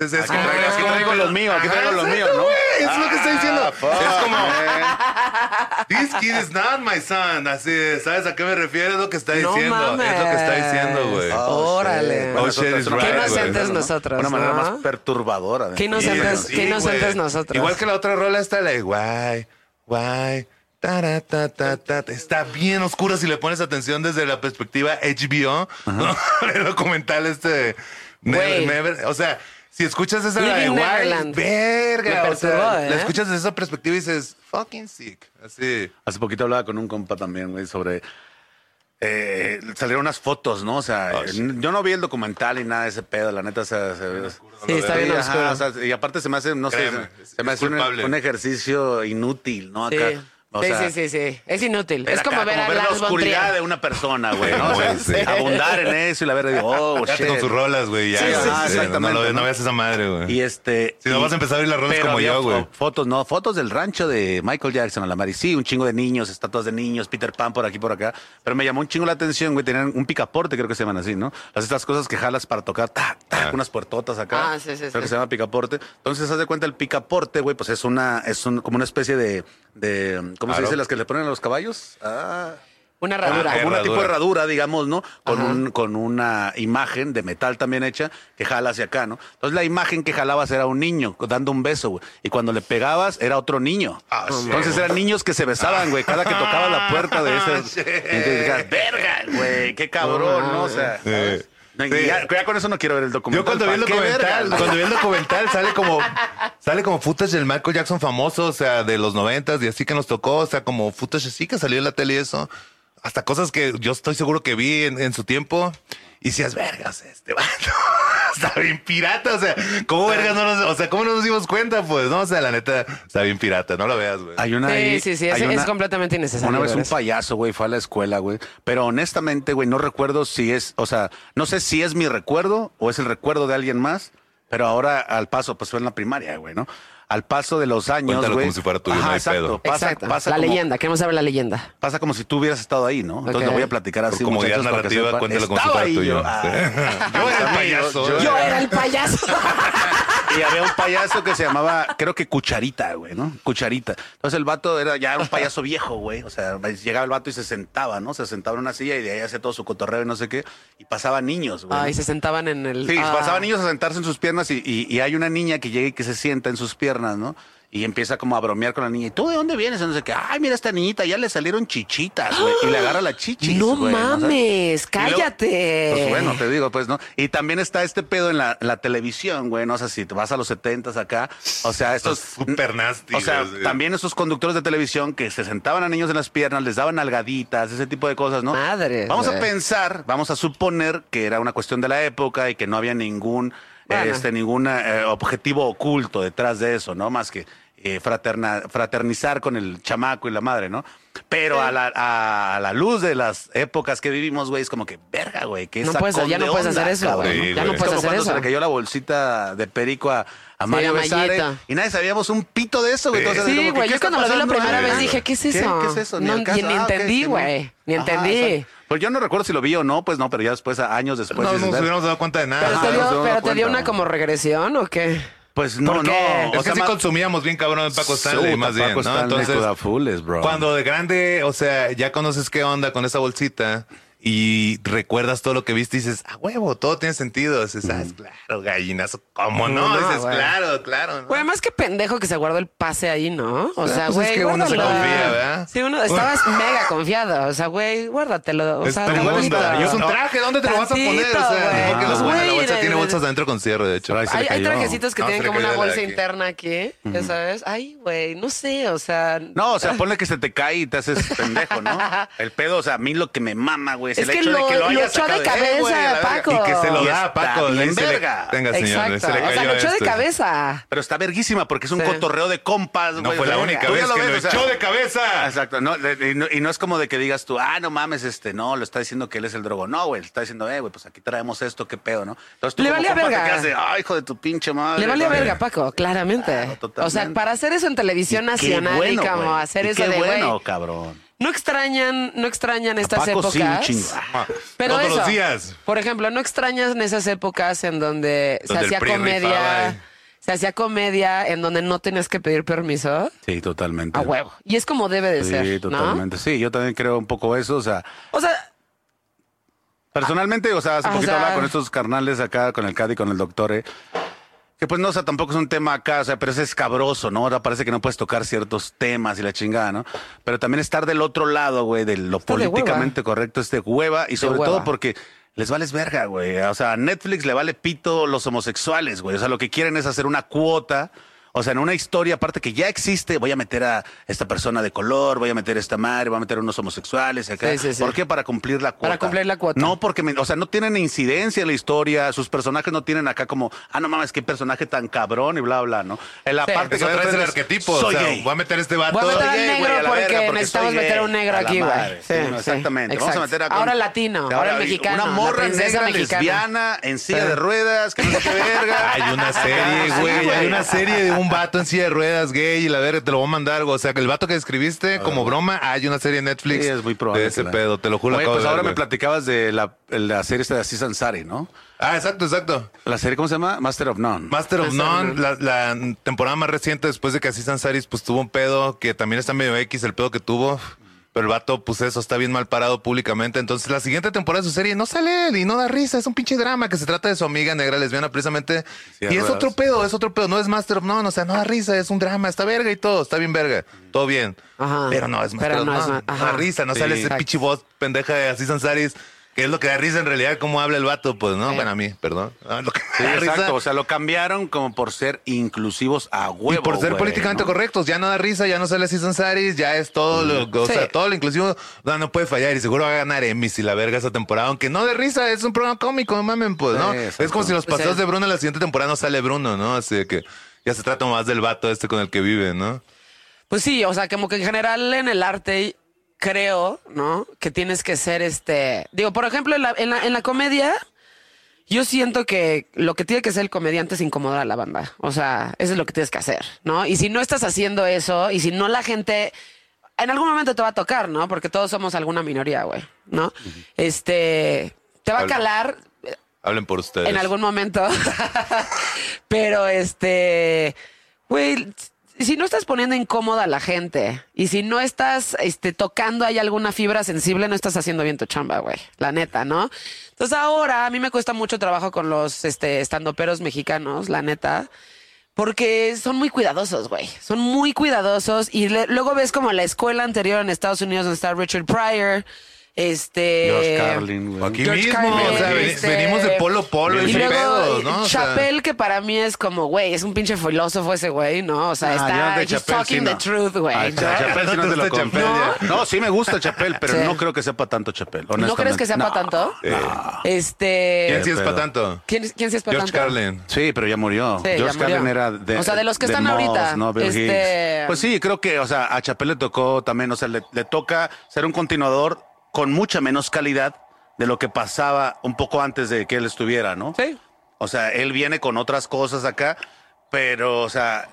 Es, es Aquí como, traigo- aquí traigo los míos, aquí traigo los míos, ¿no? güey, Es lo que está diciendo. Ah, fuck, es como, man. This kid is not my son. Así, ¿sabes a qué me refiero? Es lo que está No diciendo. mames. Es lo que está diciendo, güey. Oh, Órale. Oh, shit eso is right, Qué manera, inocentes ¿no? nosotros, Una manera ¿no? más perturbadora. Qué inocentes, Sí, qué inocentes güey. nosotros. Igual que la otra rola está la de guay, guay. Ta, ta, ta, ta, ta. Está bien oscura si le pones atención desde la perspectiva HBO, ¿no? el documental este de Güey. Never- Never- o sea, si escuchas esa la de Neverland. verga, o sea, perturbó, la ¿eh? escuchas desde esa perspectiva y dices, fucking sick, así. Hace poquito hablaba con un compa también, güey, sobre. eh, salieron unas fotos, ¿no? O sea, Oh, sí. yo no vi el documental y nada de ese pedo, la neta. O sea, se- Sí, está bien oscuro. ajá, o sea, y aparte se me hace, no Créeme, sé, es- se me hace un, ejercicio inútil, ¿no? Sí. O sí, sea, sí, sí, sí. Es inútil. ver Es como acá, ver a la Lars von oscuridad de una persona, güey, abundar en eso y la verdad digo, oh, shit. con sus rolas, güey, ya. Sí, no, exactamente, No, lo- ¿no? no veas esa madre, güey. Y este. Si no y- vas a empezar a oír las rolas como yo, güey. fo- Fotos, no, fotos del rancho de Michael Jackson a la Mari. Sí, un chingo de niños, estatuas de niños, Peter Pan por aquí, por acá. Pero me llamó un chingo la atención, güey. Tenían un picaporte, creo que se llaman así, ¿no? Las estas cosas que jalas para tocar, ta, ta, Ah. unas puertotas acá. Ah, sí, sí, Creo sí. que se llama picaporte. Entonces, haz de cuenta, el picaporte, güey, pues es una, es un, como una especie de, de ¿cómo se dice? Las que le ponen a los caballos. Ah. Una herradura. Ah, Como una tipo de Herradura. digamos, ¿no? Con, un, con una imagen de metal también hecha que jala hacia acá, ¿no? Entonces la imagen que jalabas era un niño dando un beso, güey. Y cuando le pegabas era otro niño. Ah, sí. Entonces eran niños que se besaban, güey. Cada que tocaba la puerta de ese. Ah, digas, verga, güey, qué cabrón, ¿no? O sea. Sí. Sí. Ya, ya con eso no quiero ver el documental. Yo cuando vi el ¿Pa' qué documental, cuando vi el documental sale como sale como footage del Michael Jackson famoso, o sea, de los noventas y así que nos tocó, o sea, como footage así que salió en la tele y eso, hasta cosas que yo estoy seguro que vi en, en su tiempo y decías, vergas, este vato está bien pirata, o sea, ¿cómo vergas no nos, o sea, cómo no nos dimos cuenta, pues, no? O sea, la neta, está bien pirata, no lo veas, güey. Hay una Sí, ahí- sí, sí. Es, hay es una- completamente innecesario. Una vez un payaso, güey, fue a la escuela, güey. Pero honestamente, güey, no recuerdo si es, o sea, no sé si es mi recuerdo o es el recuerdo de alguien más, pero ahora al paso, pues fue en la primaria, güey, ¿no? Al paso de los años, Cuéntalo güey. como si fuera tuyo, Ajá, no hay exacto. pedo. Pasa, Exacto. pasa la como- leyenda. Queremos saber la leyenda. Pasa como si tú hubieras estado ahí, ¿no? Entonces Ok. lo voy a platicar así. Para que narrativa, cuéntalo como si Estaba fuera ahí tuyo. yo. Ah. Sí. Yo era el payaso. Yo- Yo era el payaso. Y había un payaso que se llamaba, creo que Cucharita, güey, ¿no? Cucharita. Entonces el vato era ya era un payaso viejo, güey. O sea, llegaba el vato y se sentaba, ¿no? Se sentaba en una silla y de ahí hacía todo su cotorreo y no sé qué. Y pasaban niños, güey. Ay, se sentaban en el. Sí, Ah. pasaban niños a sentarse en sus piernas y, y- y hay una niña que llega y que se sienta en sus piernas, ¿no? Y empieza como a bromear con la niña. ¿Y tú de dónde vienes? Y no sé qué. Ay, mira esta niñita, ya le salieron chichitas, güey. Y le agarra la chichis, No güey, ¿no? mames, luego- cállate. pues bueno, te digo, pues, ¿no? Y también está este pedo en la, la televisión, güey, no sé si te vas a los setentas acá, o sea, estos... Súper nasty, O sea, también esos conductores de televisión que se sentaban a niños en las piernas, les daban nalgaditas, ese tipo de cosas, ¿no? Madres, Vamos a pensar, vamos a suponer que era una cuestión de la época y que no había ningún, Bueno. este, ningún eh, objetivo oculto detrás de eso, ¿no? Más que eh, fraterna- fraternizar con el chamaco y la madre, ¿no? Pero a, la, a, a la luz de las épocas que vivimos, güey, es como que, verga, güey, que No puedes- ya no puedes hacer eso, cabrón, güey. Sí, ya no güey. puedes como hacer cuando eso. se le cayó la bolsita de perico a, a Sí, Mario Mayita. y nadie sabíamos un pito de eso, güey. Sí. Entonces, Sí, güey. ¿qué Yo cuando lo vi la primera vez dije, ¿qué es eso? ¿Qué, es eso? No, al ni- caso. ni Ah, entendí, güey. Ni Ajá, entendí. exacto. Pues yo no recuerdo si lo vi o no, pues no, pero ya después, años después. no nos hubiéramos dado cuenta de nada. Pero te dio, pero te dio una como regresión o qué? Pues no, ¿Por no. Es o que sea, sí más- consumíamos bien cabrón en Paco Stanley, más bien, Paco ¿no? Stanley Entonces, fools, bro. cuando de grande, o sea, ya conoces qué onda con esa bolsita y recuerdas todo lo que viste y dices, a huevo, todo tiene sentido. Dices, ah, es claro, gallinazo, ¿cómo no? No, dices, güey. claro, claro. ¿no? Güey, más que pendejo que se guardó el pase ahí, ¿no? O sea, pues güey. es que uno se confía, ¿verdad? Sí, uno estabas mega confiado. O sea, güey, guárdatelo. O sea, tantito. es un traje, ¿dónde te lo vas a poner? O Tantito, sea, güey. no que los Güey, la bolsa de- tiene de- bolsas adentro con cierre, de hecho. Ay, Hay, hay trajecitos que No, tienen como una de bolsa de aquí. interna aquí, ya sabes. Ay, güey, no sé, o sea. No, o sea, ponle que se te cae y te haces pendejo, ¿no? El pedo, o sea, a mí lo que me mama, güey. Es el que hecho lo- de que lo lo haya echó de eh, cabeza. Paco. Y que se lo Y da a Paco. bien ahí se le- verga. Venga, señor. Exacto. se le O sea, cayó lo echó de este. cabeza. Pero está verguísima porque es un Sí. cotorreo de compas, No güey, fue o la única vez que ves, lo o sea, echó de cabeza. Exacto, no, y no, y no es como de que digas tú, ah, no mames, este, no, lo está diciendo que él es el drogo. No, güey, le está diciendo, eh, güey, pues aquí traemos esto, qué pedo, ¿no? Entonces tú Le como valía te verga. quedas de, ay, hijo de tu pinche madre. Le valía verga, Paco, claramente. Claro, o sea, para hacer eso en televisión nacional bueno, y como hacer Y eso qué de bueno, cabrón. No extrañan, no extrañan estas Paco épocas. sí. Ah, Pero Todos eso, los días. Por ejemplo, ¿no extrañas en esas épocas en donde, se Donde hacía rifaba, comedia? Se hacía comedia en donde no tenías que pedir permiso. Sí, totalmente. A huevo. Y es como debe de Sí, ser, ¿no? totalmente. Sí, yo también creo un poco eso, o sea, O sea, Personalmente, o sea, hace Ah, o poquito sea- hablaba con estos carnales acá, con el CAD y con el doctor, eh, que pues no, o sea, tampoco es un tema acá, o sea, pero es escabroso, ¿no? Ahora parece que no puedes tocar ciertos temas y la chingada, ¿no? Pero también estar del otro lado, güey, de lo Está de políticamente correcto es de hueva y sobre hueva. todo porque les vales verga, güey. O sea, a Netflix le vale pito los homosexuales, güey. O sea, lo que quieren es hacer una cuota. O sea, en una historia, aparte que ya existe, voy a meter a esta persona de color, voy a meter a esta madre, voy a meter a unos homosexuales acá. Sí, sí, sí. ¿Por qué? Para cumplir la cuota. Para cumplir la cuota. No, porque, me- o sea, no tienen incidencia en la historia, sus personajes no tienen acá como, ah, no mames, qué personaje tan cabrón y bla, bla, ¿no? En la Sí. parte Eso que traes el es, arquetipo. Soy o sea, gay. voy a meter este vato. Voy a meter al gay, negro güey, a porque verga, necesitamos meter gay. un negro A aquí, güey. Sí, no, sí. exactamente. Vamos a meter a Ahora latino, ahora mexicano, Una morra negra mexicana. lesbiana en silla Sí. de ruedas, que no sé qué verga. Hay una serie, güey. Hay una serie de un vato en silla de ruedas gay y la verga te lo voy a mandar. O sea, que el vato que escribiste como broma, hay una serie en Netflix Sí, es muy probable. de ese pedo. Te lo juro. Oye, pues de ver, ahora me platicabas de la, la serie esta de Aziz Ansari, ¿no? Ah, exacto, exacto. La serie, ¿cómo se llama? Master of None. Master of Master of None, la, la temporada más reciente después de que Aziz Ansari pues tuvo un pedo que también está medio X el pedo que tuvo. Pero el vato, pues eso, está bien mal parado públicamente. Entonces, la siguiente temporada de su serie no sale él y no da risa. Es un pinche drama que se trata de su amiga negra lesbiana, precisamente. Sí, y es otro pedo, es otro pedo. No es Master of None, o sea, no da risa, es un drama, está verga y todo, está bien verga. Todo bien. Ajá. Pero no es Master Pero of no No da risa, no Sí. sale ese pinche voz pendeja de Aziz Ansaris, que es lo que da risa en realidad, cómo habla el vato, pues, ¿no? Bueno, a mí, perdón. Ah, lo que Sí, da risa- exacto. O sea, lo cambiaron como por ser inclusivos a huevo. y por ser güey, políticamente ¿no? correctos, ya no da risa, ya no sale así Sansaris, ya es todo lo, o Sí. sea, todo lo inclusivo, no, no puede fallar y seguro va a ganar Emmys y la verga esa temporada, aunque no de risa, es un programa cómico, mamen, pues, ¿no? Sí, es como si los Pues, paseos sí. de Bruno en la siguiente temporada no sale Bruno, ¿no? Así de que ya se trata más del vato este con el que vive, ¿no? Pues sí, o sea, como que en general en el arte creo, ¿no? Que tienes que ser este. Digo, por ejemplo, en la, en la, en la comedia, yo siento que lo que tiene que ser el comediante es incomodar a la banda. O sea, eso es lo que tienes que hacer, ¿no? Y si no estás haciendo eso, y si no la gente. En algún momento te va a tocar, ¿no? Porque todos somos alguna minoría, güey, ¿no? Este. Te va a calar Hablen por ustedes. en algún momento. Pero este, güey, si no estás poniendo incómoda a la gente y si no estás este, tocando ahí alguna fibra sensible, no estás haciendo bien tu chamba, güey. La neta, ¿no? Entonces ahora a mí me cuesta mucho trabajo con los este, estandoperos mexicanos, la neta. Porque son muy cuidadosos, güey. Son muy cuidadosos. Y luego ves como la escuela anterior en Estados Unidos donde está Richard Pryor. Este. George Carlin, güey. Aquí George mismo, Carlin, o sea, ven- este, venimos de polo polo y, y luego pedos, ¿no? O sea, Chappelle, que para mí es como, güey, es un pinche filósofo ese güey, ¿no? O sea, Ah, está he's Chappelle talking sí the no. truth, güey. Ah, ¿no? Chappelle no sí me gusta Chappelle, pero Sí. no creo que sepa tanto Chappelle. ¿No crees que sepa No. tanto? eh, Este. ¿Quién sí es para tanto? ¿Quién, quién sí es para George tanto? Carlin. Sí, pero ya murió. Sí, ya George murió. Carlin era de. O sea, de los que están ahorita, este-. Pues sí, creo que, o sea, a Chappelle le tocó también, o sea, le toca ser un continuador con mucha menos calidad de lo que pasaba un poco antes de que él estuviera, ¿no? Sí. O sea, él viene con otras cosas acá, pero, o sea,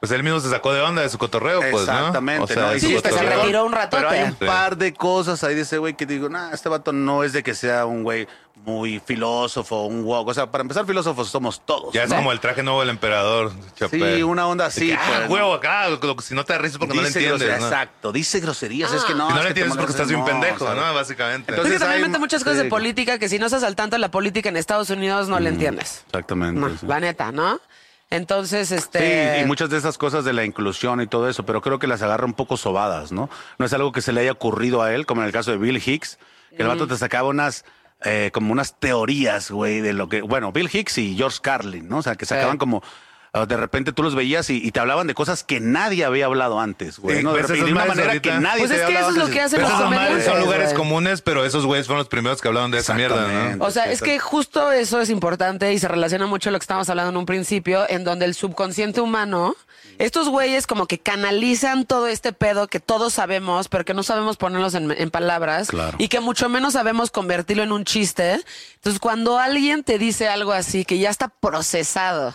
Pues él mismo se sacó de onda de su cotorreo, pues, ¿no? Exactamente, O sea, ¿no? Y Sí, se retiró un ratote. Pero hay un Sí. par de cosas ahí de ese güey que digo, nah, este vato no es de que sea un güey muy filósofo, un woke. O sea, para empezar, filósofos somos todos. Ya es como el traje nuevo del emperador, Chappelle. Sí, una onda así. que, ah, pues, huevo acá, si no te da risa porque no lo entiendes, ¿no? Exacto, dice groserías, es que no. Si no lo entiendes porque estás bien no, pendejo, ¿sabes? ¿no? Básicamente. Entonces, Es que también hay- muchas cosas de política que si no estás al tanto de la política en Estados Unidos no la entiendes. Exactamente. No, sí. La neta, ¿no? Entonces, Sí, este. y muchas de esas cosas de la inclusión y todo eso, pero creo que las agarra un poco sobadas, ¿no? No es algo que se le haya ocurrido a él, como en el caso de Bill Hicks, que el vato te sacaba unas, eh, como unas teorías, güey, de lo que, bueno, Bill Hicks y George Carlin, ¿no? O sea, que sacaban Sí. como de repente tú los veías y, y te hablaban de cosas que nadie había hablado antes, güey. Sí, ¿no? De, pues repente, de una manera ahorita- que nadie Pues te es había que eso es lo que hacen los comediantes. son lugares güey. comunes, pero esos güeyes fueron los primeros que hablaron de esa mierda, ¿no? O sea, es que justo eso es importante y se relaciona mucho a lo que estábamos hablando en un principio, en donde el subconsciente humano, estos güeyes como que canalizan todo este pedo que todos sabemos, pero que no sabemos ponerlos en, en palabras Claro. y que mucho menos sabemos convertirlo en un chiste. Entonces, cuando alguien te dice algo así, que ya está procesado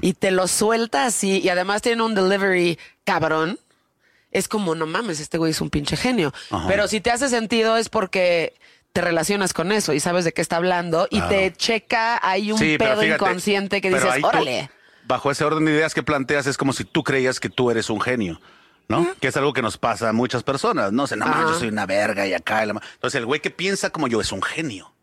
y te lo suelta así y además tiene un delivery cabrón, es como, no mames, este güey es un pinche genio. Pero si te hace sentido es porque te relacionas con eso y sabes de qué está hablando y te checa, hay un Sí, pedo fíjate, inconsciente que dices, tú- órale. bajo ese orden de ideas que planteas, es como si tú creías que tú eres un genio. ¿No? Que es algo que nos pasa a muchas personas, ¿no? O sea, no, yo soy una verga y acá. y la Entonces, el güey que piensa como yo es un genio.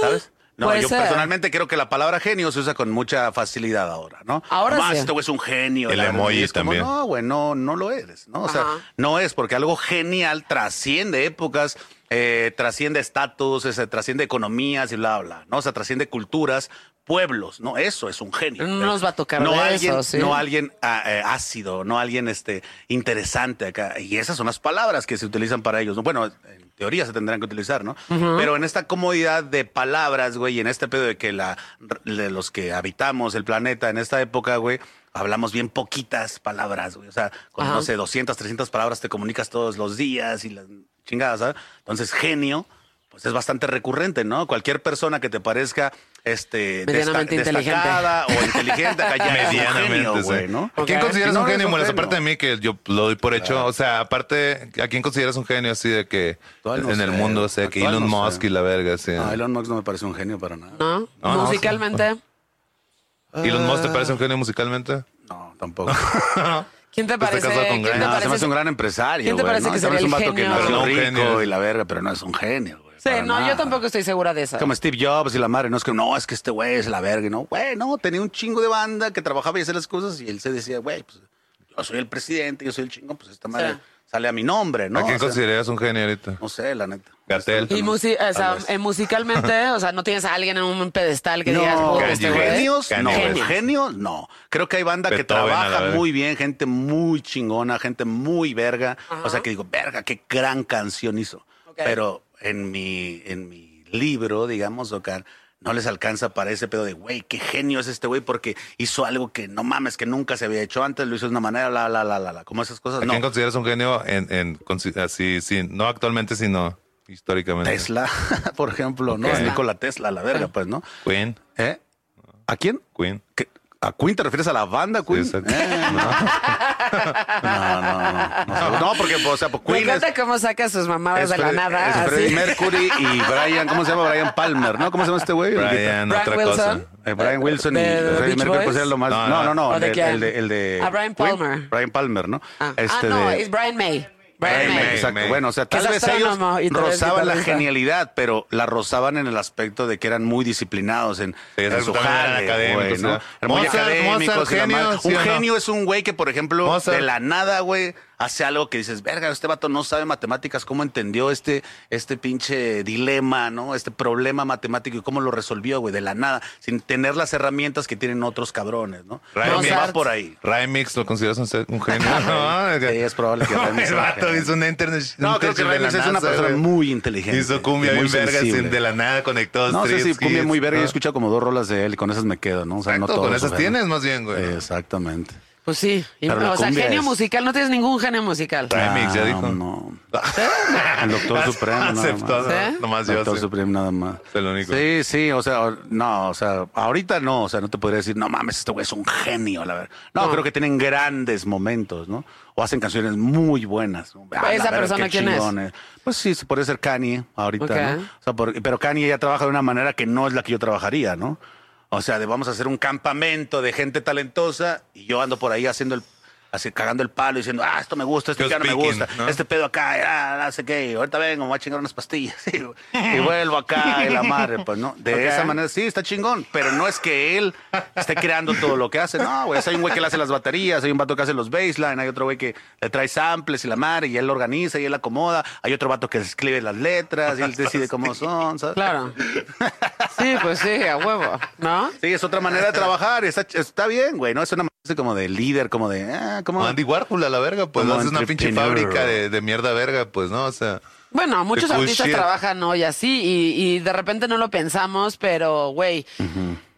¿Sabes? No, puede yo ser. personalmente creo que la palabra genio se usa con mucha facilidad ahora, ¿no? Ahora Más, sí. este güey es un genio. El la- emoji y es como, también. No, güey, no, no lo eres, ¿no? O sea, Ajá. no es porque algo genial trasciende épocas, eh, trasciende estatus, ese, trasciende economías y bla, bla, ¿no? O sea, trasciende culturas, pueblos, ¿no? Eso es un genio. No nos va a tocar no de alguien, eso, sí. No alguien ah, eh, ácido, no alguien este, interesante acá. Y esas son las palabras que se utilizan para ellos. ¿no? Bueno, en teoría se tendrán que utilizar, ¿no? Pero en esta comodidad de palabras, güey, y en este pedo de que la, de los que habitamos el planeta en esta época, güey, hablamos bien poquitas palabras, güey. O sea, con, Ajá. no sé, 200, 300 palabras te comunicas todos los días y las chingadas, ¿sabes? Entonces, genio. Pues es bastante recurrente, ¿no? Cualquier persona que te parezca este Medianamente desta- inteligente. o inteligente acá ya Medianamente, genio, sí. güey, ¿no? ¿A quién consideras No, un genio, un Muelas? genio. Aparte de mí, que yo lo doy por hecho. O sea, aparte, ¿a quién consideras un genio así de que Actual no en el sé, mundo, o sea, que Elon no Musk sé. y la verga, sí. No, Elon Musk no me parece un genio para nada. ¿No? No, no, Musicalmente. ¿Elon Musk te parece un genio musicalmente? No, tampoco. ¿Quién te parece? con ¿Quién te Gran- No, se me hace un gran empresario. ¿Quién te güey, parece ¿no? que Se me sería hace un el vato que genio? nació Pero no un rico genio. y la verga, pero no es un genio, güey. Sí, no, nada. yo tampoco estoy segura de eso. Como Steve Jobs y la madre, no es que no, es que este güey es la verga, no, güey, no, tenía un chingo de banda que trabajaba y hacía las cosas y él se decía, güey, pues yo soy el presidente, yo soy el chingón, pues esta madre Sí. sale a mi nombre, ¿no? ¿A quién O sea, consideras un genio ahorita? No sé, la neta. Gatel. Y musi- o sea, Tal vez. eh, musicalmente, o sea, no tienes a alguien en un pedestal que no, digas, "Puta, Kanye este genios, no, genios, no. Creo que hay banda que Beethoven, trabaja muy bien, gente muy chingona, gente muy verga. O sea, que digo, verga, qué gran canción hizo. Pero en mi, en mi libro, digamos, Ocar, no les alcanza para ese pedo de, güey, qué genio es este güey porque hizo algo que no mames, que nunca se había hecho antes, lo hizo de una manera, la, la, la, la, la. Como esas cosas, ¿A no. quién consideras un genio en, en así, sí, no actualmente, sino históricamente? Tesla, por ejemplo, ¿no? Ok. Es Nikola Tesla, la verga, pues, ¿no? Queen. ¿Eh? ¿A quién? Queen. ¿Qué? ¿A Queen te refieres a la banda Queen? Sí. Eh, no, no, no, no, no, porque, o sea, pues, Me Queen es, encanta cómo saca sus mamadas es de la nada. es así. Freddie Mercury y Brian, ¿cómo se llama? Brian Palmer, ¿no? ¿Cómo se llama este güey? Brian, otra Wilson. cosa. Eh, Brian Wilson y ¿De Freddie Beach Mercury Boys? pues era lo más. No, No, no. no, no. ¿O el de el de, el de- Ah, Brian Queen. Palmer. Brian Palmer, ¿no? Ah, Este Ah, no, es Brian May. Exacto. Bueno, o sea, tal vez ellos rozaban la genialidad, pero la rozaban en el aspecto de que eran muy disciplinados en, en su jale, güey, ¿no? muy académicos y la genio, madre. ¿sí Un genio es un güey que, por ejemplo, de la nada, güey, hace algo que dices, verga, este vato no sabe matemáticas, ¿cómo entendió este, este pinche dilema, ¿no? Este problema matemático y cómo lo resolvió, güey, de la nada, sin tener las herramientas que tienen otros cabrones, ¿no? Ryan Creo que Mix. va por ahí. Remix, ¿lo consideras un, genio? no, Sí, es probable que Remix El vato hizo una internet. No, creo que Remix es una persona muy inteligente. Hizo cumbia muy verga sin de la nada conectó No sé si cumbia muy verga. Yo he ¿no? escuchado como dos rolas de él y con esas me quedo, ¿no? O sea, no todo con esas tienes más bien, güey. Exactamente. Pues sí. Y- o sea, genio es- musical. No tienes ningún genio musical. Remix, ya Ah, dijo. No. El doctor Supremo. nada Aceptó, más. ¿no? ¿Sí? Nomás yo. Doctor. Supremo nada más. Es el único. Sí, sí, o sea, no, o sea, ahorita no, o sea, no te podría decir, no mames, este güey es un genio, la verdad. No, No. creo que tienen grandes momentos, ¿no? O hacen canciones muy buenas. ¿no? Ah, ¿Esa verga, persona quién es? Pues sí, se puede ser Kanye ahorita. ¿no? O sea, por- pero Kanye ya trabaja de una manera que no es la que yo trabajaría, ¿no? O sea, de vamos a hacer un campamento de gente talentosa y yo ando por ahí haciendo el así cagando el palo diciendo, ah, esto me gusta, esto Just ya no me gusta, ¿no? este pedo acá, ah, no sé qué, ahorita vengo, me voy a chingar unas pastillas y, y vuelvo acá y la madre, pues no, de esa manera sí, está chingón, pero no es que él esté creando todo lo que hace, no, güey, hay un güey que le hace las baterías, hay un vato que hace los baseline, hay otro güey que le trae samples y la madre y él lo organiza y él acomoda, hay otro vato que escribe las letras y él decide cómo son, ¿sabes? Claro. Sí, pues sí, a huevo. ¿No? Sí, es otra manera de trabajar está, está bien, güey, ¿no? Es una como de líder, como de... ah, como, Andy Warhol a la verga, pues no es una pinche fábrica de, de mierda verga, pues no, o sea. Bueno, muchos artistas shit. trabajan hoy así y, y de repente no lo pensamos, pero, güey,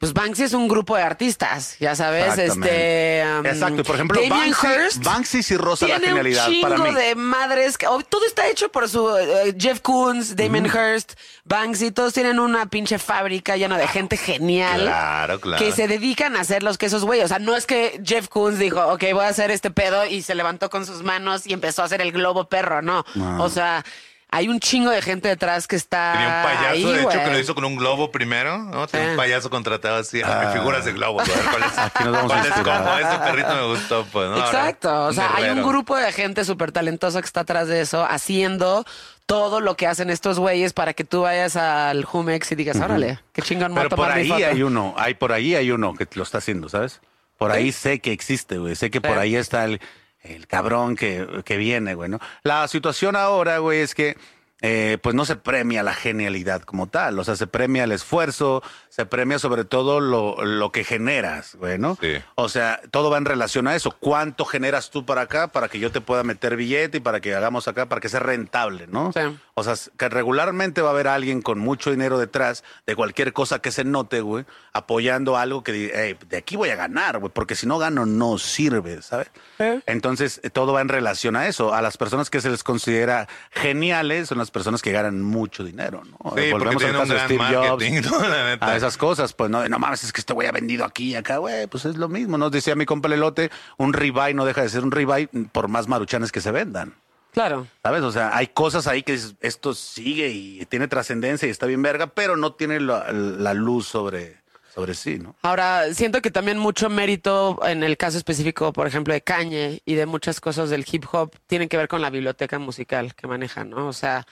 pues Banksy es un grupo de artistas, ya sabes, este... um, Exacto, y por ejemplo, Banksy, Hirst Banksy sí roza la tiene genialidad un chingo para mí. de madres. que- oh, todo está hecho por su eh, Jeff Koons, Damien Hirst, Banksy. Todos tienen una pinche fábrica llena de gente genial. Claro, claro. Que se dedican a hacer los quesos, güey. O sea, no es que Jeff Koons dijo, ok, voy a hacer este pedo y se levantó con sus manos y empezó a hacer el globo perro. No. O sea, hay un chingo de gente detrás que está. Tenía un payaso, ahí, de hecho, güey. que lo hizo con un globo primero, ¿no? Tenía un payaso contratado así, ah, figuras de. A ver, ¿cuál es? Aquí nos vamos a ¿Cuál es como? Ese perrito me gustó, pues, ¿no? Ahora, Exacto, o sea, hay un grupo de gente súper talentosa que está atrás de eso, haciendo todo lo que hacen estos güeyes para que tú vayas al Jumex y digas, órale, qué chingón, Pero por ahí foto". hay uno, hay por ahí hay uno que lo está haciendo, ¿sabes? Por ahí sé que existe, güey. Sé que por ahí está el, el cabrón que, que viene, güey, ¿no? La situación ahora, güey, es que eh, pues no se premia la genialidad como tal. O sea, se premia el esfuerzo, se premia sobre todo lo, lo que generas, güey, ¿no? Sí. O sea, todo va en relación a eso. ¿Cuánto generas tú para acá para que yo te pueda meter billete y para que hagamos acá, para que sea rentable, ¿no? Sí. O sea, que regularmente va a haber alguien con mucho dinero detrás de cualquier cosa que se note, güey, apoyando algo que diga, "Ey, de aquí voy a ganar, güey, porque si no gano no sirve, ¿sabes? Sí. Entonces, eh, todo va en relación a eso. A las personas que se les considera geniales son las personas que ganan mucho dinero, ¿no? Sí, porque Volvemos al tienen un gran Steve Jobs. La neta. A esas cosas, pues no, no mames, es que este güey ha vendido aquí y acá, güey, pues es lo mismo, ¿no? Decía mi compa Lelote, un ribeye no deja de ser un ribeye por más maruchanes que se vendan. Claro. ¿Sabes? O sea, hay cosas ahí que esto sigue y tiene trascendencia y está bien verga, pero no tiene la, la luz sobre, sobre sí, ¿no? Ahora, siento que también mucho mérito en el caso específico, por ejemplo, de Kanye y de muchas cosas del hip hop, tienen que ver con la biblioteca musical que manejan, ¿no? O sea,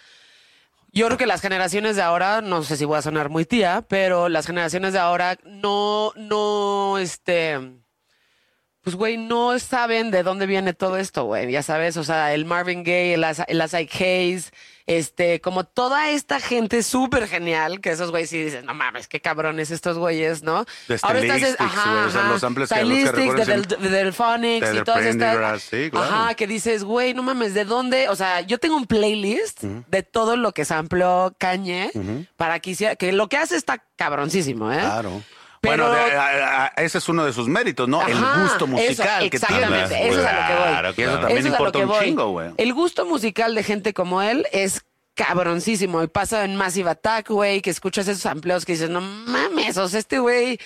yo creo que las generaciones de ahora, no sé si voy a sonar muy tía, pero las generaciones de ahora no, no, este, pues, güey, no saben de dónde viene todo esto, güey. Ya sabes, o sea, el Marvin Gaye, el, As- el Hayes, este, como toda esta gente súper genial, que esos güeyes sí dicen, no mames, qué cabrones estos güeyes, ¿no? De Ahora estás, Stylistics, ajá, o sea, los samples que- los que de, del, de Delphonics de y todas estas. Prendergast, sí, claro. Ajá, que dices, güey, no mames, ¿de dónde? O sea, yo tengo un playlist de todo lo que sampleó Kanye para que hiciera, que lo que hace está cabroncísimo, ¿eh? Claro. Pero- Bueno, de- a- a- ese es uno de sus méritos, ¿no? Ajá, el gusto eso, musical que tiene. exactamente, eso es a lo que voy. Claro, eso claro. también Eso importa un voy. chingo, güey. El gusto musical de gente como él es cabroncísimo. Y pasa en Massive Attack, güey, que escuchas esos amplios que dices, no mames, o sea, este güey,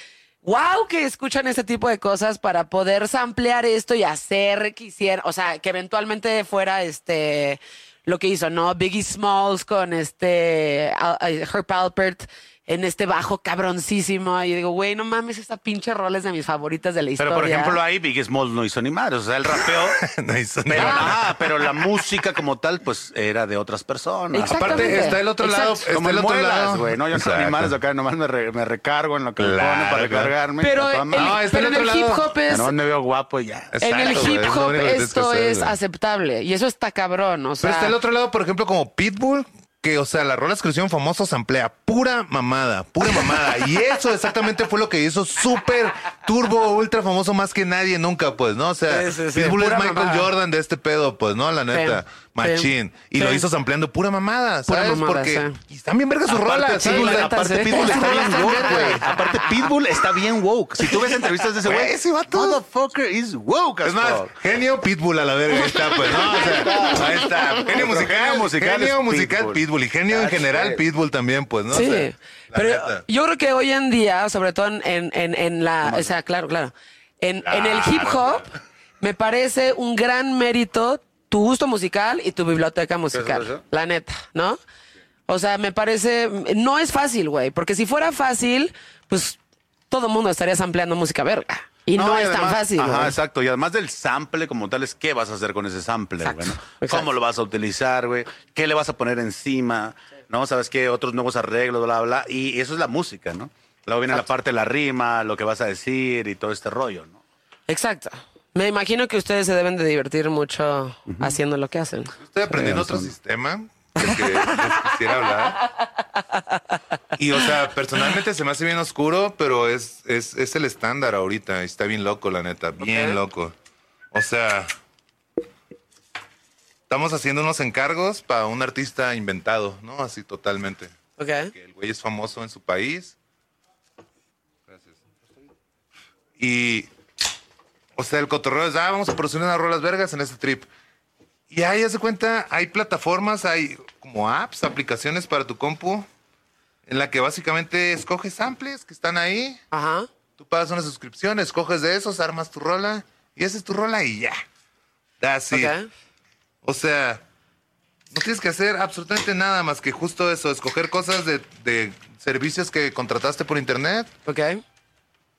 wow, que escuchan este tipo de cosas para poder samplear esto y hacer que hiciera, o sea, que eventualmente fuera este lo que hizo, ¿no? Biggie Smalls con este eh, Herb Alpert en este bajo cabroncísimo. Y digo, güey, no mames, esta pinche rol es de mis favoritas de la historia. Pero por ejemplo ahí Big Smalls no hizo ni madre, o sea, él rapeó, No hizo pero, nada. ah, pero la música como tal, pues era de otras personas. Aparte, está el otro lado. Está Como el el otro muelas, lado. güey, no, yo no ni madres acá, nomás me, re- me recargo en lo que me Claro, pone para recargarme. Pero, el-. No, está pero el en el hip hop es... Nomás me veo guapo y ya. En el hip es hop esto es güey. aceptable y eso está cabrón, o sea, Pero está el otro lado, por ejemplo, como Pitbull, que, o sea, las rolas que hicieron famosos amplía pura mamada, pura mamada. y eso exactamente fue lo que hizo súper turbo, ultra famoso más que nadie nunca, pues, ¿no? O sea, Sí, sí, sí, Pitbull es Michael mamada. Jordan de este pedo, pues, ¿no? La neta, Sí, machín. Y lo hizo sampleando pura mamada, Pura ¿sabes? mamada, Porque sí. están bien vergas sus Aparte. Pitbull, aparte está bien woke, güey. Aparte Pitbull está bien woke. Si tú ves entrevistas de ese Güey, ese vato- motherfucker is woke. Es más, genio Pitbull a la verga, ahí está, pues, ¿no? O sea, ahí está. Genio musical, genio musical genio musical Pitbull. Y genio en general. Pitbull también, pues, ¿no? O sí, sea, pero neta. yo creo que hoy en día, sobre todo en, en, en- en la, o sea, claro, claro, en, en el hip hop me parece un gran mérito tu gusto musical y tu biblioteca musical, la neta, ¿no? O sea, me parece, no es fácil, güey, porque si fuera fácil, pues todo el mundo estaría sampleando música verga. Y no, y es tan fácil, Ajá, güey. exacto. Y además del sample como tal, es qué vas a hacer con ese sample, Exacto, güey. ¿Cómo lo vas a utilizar, güey? ¿Qué le vas a poner encima? ¿No? ¿Sabes qué? Otros nuevos arreglos, bla, bla. Y eso es la música, ¿no? Luego viene la parte de la rima, lo que vas a decir y todo este rollo, ¿no? Exacto. Me imagino que ustedes se deben de divertir mucho haciendo lo que hacen. Estoy aprendiendo otro sistema del que les quisiera hablar. Y o sea, personalmente se me hace bien oscuro, pero es, es, es el estándar ahorita. Está bien loco, la neta. Bien loco. O sea, estamos haciendo unos encargos para un artista inventado, ¿no? Así totalmente. Ok. Que el güey es famoso en su país. Gracias. Y, o sea, el cotorreo es, ah, vamos a producir unas rolas vergas en este trip. Y ahí, haz de cuenta, hay plataformas, hay como apps, aplicaciones para tu compu, en la que básicamente escoges samples que están ahí, Ajá. tú pagas una suscripción, escoges de esos, armas tu rola, y esa es tu rola y ya. Así. Ok. O sea, no tienes que hacer absolutamente nada más que justo eso, escoger cosas de, de servicios que contrataste por internet, Ok.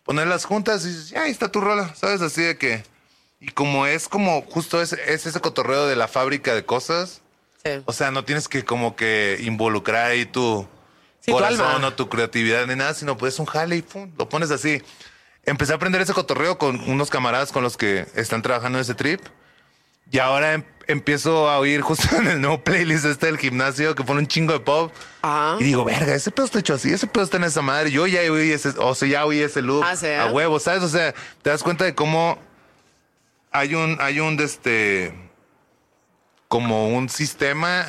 Ponerlas juntas y dices, ya ahí está tu rola, ¿sabes? Así de que... Y como es como justo ese, es ese cotorreo de la fábrica de cosas, Sí. o sea, no tienes que como que involucrar ahí tu Sí, tu corazón alma. o tu creatividad ni nada, sino pues un jale y pum, lo pones así. Empecé a aprender ese cotorreo con unos camaradas con los que están trabajando en ese trip. Y ahora em- empiezo a oír justo en el nuevo playlist este del gimnasio que pone un chingo de pop. Ajá. Y digo, verga, ese pedo está hecho así, ese pedo está en esa madre. Yo ya oí ese, o sea, ya oí ese loop Ah, ¿sí? a huevo, ¿sabes? O sea, te das cuenta de cómo hay un, hay un, de este, como un sistema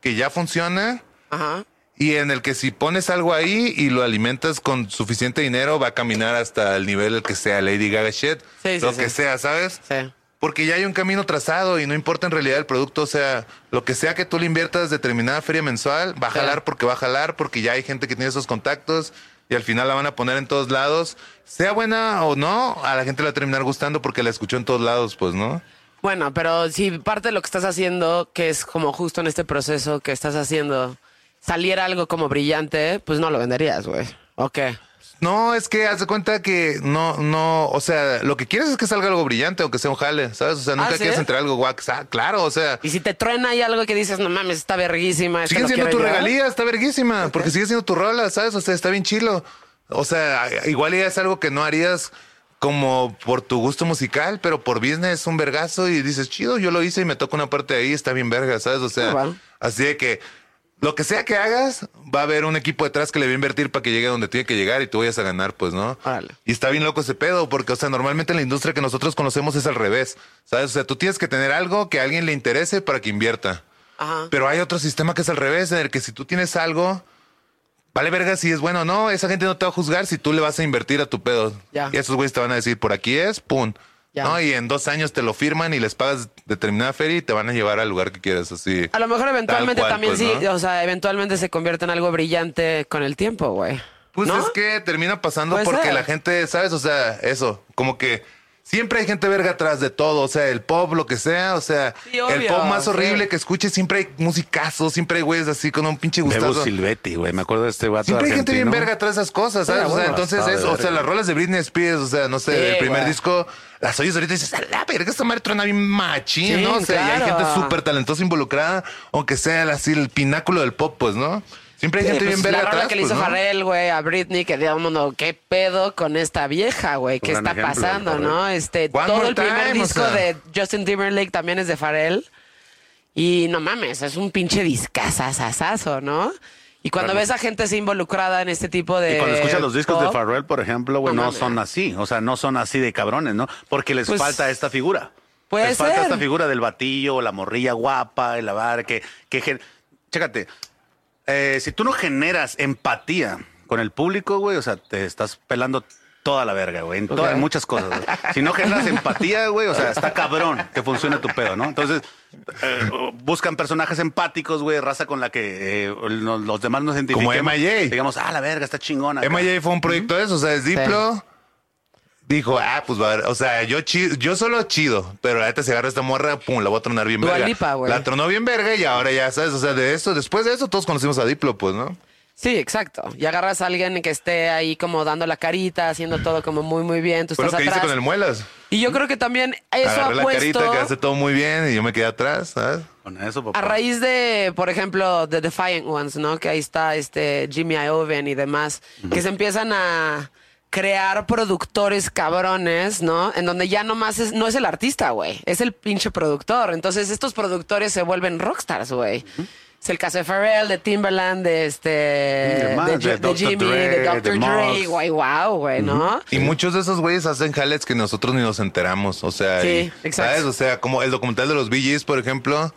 que ya funciona Ajá. y en el que si pones algo ahí y lo alimentas con suficiente dinero, va a caminar hasta el nivel el que sea Lady Gaga shit, Sí, sí, lo sí. que sea, ¿sabes? Sí. Porque ya hay un camino trazado y no importa en realidad el producto, o sea, lo que sea que tú le inviertas determinada feria mensual, va a jalar porque va a jalar, porque ya hay gente que tiene esos contactos y al final la van a poner en todos lados. Sea buena o no, a la gente le va a terminar gustando porque la escuchó en todos lados, pues, ¿no? Bueno, pero si parte de lo que estás haciendo, que es como justo en este proceso que estás haciendo, saliera algo como brillante, pues no lo venderías, güey. ¿O qué? No, es que haz de cuenta que no, no, o sea, lo que quieres es que salga algo brillante o que sea un jale, ¿sabes? O sea, nunca ¿Ah, sí? quieres entrar algo guax. Ah, claro, o sea, Y si te truena ahí algo que dices, no mames, está verguísima. Sigue siendo tu yo", regalía, está verguísima, porque sigue siendo tu rola, ¿sabes? O sea, está bien chilo. O sea, igual ya es algo que no harías como por tu gusto musical, pero por business un vergazo y dices, chido, yo lo hice y me toca una parte de ahí, está bien verga, ¿sabes? O sea, bueno. así de que lo que sea que hagas, va a haber un equipo detrás que le va a invertir para que llegue a donde tiene que llegar y tú vayas a ganar, pues, ¿no? Y está bien loco ese pedo, porque, o sea, normalmente en la industria que nosotros conocemos es al revés, ¿sabes? O sea, tú tienes que tener algo que a alguien le interese para que invierta. Ajá. Pero hay otro sistema que es al revés, en el que si tú tienes algo, vale verga si es bueno o no, esa gente no te va a juzgar si tú le vas a invertir a tu pedo. Ya. Y esos güeyes te van a decir, por aquí es, pum. Ya. ¿No? Y en dos años te lo firman y les pagas determinada feria y te van a llevar al lugar que quieras, así. A lo mejor eventualmente cual, también pues, sí, ¿no? o sea, eventualmente se convierte en algo brillante con el tiempo, güey. Pues ¿No? es que termina pasando Puede porque ser. la gente, ¿sabes? O sea, eso, como que siempre hay gente verga atrás de todo, o sea, el pop, lo que sea, o sea, Sí, el pop más sí. horrible que escuches, siempre hay musicazos, siempre hay güeyes así con un pinche Bebo gustazo. Silvetti, güey. Me acuerdo de este vato Siempre hay gente bien verga atrás de esas cosas, ¿sabes? O sea, entonces es, o sea, las rolas de Britney Spears, o sea, no sé, Sí, el primer disco, las oyes ahorita y dices, a la verga, esta madre truena bien machín, Sí, ¿no? O sea, y hay gente súper talentosa involucrada, aunque sea así el pináculo del pop, pues, ¿no? Siempre hay gente pues, bien verga la rola atrás, que le pues, hizo ¿no? Pharrell, güey, a Britney, que dio mundo, ¿qué pedo con esta vieja, güey? ¿Qué está ejemplo, pasando, no? Este, One todo el primer Time, o disco sea. de Justin Timberlake también es de Pharrell. Y no mames, es un pinche discazazazazo, ¿no? Y cuando Claro. ves a gente así involucrada en este tipo de. Y cuando escuchas los discos de Farrell, por ejemplo, güey, No no, son así. O sea, no son así de cabrones, ¿no? Porque les Pues, falta esta figura. puede les falta esta figura del batillo, la morrilla guapa, el lavar, que, que Chécate, eh, si tú no generas empatía con el público, güey, o sea, te estás pelando toda la verga, güey, en, todas- en muchas cosas. güey. Si no generas empatía, güey, o sea, está cabrón que funcione tu pedo, ¿no? Entonces, eh, buscan personajes empáticos, güey, raza con la que eh, los, demás nos identifiquemos. MIA. Digamos, ah, la verga, está chingona. acá". MJ fue un proyecto de eso, o sea, es Diplo. Dijo, ah, pues va a ver, o sea, yo chido, yo solo chido, pero la neta se agarra esta morra, pum, la voy a tronar bien Dua verga. Lipa, güey. la tronó bien verga y ahora ya, ¿sabes? O sea, de eso, después de eso todos conocimos a Diplo, pues, ¿no? Sí, exacto. Y agarras a alguien que esté ahí como dando la carita, haciendo todo como muy, muy bien. Tú Fue lo estás que hice atrás. con el Muelas. Y yo creo que también eso Agarré ha la puesto. carita que hace todo muy bien y yo me quedé atrás, ¿sabes? Con eso, papá. A raíz de, por ejemplo, The Defiant Ones, ¿no? Que ahí está este Jimmy Iovine y demás, que se empiezan a crear productores cabrones, ¿no? En donde ya nomás es, no es el artista, güey, es el pinche productor. Entonces estos productores se vuelven rockstars, güey. Es el caso de Pharrell, de Timberland, de este. De más, de, de de Dr. Jimmy, Dre, de Dr. Dre. Guay, wow, güey, ¿no? Y muchos de esos güeyes hacen jales que nosotros ni nos enteramos. O sea, Sí, y, exacto. ¿sabes? O sea, como el documental de los BGs, por ejemplo.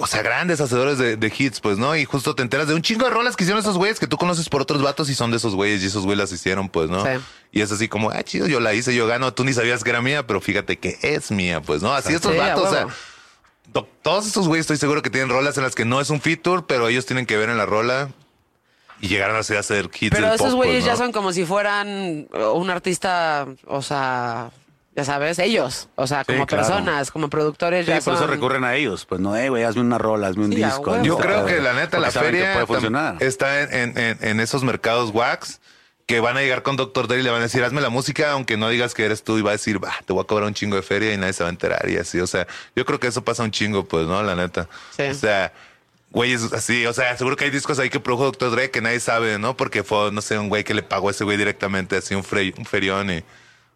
O sea, grandes hacedores de, de hits, pues, ¿no? Y justo te enteras de un chingo de rolas que hicieron esos güeyes que tú conoces por otros vatos y son de esos güeyes y esos güeyes las hicieron, pues, ¿no? Sí. Y es así como, ah, chido, yo la hice, yo gano. Tú ni sabías que era mía, pero fíjate que es mía, pues, ¿no? Así estos Sí, vatos, o sea, todos estos güeyes estoy seguro que tienen rolas en las que no es un feature, pero ellos tienen que ver en la rola y llegaron así a hacer hits Pero del esos pop, güeyes pues, ya son como si fueran un artista, o sea, ya sabes, ellos, o sea, como claro. personas, como productores, Sí, ya por eso recurren a ellos. Pues no, eh, güey, hazme una rola, hazme un Sí, disco. Yo creo que la neta la feria puede tam- funcionar. está en, en- en- en esos mercados wax que van a llegar con Dr. Dre y le van a decir, hazme la música, aunque no digas que eres tú, y va a decir, va, te voy a cobrar un chingo de feria y nadie se va a enterar y así. O sea, yo creo que eso pasa un chingo, pues, ¿no? La neta. Sí. O sea, güeyes así, o sea, seguro que hay discos ahí que produjo Dr. Dre que nadie sabe, ¿no? Porque fue, no sé, un güey que le pagó a ese güey directamente, así un, fre- un ferión y...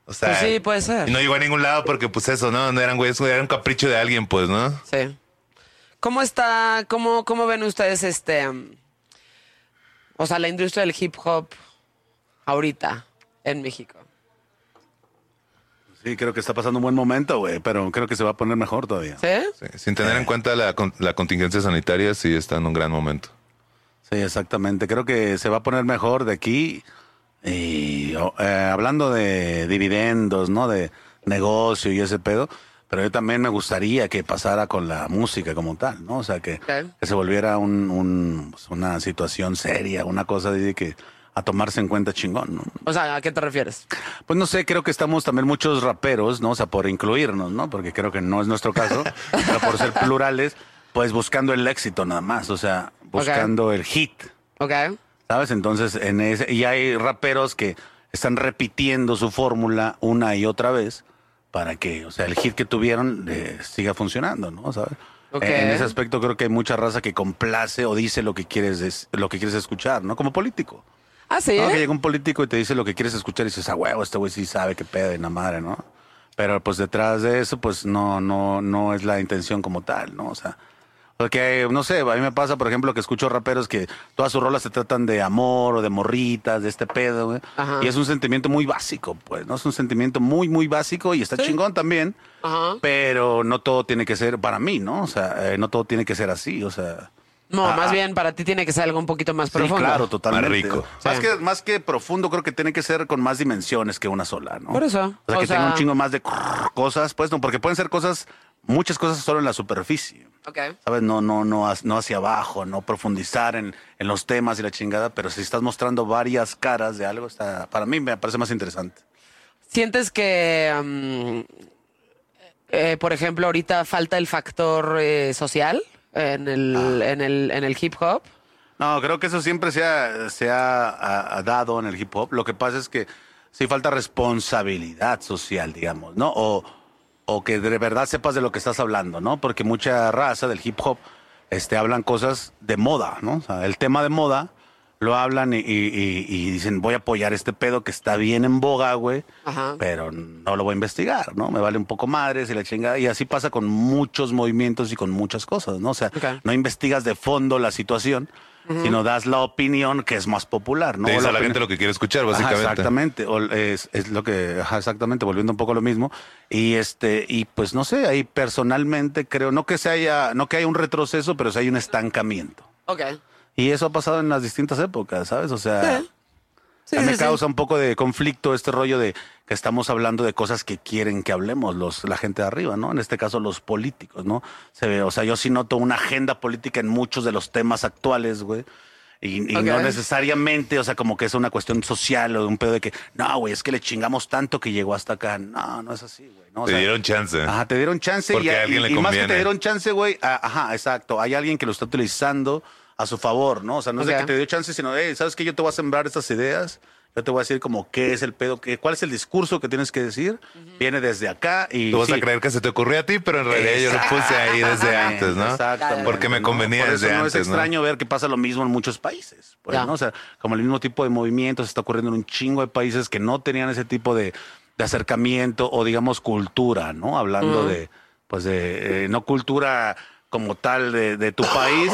O sea, Pues sí, puede ser. Y no llegó a ningún lado porque, pues eso, ¿no? No eran güeyes, era un capricho de alguien, pues, ¿no? Sí. ¿Cómo está, cómo, cómo ven ustedes este, um, o sea, la industria del hip hop ahorita en México? Sí, creo que está pasando un buen momento, güey, pero creo que se va a poner mejor todavía. ¿Sí? Sí, sin tener en cuenta la, con- la contingencia sanitaria, sí está en un gran momento. Sí, exactamente. Creo que se va a poner mejor de aquí. Y eh, hablando de dividendos, ¿no? De negocio y ese pedo. Pero yo también me gustaría que pasara con la música como tal, ¿no? O sea, que se volviera un, un- pues, una situación seria, una cosa de que a tomarse en cuenta chingón, ¿no? O sea, ¿a qué te refieres? Pues no sé, creo que estamos también muchos raperos, ¿no? O sea, por incluirnos, ¿no? Porque creo que no es nuestro caso, pero por ser plurales, pues buscando el éxito nada más, o sea, buscando el hit, ¿Ok? ¿Sabes? Entonces, en ese, y hay raperos que están repitiendo su fórmula una y otra vez para que, o sea, el hit que tuvieron eh, siga funcionando, ¿no? ¿Sabes? Ok. Eh, En ese aspecto creo que hay mucha raza que complace o dice lo que quieres, lo que quieres escuchar, ¿no? Como político. Ah, sí. No, que llega un político y te dice lo que quieres escuchar y dices, ah, huevo, este güey sí sabe qué pedo y la madre, ¿no? Pero pues detrás de eso, pues no, no, no es la intención como tal, ¿no? O sea, porque, no sé, a mí me pasa, por ejemplo, que escucho raperos que todas sus rolas se tratan de amor o de morritas, de este pedo, güey. Ajá. Y es un sentimiento muy básico, pues, ¿no? Es un sentimiento muy, muy básico y está chingón también. Ajá. Pero no todo tiene que ser para mí, ¿no? O sea, eh, no todo tiene que ser así, o sea... No, Ah, más ah. bien para ti tiene que ser algo un poquito más Sí, profundo. claro, totalmente. Más rico. Más, Sí. que, más que profundo, creo que tiene que ser con más dimensiones que una sola, ¿no? Por eso. O sea, O que sea- tenga un chingo más de cosas, pues, no, porque pueden ser cosas, muchas cosas solo en la superficie. Ok. ¿Sabes? No, no, no, no hacia abajo, no profundizar en, en los temas y la chingada, pero si estás mostrando varias caras de algo, está, para mí me parece más interesante. ¿Sientes que, mm, eh, por ejemplo, ahorita falta el factor eh, social en el, Ah. en, el, en el hip hop? No, creo que eso siempre se ha, se ha, ha- ha dado en el hip hop. Lo que pasa es que sí falta responsabilidad social, digamos, ¿no? O, o que de verdad sepas de lo que estás hablando, ¿no? Porque mucha raza del hip hop este, hablan cosas de moda, ¿no? O sea, el tema de moda lo hablan y, y- y- y dicen, voy a apoyar este pedo que está bien en boga, güey, Ajá. pero no lo voy a investigar, ¿no? Me vale un poco madres y la chingada. Y así pasa con muchos movimientos y con muchas cosas, ¿no? O sea, no investigas de fondo la situación, sino das la opinión que es más popular, ¿no? Te dice a la gente lo que quiere escuchar, Ajá, básicamente. exactamente, o es, es lo que, ajá, exactamente, volviendo un poco a lo mismo. Y este, y pues no sé, ahí personalmente creo, no que se haya, no que haya un retroceso, pero sí hay un estancamiento. Ok. Y eso ha pasado en las distintas épocas, ¿sabes? O sea, Sí. Sí, me sí. causa un poco de conflicto este rollo de que estamos hablando de cosas que quieren que hablemos los, la gente de arriba, ¿no? En este caso los políticos, ¿no? Se ve, o sea, yo sí noto una agenda política en muchos de los temas actuales, güey. Y, no necesariamente, o sea, como que es una cuestión social o de un pedo de que, no, güey, es que le chingamos tanto que llegó hasta acá. No, no es así, güey. ¿no? O Te sea, dieron chance. Ajá, te dieron chance Porque y, a alguien y- le y más que te dieron chance, güey, ajá, exacto. Hay alguien que lo está utilizando a su favor, ¿no? O sea, no es de que te dio chance, sino, hey, ¿sabes qué? Yo te voy a sembrar estas ideas. Yo te voy a decir como qué es el pedo, qué, cuál es el discurso que tienes que decir. Viene desde acá y... Tú vas sí. a creer que se te ocurrió a ti, pero en realidad yo lo puse ahí desde antes, ¿no? Exactamente, Porque me ¿no? convenía Por desde eso no antes, es extraño ver que pasa lo mismo en muchos países. pues. ¿no? O sea, como el mismo tipo de movimientos está ocurriendo en un chingo de países que no tenían ese tipo de, de acercamiento o digamos cultura, ¿no? Hablando de, pues de, eh, no cultura como tal de, de tu país,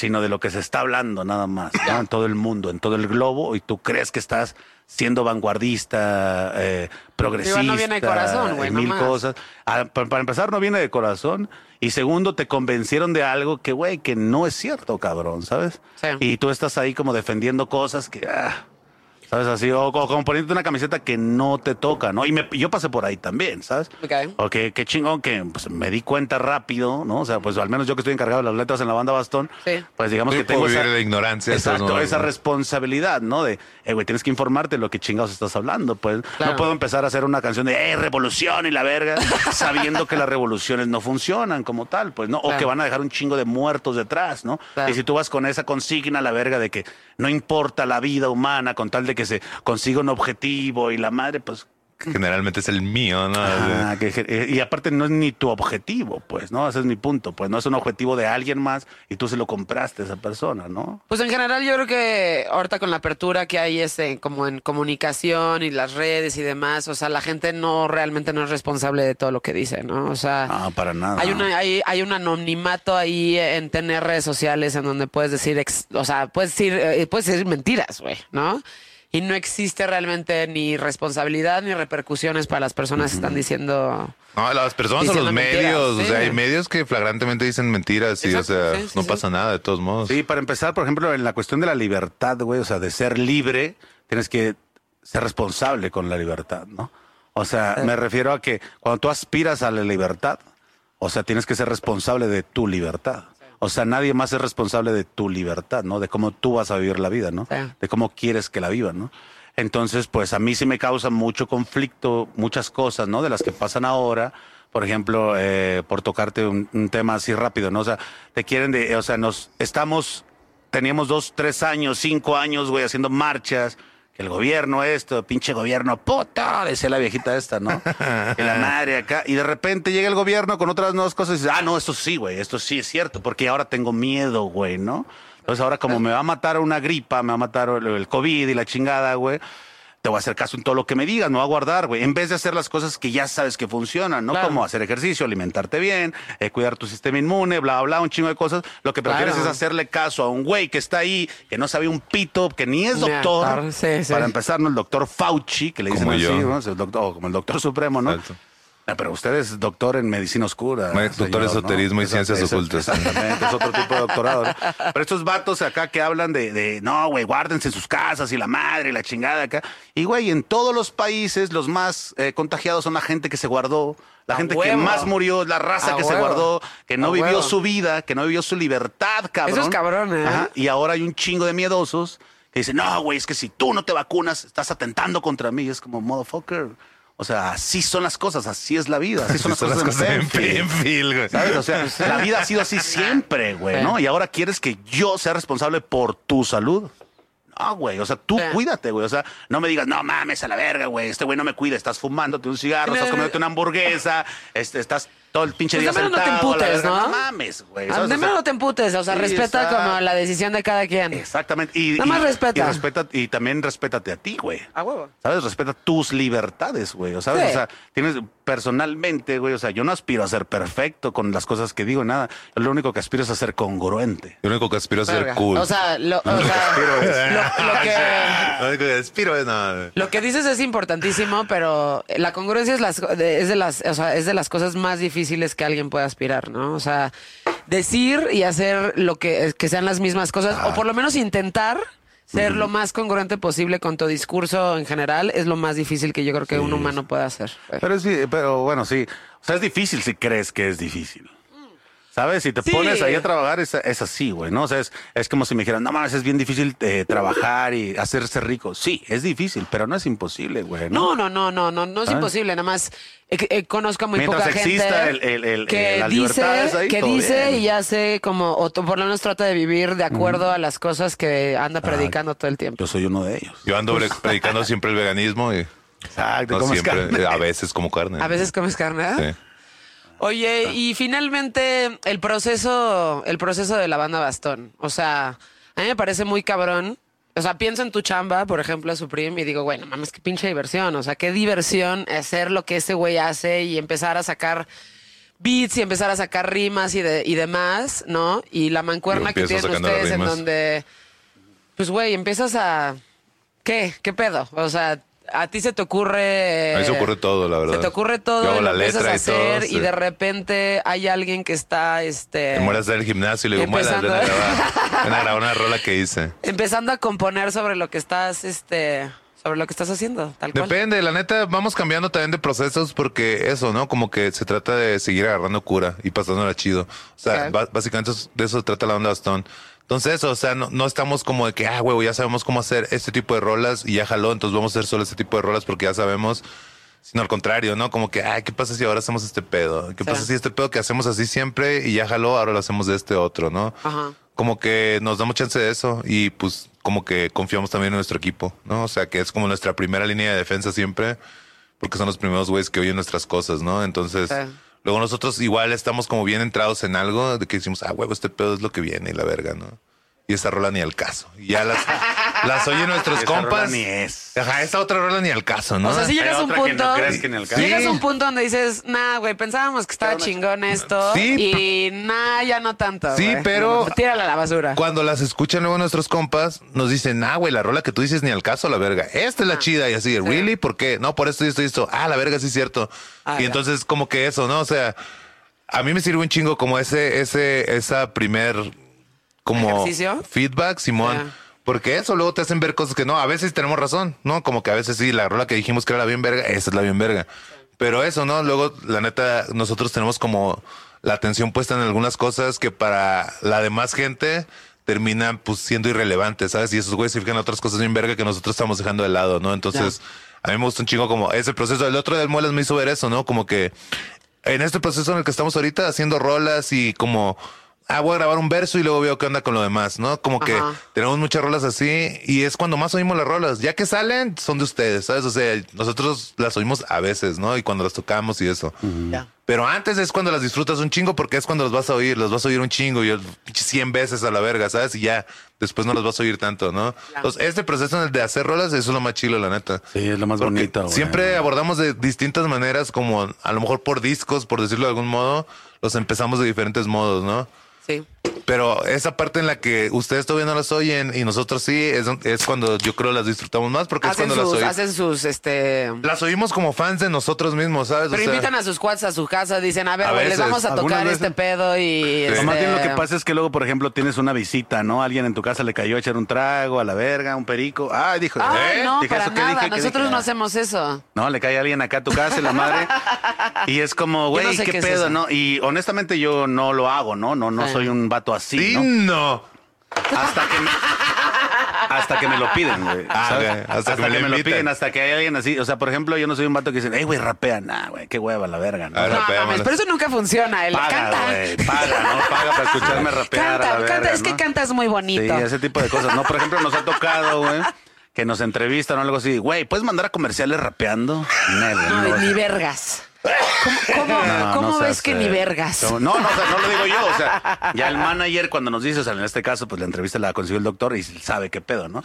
sino de lo que se está hablando nada más, ¿no? en todo el mundo, en todo el globo, y tú crees que estás siendo vanguardista, eh, progresista, no viene de corazón, güey, mil nomás. cosas. Ah, pa- para, empezar, no viene de corazón, y segundo, te convencieron de algo que, güey, que no es cierto, cabrón, ¿sabes? Sí. Y tú estás ahí como defendiendo cosas que... ah, ¿Sabes? Así, o, o como poniéndote una camiseta que no te toca, ¿no? Y me- yo pasé por ahí también, ¿sabes? Ok. Porque qué chingón que pues, me di cuenta rápido, ¿no? O sea, pues al menos yo que estoy encargado de las letras en la banda Bastón, Sí. pues digamos Sí, que tengo esa, de ignorancia, Exacto, no- esa no. responsabilidad, ¿no? De, eh, güey, tienes que informarte de lo que chingados estás hablando, pues. Claro. No puedo empezar a hacer una canción de, eh, revolución y la verga, sabiendo que las revoluciones no funcionan como tal, pues, ¿no? O Claro. que van a dejar un chingo de muertos detrás, ¿no? Claro. Y si tú vas con esa consigna, la verga, de que no importa la vida humana con tal de que se consiga un objetivo y la madre, pues, Generalmente es el mío, ¿no? Ah, que- que- y aparte no es ni tu objetivo, pues, ¿no? Ese es mi punto, pues no es un objetivo de alguien más y tú se lo compraste a esa persona, ¿no? Pues en general yo creo que ahorita con la apertura que hay este, como en comunicación y las redes y demás, o sea, la gente no realmente no es responsable de todo lo que dice, ¿no? O sea, No, para nada. hay una hay, hay un anonimato ahí en tener redes sociales en donde puedes decir, ex- o sea, puedes decir eh, puedes decir mentiras, güey, ¿no? Y no existe realmente ni responsabilidad ni repercusiones para las personas que están diciendo No, las personas o Diciendo los mentiras, medios. sí. O sea, hay medios que flagrantemente dicen mentiras y, Exacto, o sea, sí, sí, no sí. pasa nada de todos modos. Sí, para empezar, por ejemplo, en la cuestión de la libertad, güey, o sea, de ser libre, tienes que ser responsable con la libertad, ¿no? O sea, me refiero a que cuando tú aspiras a la libertad, o sea, tienes que ser responsable de tu libertad. O sea, nadie más es responsable de tu libertad, ¿no? De cómo tú vas a vivir la vida, ¿no? Sí. De cómo quieres que la vivan, ¿no? Entonces, pues a mí sí me causa mucho conflicto, muchas cosas, ¿no? De las que pasan ahora. Por ejemplo, eh, por tocarte un, un tema así rápido, ¿no? O sea, te quieren de, o sea, nos estamos, teníamos dos, tres años, cinco años, güey, haciendo marchas. El gobierno esto, pinche gobierno, puta, decía la viejita esta, ¿no? Que la madre acá. Y de repente llega el gobierno con otras nuevas cosas y dice, ah, no, esto sí, güey, esto sí es cierto, porque ahora tengo miedo, güey, ¿no? Entonces ahora como me va a matar una gripa, me va a matar el, el COVID y la chingada, güey, te voy a hacer caso en todo lo que me digas, me voy a guardar, güey. En vez de hacer las cosas que ya sabes que funcionan, ¿no? Claro. Como hacer ejercicio, alimentarte bien, eh, cuidar tu sistema inmune, bla, bla, bla, un chingo de cosas. Lo que prefieres Claro. es hacerle caso a un güey que está ahí, que no sabe un pito, que ni es doctor. sí, sí. Para empezar, ¿no? El doctor Fauci, que le dicen así. ¿no? El doctor, o como el doctor supremo, ¿no? Exacto. Ah, Pero usted es doctor en medicina oscura. No, es doctor en señor, esoterismo y ciencias ocultas. Exactamente, es otro tipo de doctorado. ¿no? Pero estos vatos acá que hablan de, de, no, güey, guárdense en sus casas y la madre y la chingada acá. Y, güey, en todos los países los más eh, contagiados son la gente que se guardó, la A gente que más murió, la raza A que se guardó, que no A vivió huevo. su vida, que no vivió su libertad, cabrón. Eso es cabrón, ¿eh? Ajá, Y ahora hay un chingo de miedosos que dicen, no, güey, es que si tú no te vacunas, estás atentando contra mí. Y es como, motherfucker. O sea, así son las cosas, así es la vida, así son Son las cosas, en en Penfield. Güey. ¿Sabes? O sea, la vida ha sido así siempre, güey, ¿no? Y ahora quieres que yo sea responsable por tu salud. No, güey, o sea, tú cuídate, güey. O sea, no me digas, no mames a la verga, güey. Este güey no me cuida, estás fumándote un cigarro, estás comiéndote una hamburguesa, este, estás todo el pinche Pues día de menos no te sentado. emputes, verga. ¿no? mames, güey. Ah, de menos no te emputes, o sea, sí, respeta exacto. como la decisión de cada quien. Exactamente. Y, Nada más y- respeta. Y, respeta, y también respétate a ti, güey. A huevo. ¿Sabes? Respeta tus libertades, güey. O ¿Sabes? Sí. O sea, tienes personalmente, güey. O sea, yo no aspiro a ser perfecto con las cosas que digo, nada. Yo lo único que aspiro es a ser congruente. Yo lo único que aspiro es ser Verga. cool. O sea, lo, o sea, lo- lo que... Lo único que aspiro es nada. Lo que dices es importantísimo, pero la congruencia es, las, de- es, de las, o sea, es de las cosas más difíciles que alguien puede aspirar, ¿no? O sea, decir y hacer lo que, que sean las mismas cosas, o por lo menos intentar ser lo más congruente posible con tu discurso en general, es lo más difícil que yo creo que un humano puede hacer. Pero, es, pero bueno, sí. O sea, es difícil si crees que es difícil. ¿Sabes? Si te Sí. pones ahí a trabajar, es, es así, güey, ¿no? O sea, es, es como si me dijeran, no mames, es bien difícil eh, trabajar y hacerse rico. Sí, es difícil, pero no es imposible, güey. No, no, no, no, no, no es ¿Ah? imposible. Nada más eh, eh, conozco a muy Mientras poca exista gente el- el- el- que las dice, libertades ahí, que dice bien. y hace como, o por lo menos trata de vivir de acuerdo a las cosas que anda predicando todo el tiempo. Yo soy uno de ellos. Yo ando pre- predicando siempre el veganismo y Exacto, no como siempre, escándalo. a veces como carne. A veces comes carne. ¿eh? Sí. Oye, y finalmente el proceso, el proceso de la banda Bastón. O sea, a mí me parece muy cabrón. O sea, pienso en tu chamba, por ejemplo, Supreme, y digo, bueno, mames, qué pinche diversión. O sea, qué diversión hacer lo que ese güey hace y empezar a sacar beats y empezar a sacar rimas y, de, y demás, ¿no? Y la mancuerna que tienen ustedes en donde, pues, güey, empiezas a... ¿Qué? ¿Qué pedo? O sea, a ti se te ocurre... A mí se ocurre todo, la verdad. Se te ocurre todo, la letra a y todo, hacer y de repente hay alguien que está, este... Te mueres del gimnasio y le digo, mueras, ven a grabar, ven a grabar una rola que hice. Empezando a componer sobre lo que estás, este... Sobre lo que estás haciendo, tal cual. Depende, la neta, vamos cambiando también de procesos porque eso, ¿no? Como que se trata de seguir agarrando cura y pasándola chido. O sea, Ok. ba- básicamente de eso se trata la onda bastón. Entonces, eso, o sea, no, no estamos como de que, ah, huevo, ya sabemos cómo hacer este tipo de rolas y ya jaló, entonces vamos a hacer solo este tipo de rolas porque ya sabemos. Sino al contrario, ¿no? Como que, ay, ¿qué pasa si ahora hacemos este pedo? ¿Qué pasa si este pedo que hacemos así siempre y ya jaló, ahora lo hacemos de este otro, ¿no? Ajá. Como que nos damos chance de eso y pues como que confiamos también en nuestro equipo, ¿no? O sea, que es como nuestra primera línea de defensa siempre, porque son los primeros güeyes que oyen nuestras cosas, ¿no? Entonces. Luego nosotros igual estamos como bien entrados en algo de que decimos, ah, huevo, este pedo es lo que viene y la verga, ¿no? Y esta rola ni al caso. Y ya las, las oyen nuestros Esa rola compas. ni es. Ajá, esta otra rola ni al caso, ¿no? O sea, si llegas a un que punto. no crees que ni al caso. Llegas Sí. a un punto donde dices, nah, güey, pensábamos que estaba chingón esto. Sí, Y nah, ya no tanto. Sí, güey. pero- Tírala a la basura. Cuando las escuchan luego nuestros compas, nos dicen, ah, güey, la rola que tú dices ni al caso, la verga. Esta es la chida. Y así, ¿really? ¿Por qué? No, por esto y esto y esto. Ah, la verga, sí es cierto. Ah, y ya. entonces, como que eso, ¿no? O sea, a mí me sirve un chingo como ese, ese, esa primer, como ¿Ejercicio? feedback, Simón. Porque eso luego te hacen ver cosas que no, a veces tenemos razón, ¿no? Como que a veces sí, la rola que dijimos que era la bien verga, esa es la bien verga. Pero eso, ¿no? Luego, la neta, nosotros tenemos como la atención puesta en algunas cosas que para la demás gente terminan pues siendo irrelevantes, ¿sabes? Y esos güeyes se fijan en otras cosas bien verga que nosotros estamos dejando de lado, ¿no? Entonces, a mí me gusta un chingo como ese proceso. El otro del Muelas me hizo ver eso, ¿no? Como que en este proceso en el que estamos ahorita haciendo rolas y como ah, voy a grabar un verso y luego veo qué onda con lo demás, ¿no? Como que Ajá. tenemos muchas rolas así y es cuando más oímos las rolas. Ya que salen, son de ustedes, ¿sabes? O sea, nosotros las oímos a veces, ¿no? Y cuando las tocamos y eso. Ya. Pero antes es cuando las disfrutas un chingo porque es cuando las vas a oír, las vas a oír un chingo y 100 veces a la verga, ¿sabes? Y ya después no las vas a oír tanto, ¿no? Entonces, este proceso en el de hacer rolas, es lo más chilo, la neta. Sí, es lo más Porque bonito. güey. Siempre abordamos de distintas maneras, como a lo mejor por discos, por decirlo de algún modo, los empezamos de diferentes modos, ¿no? Sí. Pero esa parte en la que ustedes todavía no las oyen y nosotros sí, es, es cuando yo creo las disfrutamos más porque Hacen es cuando sus, las oímos. hacen sus, este... Las oímos como fans de nosotros mismos, ¿sabes? O Pero sea, invitan a sus cuates a su casa, dicen, a ver, A güey, les vamos a tocar veces. este pedo y... Este, más bien lo que pasa es que luego, por ejemplo, tienes una visita, ¿no? Alguien en tu casa le cayó a echar un trago a la verga, un perico. Ay, dijo. Ay, ¿eh? no, Dije, para ¿eso qué nada. dije? ¿Qué Nosotros dije? no hacemos eso. No, le cae alguien acá a tu casa y la madre. y es como, güey, no sé ¿qué, qué es pedo, eso. no? Y honestamente yo no lo hago, ¿no? No, no Sí. soy un vato así, Sí, ¿no? no. Hasta que me, hasta que me lo piden, güey. Ah. Hasta Hasta, que que, me lo me lo invitan. piden, hasta que hay alguien así. O sea, por ejemplo, yo no soy un vato que dice, hey, güey, rapea. Nah, güey, qué hueva la verga, ¿no? A ver, No, mames, pero eso nunca funciona. El Paga, canta. güey, paga, ¿no? Paga para escucharme rapear a la Canta, verga, canta, es que cantas muy bonito. Sí, ese tipo de cosas, ¿no? Por ejemplo, nos ha tocado, güey, que nos entrevistan o algo así. Güey, ¿puedes mandar a comerciales rapeando? Nel, güey, No, no, ni vergas. ¿Cómo, cómo, no, cómo no ves seas, que eh, ni vergas? No, no, o sea, no lo digo yo. O sea, ya el manager cuando nos dice, o sea, en este caso, pues la entrevista la consiguió el doctor y sabe qué pedo, ¿no?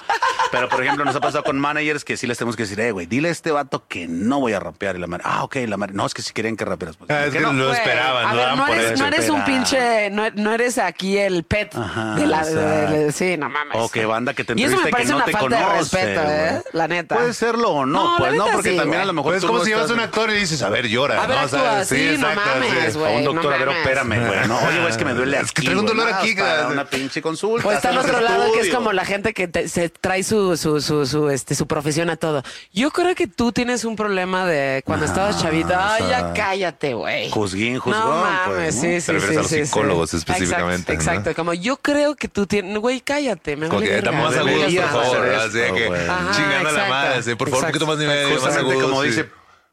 Pero, por ejemplo, nos ha pasado con managers que sí les tenemos que decir, eh, güey, dile a este vato que no voy a rapear. Y la madre, ah, ok, la madre, no, es que si quieren que rapearas. Pues, Ah, es ¿por qué que no? lo esperaban, a lo ver, daban no por eres, no eres un pinche, no, no eres aquí el pet Ajá, de la, de- de- sí, no mames. O que banda que te Y eso me entrevista y parece que no una te falta de conoce, respeto, ¿eh? La neta. Puede serlo o no, No, pues no, porque también a lo mejor Pues es como no si llevas un actor y dices, a ver, llora. A ver, ¿no? actúa, sí, no mames, sí. O un güey, doctor, no a ver, mames. espérame, güey, ¿no? Oye, güey, es que me duele Es que aquí, traigo un güey, dolor aquí, para güey. una pinche consulta. Pues está hacemos otro lado que es como la gente que te- se trae su, su, su, su, este, su profesión a todo. Yo creo que tú tienes un problema de cuando estabas chavita. Ay, o ya sea, cállate, güey. juzguín, juzgón, No mames, pues, sí, sí, Te refieres sí, a los psicólogos específicamente, Exacto, exacto. Como yo creo que tú tienes, güey, cállate, me vale dame más agudos, por favor. Así que güey. Chingando a la exacto. madre. así, Por favor, un poquito más nivel, más Justamente agudos. como dice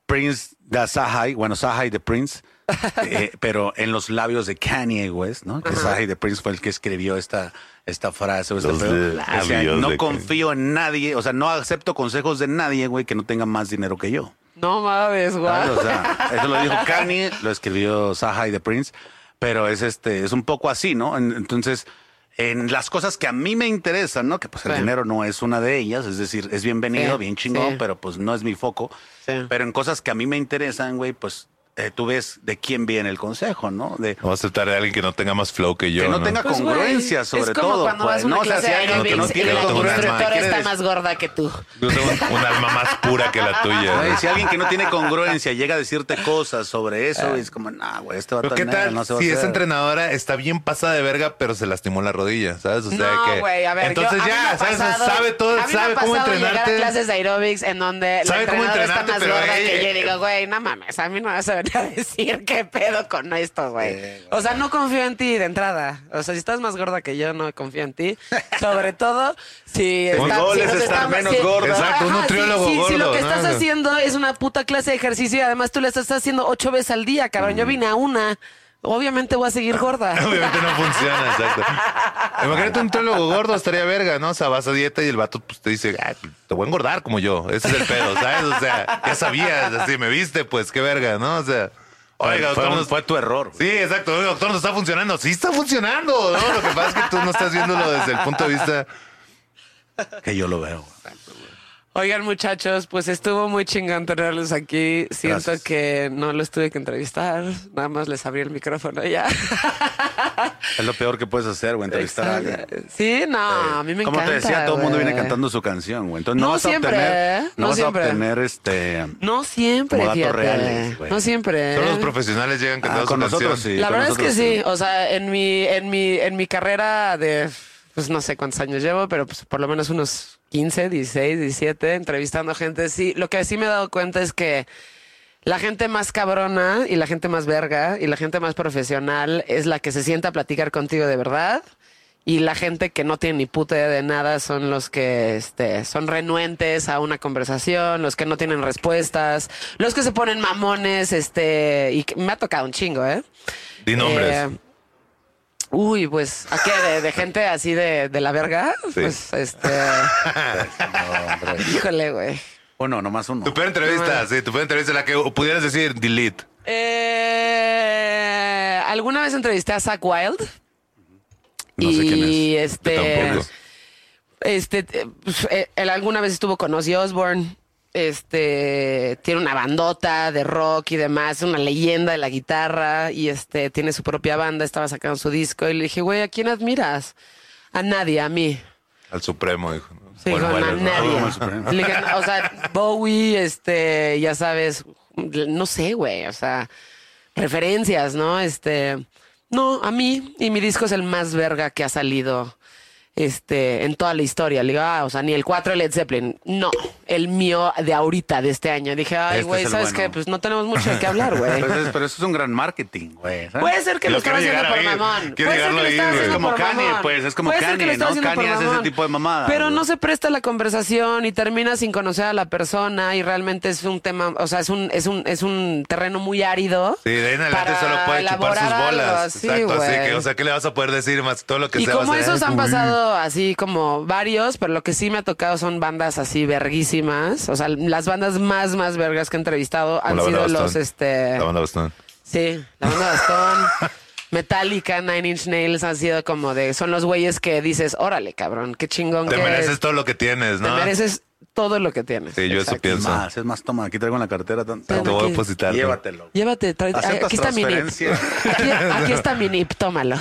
Prince de Sahai, bueno, Sahai de Prince, eh, pero en los labios de Kanye West, ¿no? Que Sahai de Prince fue el que escribió esta, esta frase. o este Los pedo. labios Decía, no de confío en nadie, o sea, no acepto consejos de nadie, güey, que no tenga más dinero que yo. No mames, güey. O sea, eso lo dijo Kanye, lo escribió Sahai de Prince, pero es este, es un poco así, ¿no? En- Entonces, en las cosas que a mí me interesan, ¿no? Que pues el Sí. dinero no es una de ellas, es decir, es bienvenido, Sí, bien chingón, sí. pero pues no es mi foco. Sí. Pero en cosas que a mí me interesan, güey, pues eh, tú ves de quién viene el consejo, ¿no? De No aceptar a alguien que no tenga más flow que yo. que no, tenga Pues, congruencia, sobre es como todo. cuando pues, vas a una ¿no? O sea, si alguien que no tiene congruencia, está más gorda que tú. Yo tengo un, un alma más pura que la tuya. Si alguien que no tiene congruencia llega a decirte cosas sobre eso, es como, nah, güey, este va a Pero ¿qué tal no se va si a esa entrenadora está bien pasada de verga, pero se lastimó la rodilla, ¿sabes? O sea no, que güey, a ver. entonces yo- ya, ¿sabes? pasado- sabe todo, sabe cómo entrenarte. clases de aerobics en donde la entrenadora está más gorda que yo. Y digo, güey, no mames, a mí no me vas a a decir qué pedo con esto, güey. O sea, no confío en ti de entrada. O sea, si estás más gorda que yo, no confío en ti. Sobre todo si está- si nos está- menos si- gorda. Exacto, un nutriólogo si, si- si lo que estás haciendo es una puta clase de ejercicio y además tú le estás haciendo ocho veces al día, cabrón. Yo vine a una. Obviamente voy a seguir gorda. Obviamente no funciona, exacto. Imagínate un teólogo gordo, estaría verga, ¿no? O sea, vas a dieta y el vato pues, te dice, "Ay, te voy a engordar como yo. Ese es el pedo, ¿sabes? O sea, ya sabías, así me viste, pues qué verga, ¿no? O sea, oiga, fue, doctor, nos- fue tu error. güey. Sí, exacto, oiga, doctor, no está funcionando. Sí está funcionando, ¿no? Lo que pasa es que tú no estás viéndolo desde el punto de vista. Que yo lo veo. Oigan, muchachos, pues estuvo muy chingón tenerlos aquí. Siento Gracias. que no los tuve que entrevistar. Nada más les abrí el micrófono y ya. Es lo peor que puedes hacer, güey, entrevistar a alguien. Sí, no, a mí me Como encanta. te decía, todo el mundo viene cantando su canción, güey. Entonces no, No vas siempre, a obtener, ¿eh? no, No vas siempre. a obtener este. No siempre, Como datos fíjate. reales, güey. no siempre. Solo los ¿eh? profesionales llegan Ah, cantando con su nosotros canción. sí. La con verdad es que nosotros sí. O sea, en mi, en mi, en mi carrera de, pues no sé cuántos años llevo, pero pues por lo menos unos 15, 16, 17, entrevistando gente. Sí, lo que sí me he dado cuenta es que la gente más cabrona y la gente más verga y la gente más profesional es la que se sienta a platicar contigo de verdad. Y la gente que no tiene ni puta idea de nada son los que este, son renuentes a una conversación, los que no tienen respuestas, los que se ponen mamones, este, y me ha tocado un chingo, ¿eh? Di nombres. Eh, uy, pues, ¿a qué? ¿De, de gente así de, de la verga? Pues, este. Híjole, güey. Bueno, nomás uno. Tu peor entrevista, No, sí, tu peor entrevista, la que pudieras decir delete. Eh, ¿Alguna vez entrevisté a Zach Wild? No sé y quién es. este. Yo tampoco. Este, eh, pues, eh, él alguna vez estuvo con Ozzy Osbourne. Este tiene una bandota de rock y demás, es una leyenda de la guitarra y este tiene su propia banda, estaba sacando su disco y le dije, güey, ¿a quién admiras? A nadie, a mí. Al Supremo, dijo. Sí, Bueno, con bueno, a ¿no? nadie. Le dije, o sea, Bowie, este, ya sabes, no sé, güey, o sea, referencias, ¿no? Este, no, a mí, y mi disco es el más verga que ha salido, este, en toda la historia. Le digo, ah, o sea, ni el 4 de Led Zeppelin, no, el mío de ahorita, de este año. Dije, ay, Este güey, es el ¿sabes bueno. qué? Pues no tenemos mucho de qué hablar, güey. Pero, es- pero eso es un gran marketing, güey. Puede ser que Lo lo estaba haciendo por mamón. Quiero Puede ser que lo estaba haciendo Es como Kanye, pues, es como Puede Kanye, ¿no? Kanye hace ese tipo de mamadas, Pero güey. no se presta la conversación y termina sin conocer a la persona y realmente es un tema, o sea, es un, es un, es un terreno muy árido. Sí, de ahí en adelante solo puede chupar sus elaborar algo bolas. así, Exacto, así que, o sea, ¿qué le vas a poder decir más todo lo que Y sea? como vas a- esos han Uy. Así como varios, pero lo que sí me ha tocado son bandas así verguísimas. O sea, las bandas más, más vergas que he entrevistado han sido los, este... La banda Bastón. Sí, la banda Bastón, Metallica, Nine Inch Nails han sido como de, son los güeyes que dices, órale, cabrón, qué chingón Te que mereces eres. todo lo que tienes, Te ¿no? mereces todo lo que tienes. Sí, yo eso Exacto. Es pienso. más, es más, toma, aquí traigo en la cartera. tan- Te Toma voy a depositar. Llévatelo. Llévate, ¿Aceptas aquí está mi nip. Aquí, aquí está mi nip, tómalo.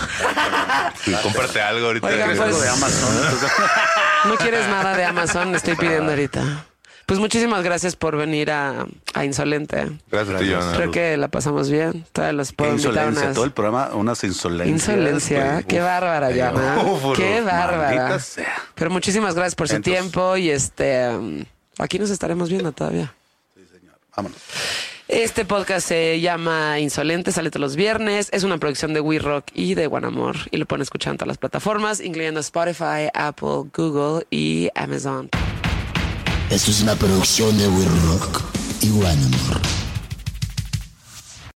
Sí, cómprate algo ahorita. Oigan, pues- Algo de Amazon. entonces- No quieres nada de Amazon, estoy pidiendo ahorita. Pues muchísimas gracias por venir a, a Insolente. Gracias a ti, Joana. Creo que la pasamos bien. Todavía los puedo invitar unas... todo el programa, unas insolencias. Insolencia, qué Uf, bárbara, uf, Qué bárbara. sea. Pero muchísimas gracias por su Entonces- tiempo y este um, aquí nos estaremos viendo todavía. Vámonos. Este podcast se llama Insolente, sale todos los viernes. Es una producción de We Rock y de One Amor y lo pueden escuchar en todas las plataformas, incluyendo Spotify, Apple, Google y Amazon. Esto es una producción de We Rock y One Amor.